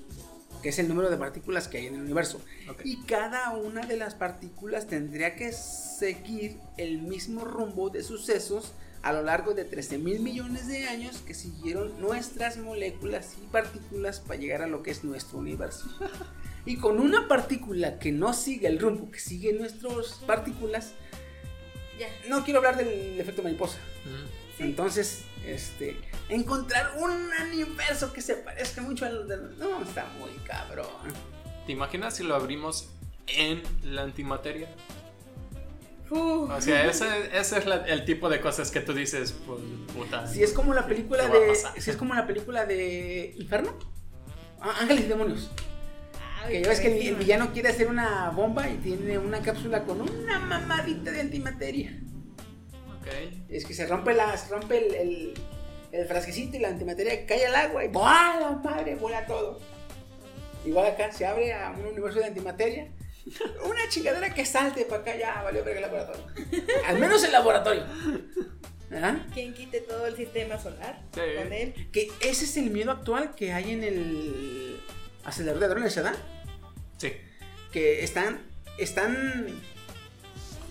Que es el número de partículas que hay en el universo. Y cada una de las partículas tendría que seguir el mismo rumbo de sucesos a lo largo de 13 mil millones de años que siguieron nuestras moléculas y partículas para llegar a lo que es nuestro universo. Y con una partícula que no sigue el rumbo que siguen nuestras partículas, Ya. no quiero hablar del efecto mariposa. Mm. Entonces, este, encontrar un universo que se parezca mucho al del... No, está muy cabrón. ¿Te imaginas si lo abrimos en la antimateria? Uf. O sea, ese, ese es la- el tipo de cosas que tú dices, pues, puta. Si es como la película ¿Qué va a de... Si es como la película de Inferno. Ah, Ángeles y demonios. Ay, Que ya ves que el, el villano quiere hacer una bomba y tiene una cápsula con una mamadita de antimateria. Ok. Es que se rompe la, se rompe el, el, el frasquecito y la antimateria cae al agua y ¡buah! la madre! Vuela todo. Igual acá se abre a un universo de antimateria. Una chingadera que salte para acá ya valió verga el laboratorio. Al menos el laboratorio. ¿Ah? ¿Quién quite todo el sistema solar? Sí. Con él. Que ese es el miedo actual que hay en el acelerador de drones, ¿verdad? Sí. que están, están,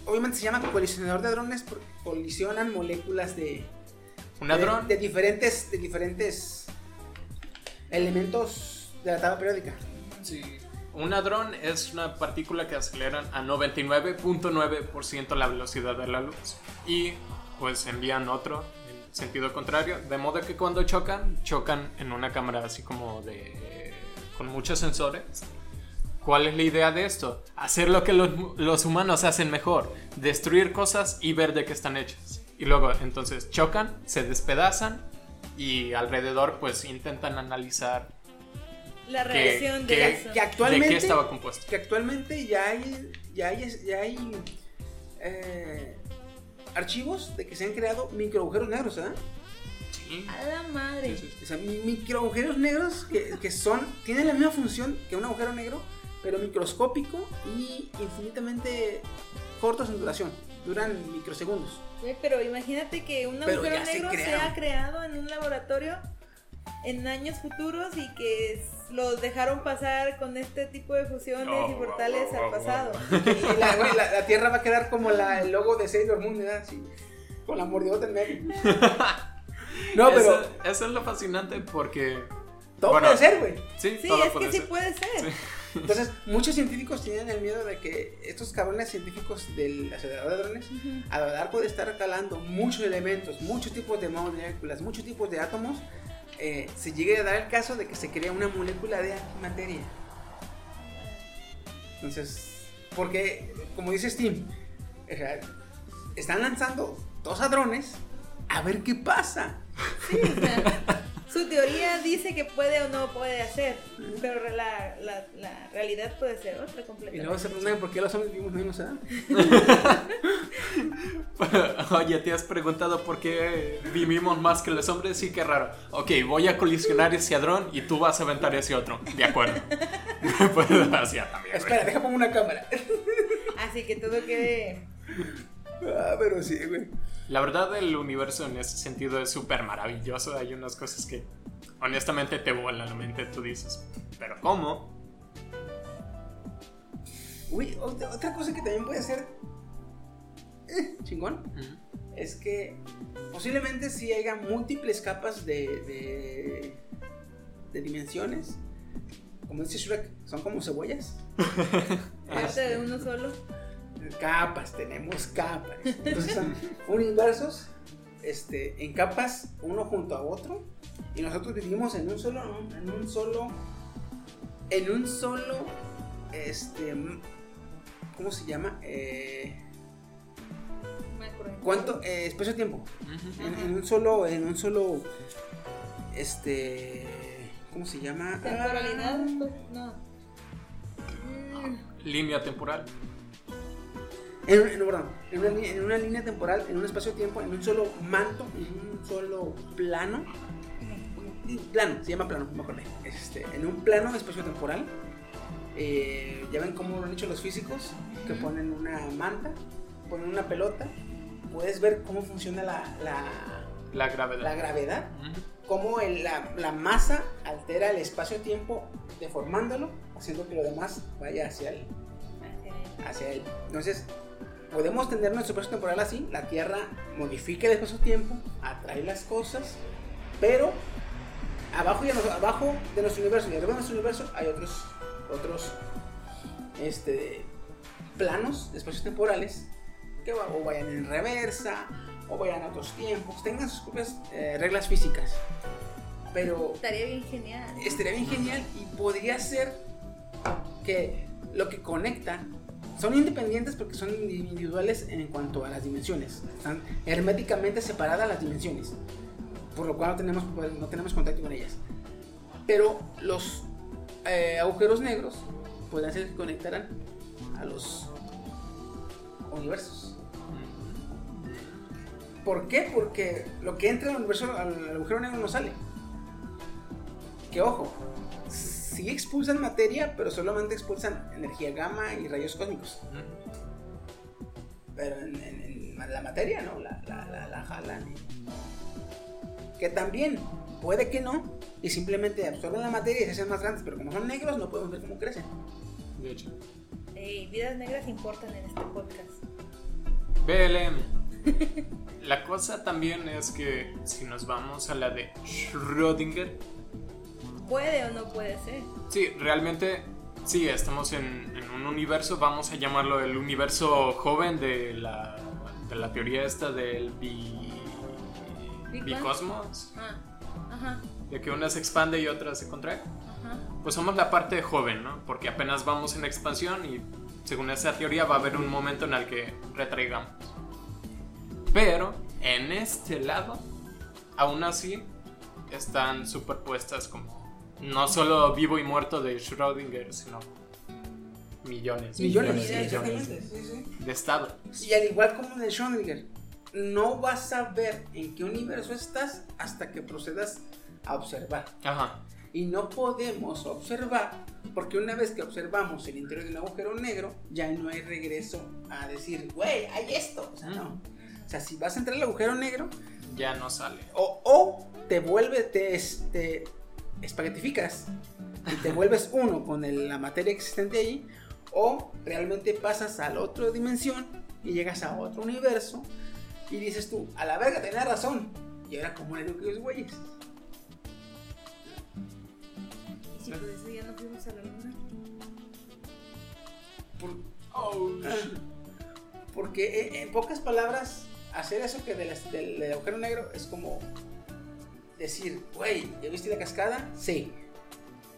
obviamente se llama colisionador de drones porque colisionan moléculas de, Un de, ladrón. de diferentes, de diferentes elementos de la tabla periódica. Sí. Un hadrón es una partícula que aceleran a 99.9% la velocidad de la luz. Y pues envían otro en sentido contrario. De modo que cuando chocan, chocan en una cámara así como de... con muchos sensores. ¿Cuál es la idea de esto? Hacer lo que los, los humanos hacen mejor. Destruir cosas y ver de qué están hechas. Y luego entonces chocan, se despedazan y alrededor pues intentan analizar La ¿Qué- reacción de qué- eso. Que actualmente, ¿De qué estaba compuesto? que actualmente ya hay, ya hay, ya hay eh, archivos de que se han creado micro agujeros negros, ¿verdad? Sí. A la madre. Sí, sí. O sea, mi- micro agujeros negros que, que son, tienen la misma función que un agujero negro, pero microscópico y infinitamente cortos en duración. Duran microsegundos. Güey, pero imagínate que un agujero se negro se ha creado en un laboratorio en años futuros y que los dejaron pasar con este tipo de fusiones y Oh, portales wow, wow, al pasado. Y la, güey, la- la Tierra va a quedar como la- el logo de Sailor Moon, ¿verdad? Así, con la mordidota en medio. No, pero Eso, eso es lo fascinante porque. todo bueno, puede ser, güey. Sí, Sí, todo es que sí ser. puede ser. Sí. Entonces, muchos científicos tienen el miedo de que estos cabrones científicos del acelerador de drones, a lo largo de estar calando muchos elementos, muchos tipos de moléculas, muchos tipos de átomos, eh, se llegue a dar el caso de que se crea una molécula de antimateria. Entonces, porque, como dice Steam, están lanzando dos a drones a ver qué pasa. Sí, su teoría dice que puede o no puede hacer, pero la, la, la realidad puede ser otra Y luego completamente. se preguntan por qué los hombres vivimos menos edad. Oye, ¿te has preguntado por qué vivimos más que los hombres? Sí, qué raro. Ok, voy a colisionar ese hadrón y tú vas a aventar ese otro. De acuerdo. pues así también. güey. Espera, deja pongo una cámara. Así que todo quede. Ah, pero sí, güey. La verdad, el universo en ese sentido es súper maravilloso. Hay unas cosas que honestamente te vuelan la mente. Tú dices, ¿pero cómo? Uy, otra cosa que también puede ser eh, chingón es que posiblemente sí haya múltiples capas de, de, de dimensiones. Como dice Shrek, son como cebollas. Parte de uno solo. Capas, tenemos capas. Entonces son universos este, en capas uno junto a otro. Y nosotros vivimos en un solo, en un solo, en un solo, este, ¿cómo se llama? Eh, ¿Cuánto? Eh, espacio-tiempo. En, en un solo, en un solo, este, ¿cómo se llama? Temporalidad. Ah, pues, no. Línea temporal. En, en- perdón, en una, en una línea temporal, en un espacio-tiempo, en un solo manto, en un solo plano. Plano, se llama plano, me acordé. Este, en un plano espacio-temporal. eh, ya ven cómo lo han hecho los físicos, que ponen una manta, ponen una pelota. Puedes ver cómo funciona la, la, La gravedad. la gravedad, cómo el- la, la masa altera el espacio-tiempo deformándolo, haciendo que lo demás vaya hacia el, hacia él. Entonces, podemos tener nuestro espacio temporal así, la Tierra modifica el espacio-tiempo, atrae las cosas, pero abajo, y abajo de nuestro universo y arriba de nuestro universo hay otros, otros este, planos de espacios temporales que o vayan en reversa o vayan a otros tiempos, tengan sus propias eh, reglas físicas. Pero Estaría bien genial. estaría bien genial y podría ser que lo que conecta son independientes porque son individuales en cuanto a las dimensiones. Están herméticamente separadas las dimensiones, por lo cual no tenemos, no tenemos contacto con ellas. Pero los eh, agujeros negros pueden ser que conectarán a los universos. ¿Por qué? Porque lo que entra al, universo, al agujero negro no sale. Que ojo, sí expulsan materia, pero solamente expulsan energía gamma y rayos cósmicos. Pero en, en- en la materia no, la, la, la- la jalan. y- Que también puede que no, y simplemente absorben la materia y se hacen más grandes, pero como son negros no podemos ver cómo crecen. De hecho. Ey, vidas negras importan en este podcast. BLM. La cosa también es que si nos vamos a la de Schrödinger, Puede o no puede ser. sí, realmente sí, estamos en, en un universo, vamos a llamarlo el universo joven de la, de la teoría esta del bi, bicosmos, Ah, ajá, de que una se expande y otra se contrae. ajá. Pues somos la parte joven, ¿no? Porque apenas vamos en expansión y según esa teoría va a haber un momento en el que retraigamos. Pero en este lado, aún así, están superpuestas como No solo vivo y muerto de Schrödinger, sino millones, Millones, millones, exactamente, sí, sí. de estado. Y al igual como en el Schrödinger, no vas a ver en qué universo estás hasta que procedas a observar. Ajá. Y no podemos observar porque una vez que observamos el interior de un agujero negro, ya no hay regreso a decir, güey, hay esto. O sea, no. O sea, si vas a entrar al agujero negro, Ya no sale. o, o te vuelves, te, te espaguetificas y te vuelves uno con el- la materia existente ahí, o realmente pasas a la otra dimensión y llegas a otro universo y dices tú, a la verga, tenía razón. Y ahora, ¿cómo le digo que los güeyes? Y si por eso ya no fuimos a la luna. Por- Porque eh, en pocas palabras, hacer eso que del, del- del agujero negro es como decir, güey, ¿ya viste la cascada? Sí.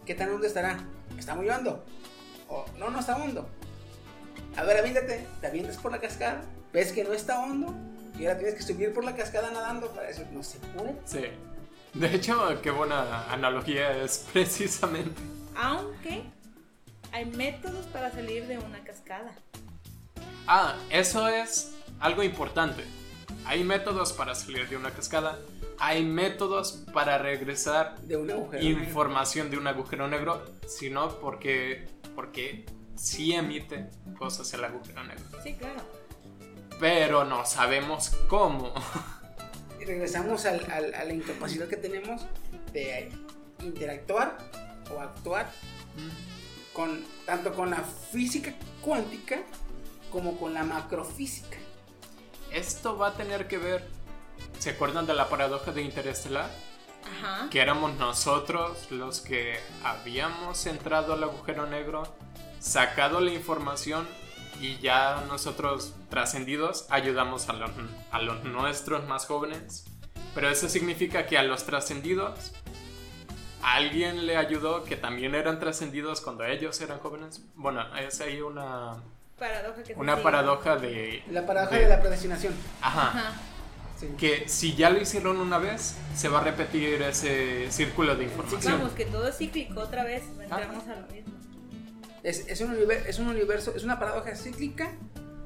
¿Qué tan hondo estará? Está muy hondo. O no, no está hondo. A ver, aviéntate, te avientas por la cascada, ves que no está hondo y ahora tienes que subir por la cascada nadando para eso. No se puede. Sí. De hecho, qué buena analogía es precisamente. Aunque hay métodos para salir de una cascada. Ah, eso es algo importante. Hay métodos para salir de una cascada. Hay métodos para regresar De un agujero negro. información de un agujero negro, sino porque, porque sí emite cosas el agujero negro. Sí, claro. Pero no sabemos cómo. Y regresamos al- al- a la incapacidad que tenemos de interactuar o actuar con tanto con la física cuántica como con la macrofísica. Esto va a tener que ver. ¿Se acuerdan de la paradoja de Interestelar? Ajá. Que éramos nosotros los que habíamos entrado al agujero negro, sacado la información y ya nosotros trascendidos ayudamos a los, a los nuestros más jóvenes. Pero eso significa que a los trascendidos alguien le ayudó que también eran trascendidos cuando ellos eran jóvenes. Bueno, es ahí una, Paradoja que una paradoja de... La paradoja de la predestinación. Ajá. Ajá. Sí. Que si ya lo hicieron una vez, se va a repetir ese círculo de información. Vamos, que todo es cíclico otra vez. Entramos a lo mismo. Es, es un universo, es un universo, es una paradoja cíclica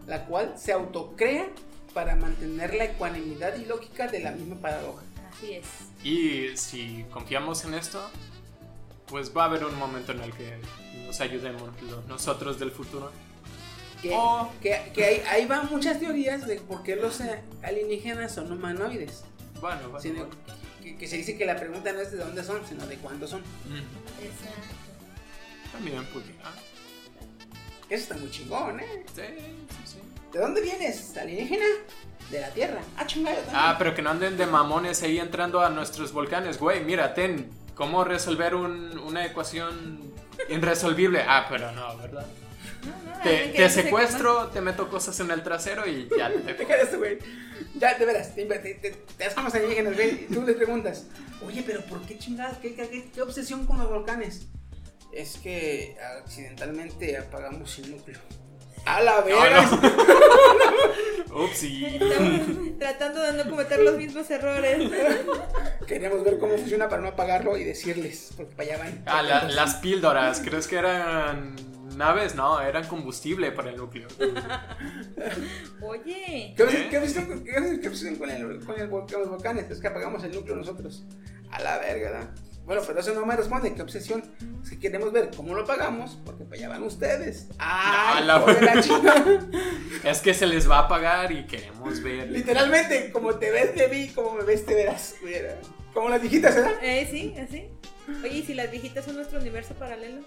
la cual se autocrea para mantener la ecuanimidad y lógica de la misma paradoja. Así es. Y si confiamos en esto, pues va a haber un momento en el que nos ayudemos los nosotros del futuro. Que, Oh. que, que hay, ahí van muchas teorías de por qué los alienígenas son humanoides. Bueno, bueno, Sino bueno. que, que se dice que la pregunta no es de dónde son, sino de cuándo son. Mm, Exacto. También pudiera. Eso está muy chingón, ¿eh? Sí, sí, sí. ¿De dónde vienes? ¿Alienígena? De la Tierra. Ah, chingado también. Ah, pero que no anden de mamones ahí entrando a nuestros volcanes. Güey, mira, ten, ¿cómo resolver un- una ecuación irresolvible? Ah, pero no, ¿verdad? No, no, Te, te secuestro, te meto cosas en el trasero y ya te de eso, güey. Ya, de veras, te, te, te, te alienígenas, güey, y tú les preguntas, oye, pero ¿por qué chingadas? ¿Qué, qué, obsesión con los volcanes? Es que accidentalmente apagamos el núcleo. A la verga. Upsi. Estamos tratando de no cometer los mismos errores. Queríamos ver cómo funciona para no apagarlo y decirles, porque para allá van. Ah, la- las píldoras, ¿crees que eran naves? No, eran combustible para el núcleo. Oye. ¿Qué obsesión, qué con, el, con, el con los volcanes? Es que apagamos el núcleo nosotros. A la verga, ¿verdad? Bueno, pero eso no me responde. ¿Qué obsesión? Es que queremos ver cómo lo pagamos, porque para allá van ustedes. ¡Ah! No, la- la... Es que se les va a pagar y queremos ver. Literalmente, como te ves de mí, como me ves te verás. Como las viejitas, ¿verdad? Eh, sí, así. Oye, ¿y si las viejitas son nuestro universo paralelo?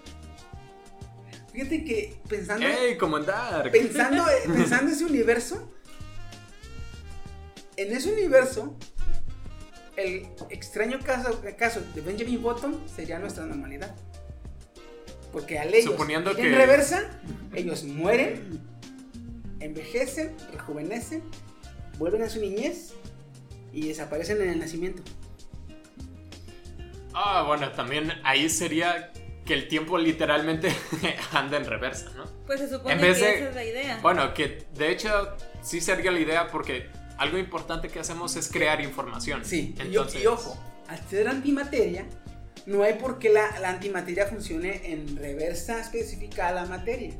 Fíjate que pensando, ¡Ey, en Dark! pensando, pensando ese universo, en ese universo, el extraño caso, caso de Benjamin Button sería nuestra normalidad. Porque al ellos Suponiendo en que- reversa, ellos mueren, envejecen, rejuvenecen, vuelven a su niñez y desaparecen en el nacimiento. Ah, bueno, también ahí sería que el tiempo literalmente anda en reversa, ¿no? Pues se supone En que vez de- esa es la idea. Bueno, que de hecho sí sería la idea porque algo importante que hacemos es crear información. Sí, y- Entonces, y, ojo, al ser antimateria, no hay por qué la, la antimateria funcione en reversa específica a la materia.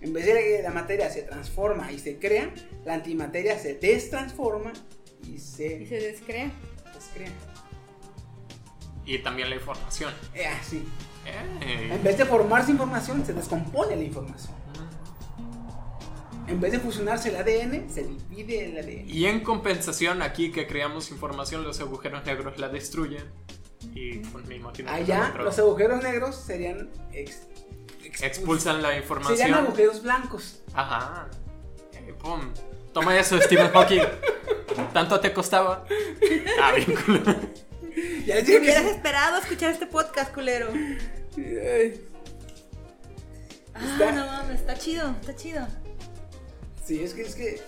En vez de que la materia se transforma y se crea, la antimateria se destransforma y se, Y se descrea. descrea. Y también la información. Eh, así. En vez de formarse información, se descompone la información. En vez de fusionarse el ADN, se divide el ADN. Y en compensación, aquí que creamos información, los agujeros negros la destruyen. Y pues, me imagino Allá, los agujeros negros serían ex- expul- expulsan la información. Serían agujeros blancos. Ajá. Eh, pum. Toma eso, Stephen Hawking. ¿Tanto te costaba? Ah, bien culo. Ya les dije hubieras sí. esperado a escuchar este podcast, culero. Ay, Ah, Está- no mames, está chido, está chido. Sí, es que, es que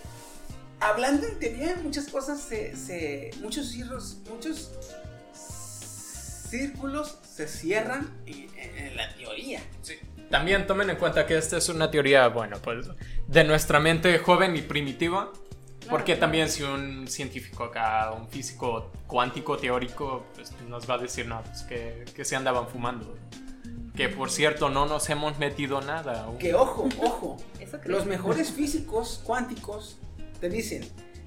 hablando en teoría, muchas cosas se, se muchos círculos, muchos círculos se cierran en, en- en la teoría. También tomen en cuenta que esta es una teoría, bueno, pues de nuestra mente joven y primitiva. Porque claro. también si un científico acá, un físico cuántico teórico, pues nos va a decir, no, pues que, que se andaban fumando. Que por cierto, no nos hemos metido nada. aún. Que ojo, ojo, Eso los mejores físicos cuánticos te dicen,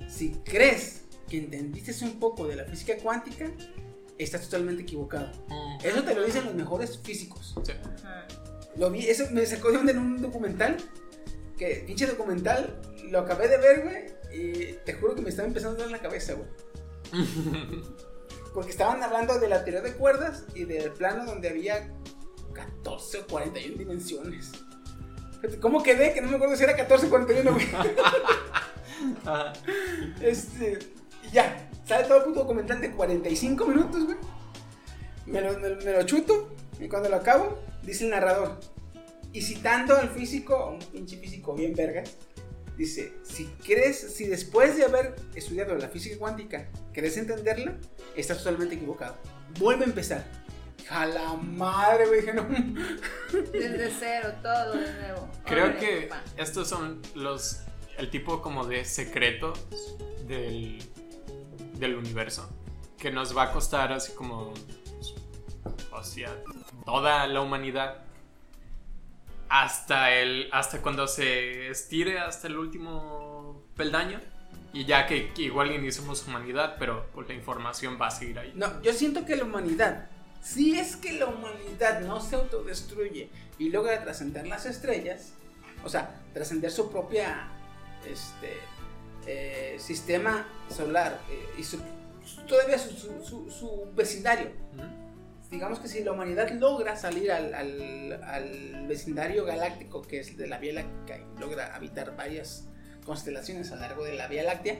si crees que entendiste un poco de la física cuántica, estás totalmente equivocado. Mm, Eso te lo dicen los mejores físicos. sí. Lo vi, eso me sacó de onda en un documental. Que pinche documental, lo acabé de ver, güey. Y te juro que me estaba empezando a dar en la cabeza, güey. Porque estaban hablando de la teoría de cuerdas y del plano donde había 14 o 41 dimensiones. ¿Cómo quedé? Que no me acuerdo si era 14 o 41, güey. Este, y ya, sale todo el puto documental de 45 minutos, güey. Me lo, me, lo- me lo chuto y cuando lo acabo, dice el narrador. Y citando al físico, un pinche físico bien verga, dice, si crees, si después de haber estudiado la física cuántica, querés entenderla, estás totalmente equivocado. Vuelve a empezar. A la madre, güey, dije, no. Desde cero, todo de nuevo. Creo que papá. estos son los. el tipo como de secretos del. del universo. Que nos va a costar así como. O sea, toda la humanidad. Hasta el. hasta cuando se estire hasta el último peldaño. Y ya que, que igual iniciamos humanidad, pero pues la información va a seguir ahí. No, yo siento que la humanidad, si es que la humanidad no se autodestruye y logra trascender las estrellas, o sea, trascender su propia este, eh, sistema solar eh, y su, todavía su, su- su- su vecindario. Digamos que si la humanidad logra salir al, al- al vecindario galáctico que es de la Vía Láctea y logra habitar varias constelaciones a lo largo de la Vía Láctea,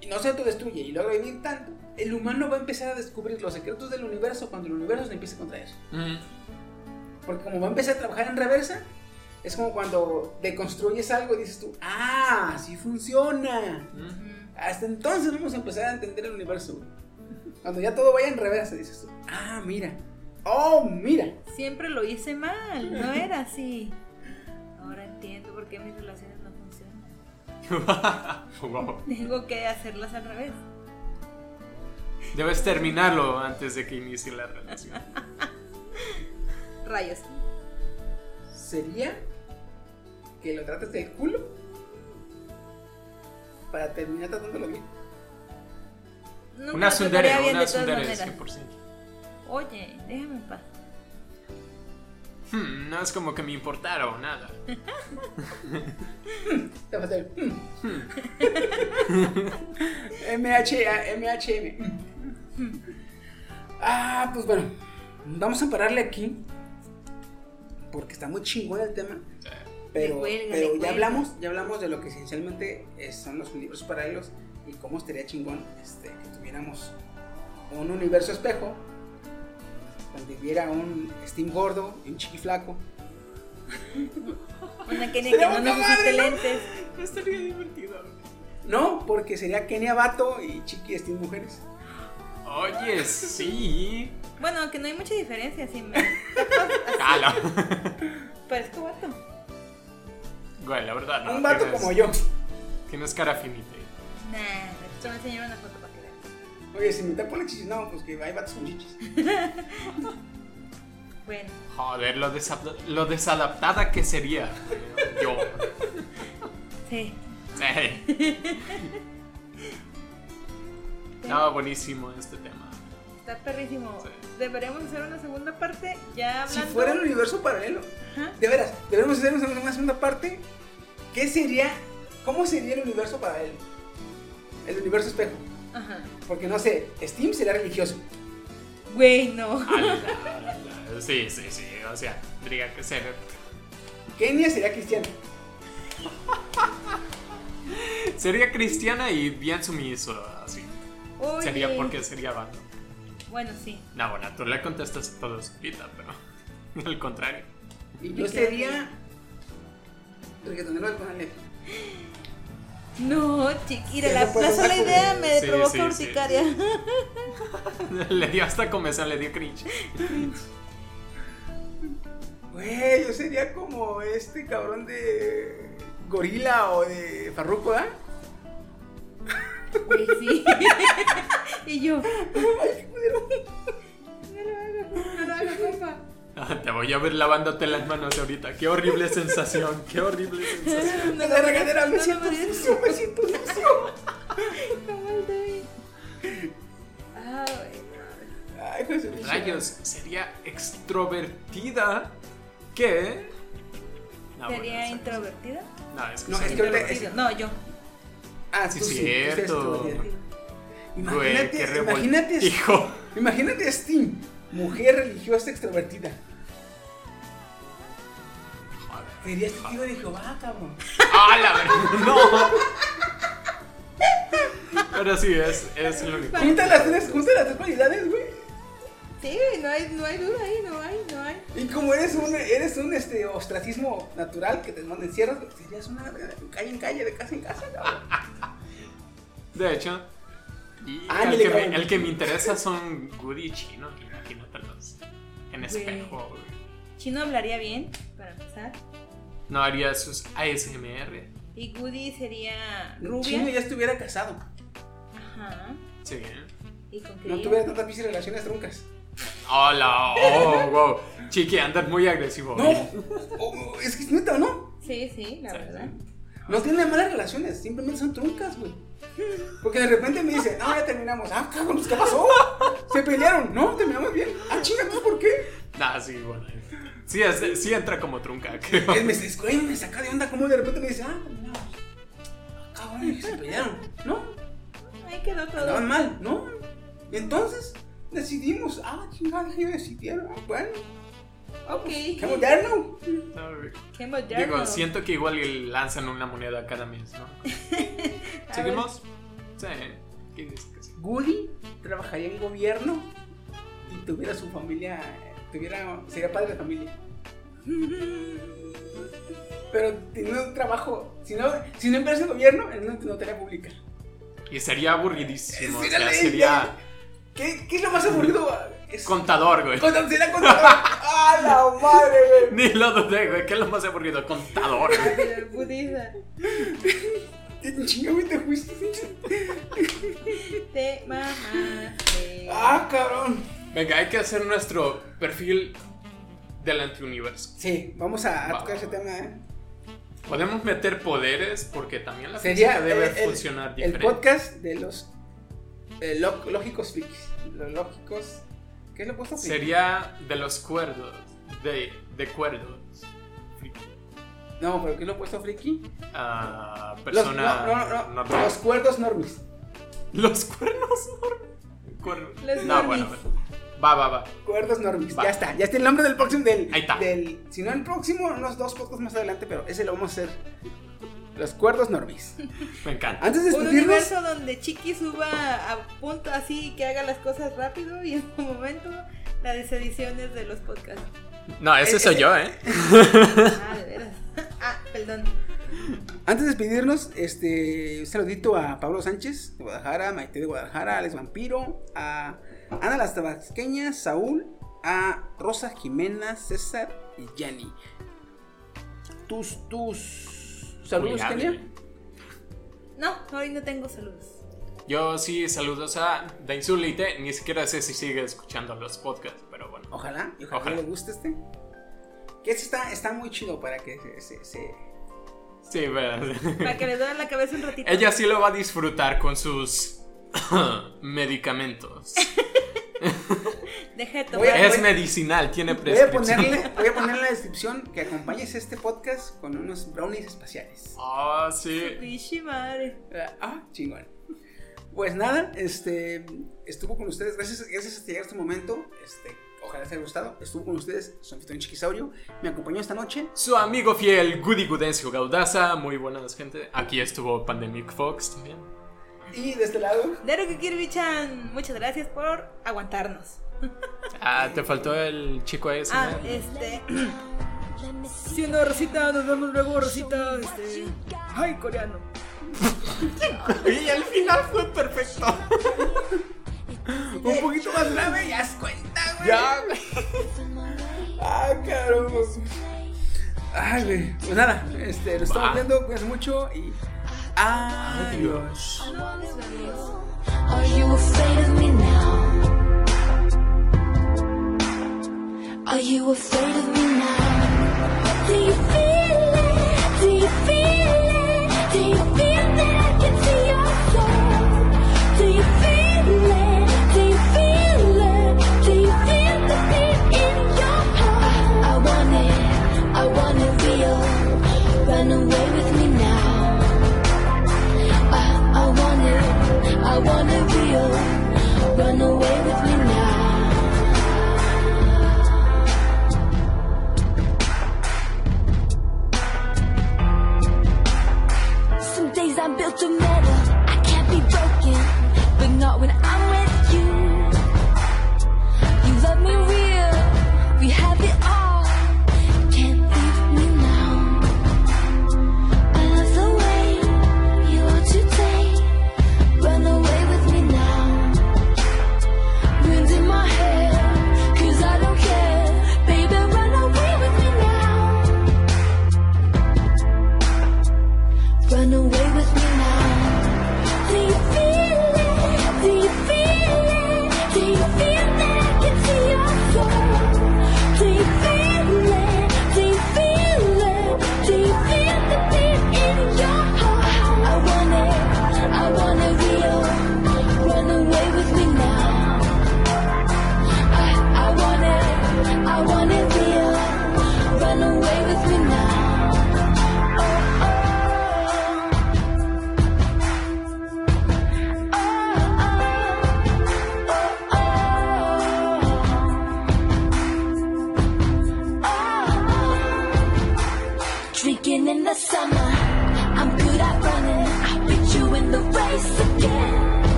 y no se autodestruye y logra vivir tanto, el humano va a empezar a descubrir los secretos del universo cuando el universo se empiece contra eso. Ujú. Porque como va a empezar a trabajar en reversa, es como cuando deconstruyes algo y dices tú, ah, así funciona. Hasta entonces vamos a empezar a entender el universo. Cuando ya todo vaya en reversa, dices tú, ah, mira, oh, mira. Siempre lo hice mal, no era así. Ahora entiendo por qué mis relaciones no funcionan. Wow. Tengo que hacerlas al revés. Debes terminarlo antes de que inicie la relación. Rayos. Sería que lo trates del culo para terminar tratándolo bien. Nunca Una lo sundere, trataría bien una de todas sundere, maneras. 100%. Oye, déjame en paz. Hmm, no es como que me importara o nada. Te va a hacer, mm. MH, a- MHM. Ah, pues bueno, vamos a pararle aquí. Porque está muy chingón el tema. Pero, cuelga, ya hablamos, ya hablamos de lo que esencialmente eh, son los universos paralelos y cómo estaría chingón este, que tuviéramos un universo espejo donde hubiera un Steam gordo y un chiqui flaco. Una Kenia que no poca necesite madre, ¿no? lentes. Estaría divertido. No, porque sería Kenia Vato y Chiqui Steam Mujeres. Oye, sí. Bueno, que no hay mucha diferencia. Si me Jalo. parezco vato. Güey, la verdad, no. un vato tienes- como yo. Tienes cara finita. Nah, te voy a enseñar una foto. Oye, si me tapo las chichis, no, pues que hay vatos con chichis. Bueno, Joder, lo, desadaptada que sería. Yo. sí. Sí. Estaba buenísimo este tema. Está perrísimo. Sí. Deberíamos hacer una segunda parte ya Si hablando. fuera el universo paralelo, Ajá. de veras, debemos hacer una una segunda parte. ¿Qué sería? ¿Cómo sería el universo paralelo? El universo espejo. Ajá. Porque no sé, Steam sería religioso. Güey, no. Ala. Sí, sí, sí. O sea, tendría que ser. Kenia sería cristiano. Sería cristiana y bien sumiso, así. Oye. Sería porque sería bando. Bueno, sí. No, bueno, tú le contestas a todos ahorita, pero. Al contrario. Y yo sería. Reggaetonero del Conalep. No, chiquira, Ya la, la sola idea me Sí, provoca sí, sí, urticaria. Le dio hasta comezón, le dio cringe. Güey, yo sería como este cabrón de. Gorila o de Farruko, ¿ah? Güey, sí. y yo. Ay. No lo hagas, no lo hagas, compa. Ah, Te voy a ver lavándote las manos ahorita. Qué horrible sensación, qué horrible sensación. En la regadera me no, siento no, no, sucio, me siento sucio. Rayos, sería extrovertida que. No, ¿Sería bueno, introvertida? No, es que No, es que. No, yo. Ah, Sí, tú sí, cierto. tú extrovertida. Güey, Imagínate, imagínate, Hijo. imagínate a Steam, mujer religiosa extrovertida. Serías testigo de Jehová, cabrón. ¡Ah, la verdad! ¡No! Pero sí, es, es lo único. Junta las tres, junta las tres cualidades, güey. Sí, no hay, no hay duda ahí, no hay, no hay. Y como eres un, eres un este, ostracismo natural que te mandan encierros, serías una de calle en calle, de casa en casa, cabrón. De hecho, y Ándale, el, que me, cabrón. el que me interesa son Goody y Chino. Imagínatelos. En espejo, güey. Chino hablaría bien, para empezar. No haría sus ASMR. Y Goody sería Chino rubia. ya estuviera casado. Ajá. Sí, ¿eh? Y con No tuviera tantas pinches relaciones truncas. Hola, oh, wow. Chiqui, andas muy agresivo. No, oh, es que es neta, ¿no? Sí, sí, la verdad. No tienen malas relaciones, simplemente son truncas, güey. Porque de repente me dicen, no, ya terminamos. Ah, cabrón, pues, ¿qué pasó? Se pelearon. No, terminamos bien. Ah, chinga, ¿pues por qué? Nah, sí, bueno. Sí, es- sí entra como trunca, creo. Él me, me saca de onda como de repente me dice, ah, terminamos. Ah, cabrón, se pelearon. No, Ahí quedó todo. andaban mal, ¿no? Y entonces decidimos, ah, chingada, que decidieron. Ah, bueno. Ah, pues, Ok. qué moderno. Qué moderno. Digo, siento que igual lanzan una moneda cada mes, ¿no? ¿Seguimos? Sí. ¿Qué dices que sí? Woody trabajaría en gobierno y tuviera su familia, tuviera, sería padre de familia. Pero tiene un trabajo, si no, si no empieza el gobierno, en una notaría pública. Y sería aburridísimo. O sea, sería ¿Qué, ¿Qué es lo más aburrido? Es contador, güey. Contador, sería contador. ¡Ah, la madre, güey! Ni lo dudé, güey. ¿Qué es lo más aburrido? Contador, güey. Budista. ¿Qué chinga, güey, te fuiste? Te mamaste. ¡Ah, cabrón! Venga, hay que hacer nuestro perfil del antiuniverso. Sí, vamos a, tocar ese tema, ¿eh? Podemos meter poderes porque también la Sería física debe el- el- funcionar el diferente. podcast de los eh, lo- lógicos frikis. Los lógicos. ¿Qué es lo friki? Sería de los cuerdos. De, de cuerdos. Friki. No, pero ¿qué es lo opuesto a friki? Los, persona. no, no, no, normal. los cuerdos normis. Los cuernos. Cuer- Los no, normis. bueno. Va, va, va. Cuerdos normis. Va. Ya está. Ya está el nombre del próximo. Del, Ahí está. Del, si no el próximo, unos dos podcasts más adelante, pero ese lo vamos a hacer. Los cuerdos normis. Me encanta. Antes de Un universo donde Chiqui suba a punto así que haga las cosas rápido y en su momento las ediciones de los podcasts. No, ese Eh, soy eh, yo, ¿eh? Ah, de veras. Ah, perdón. Antes de despedirnos, este, un saludito a Pablo Sánchez de Guadalajara, Maite de Guadalajara, Alex Vampiro, a Ana Las Tabasqueñas, Saúl, a Rosa Jimena, César y Yanni. Tus, tus saludos. Kenia. No, hoy no tengo saludos. Yo sí, saludos a Dainzulite. Ni siquiera sé si sigue escuchando los podcasts, pero bueno. Ojalá, y ojalá, Ojalá. le guste este. Que este está, está muy chido para que se. se- se- Sí, vea. Para que le duele la cabeza un ratito. Ella sí lo va a disfrutar con sus medicamentos. Deje de a-. Es medicinal, tiene Voy a, prescripción. ponerle, voy a poner en la descripción que acompañes este podcast con unos brownies espaciales. Ah, sí. Madre. Ah, chingón. Pues nada, este estuvo con ustedes. Gracias, gracias hasta llegar a este momento. Este, ojalá les haya gustado. Estuvo con ustedes su anfitrión Chiquisaurio. Me acompañó esta noche. Su amigo fiel Goody Gudencio Gaudaza. Muy buenas, gente. Aquí estuvo Pandemic Fox también. Y de este lado, Daruki Kirby-chan, muchas gracias por aguantarnos. Ah, te faltó el chico ese. Ah, ¿no? este. Sí, no, Rosita, nos vemos luego, Rosita. Este. Ay, coreano. Y al final fue perfecto. un poquito más grave, ya se cuenta, güey. Ya. Ah, caramba. Ay, güey. Pues nada, este, lo estamos viendo. Cuídense mucho y. Ah, Adiós. Are you afraid of me now? Are you afraid of me now? Do you feel Run away with me now. Some days I'm built of metal, I can't be broken, but not when I.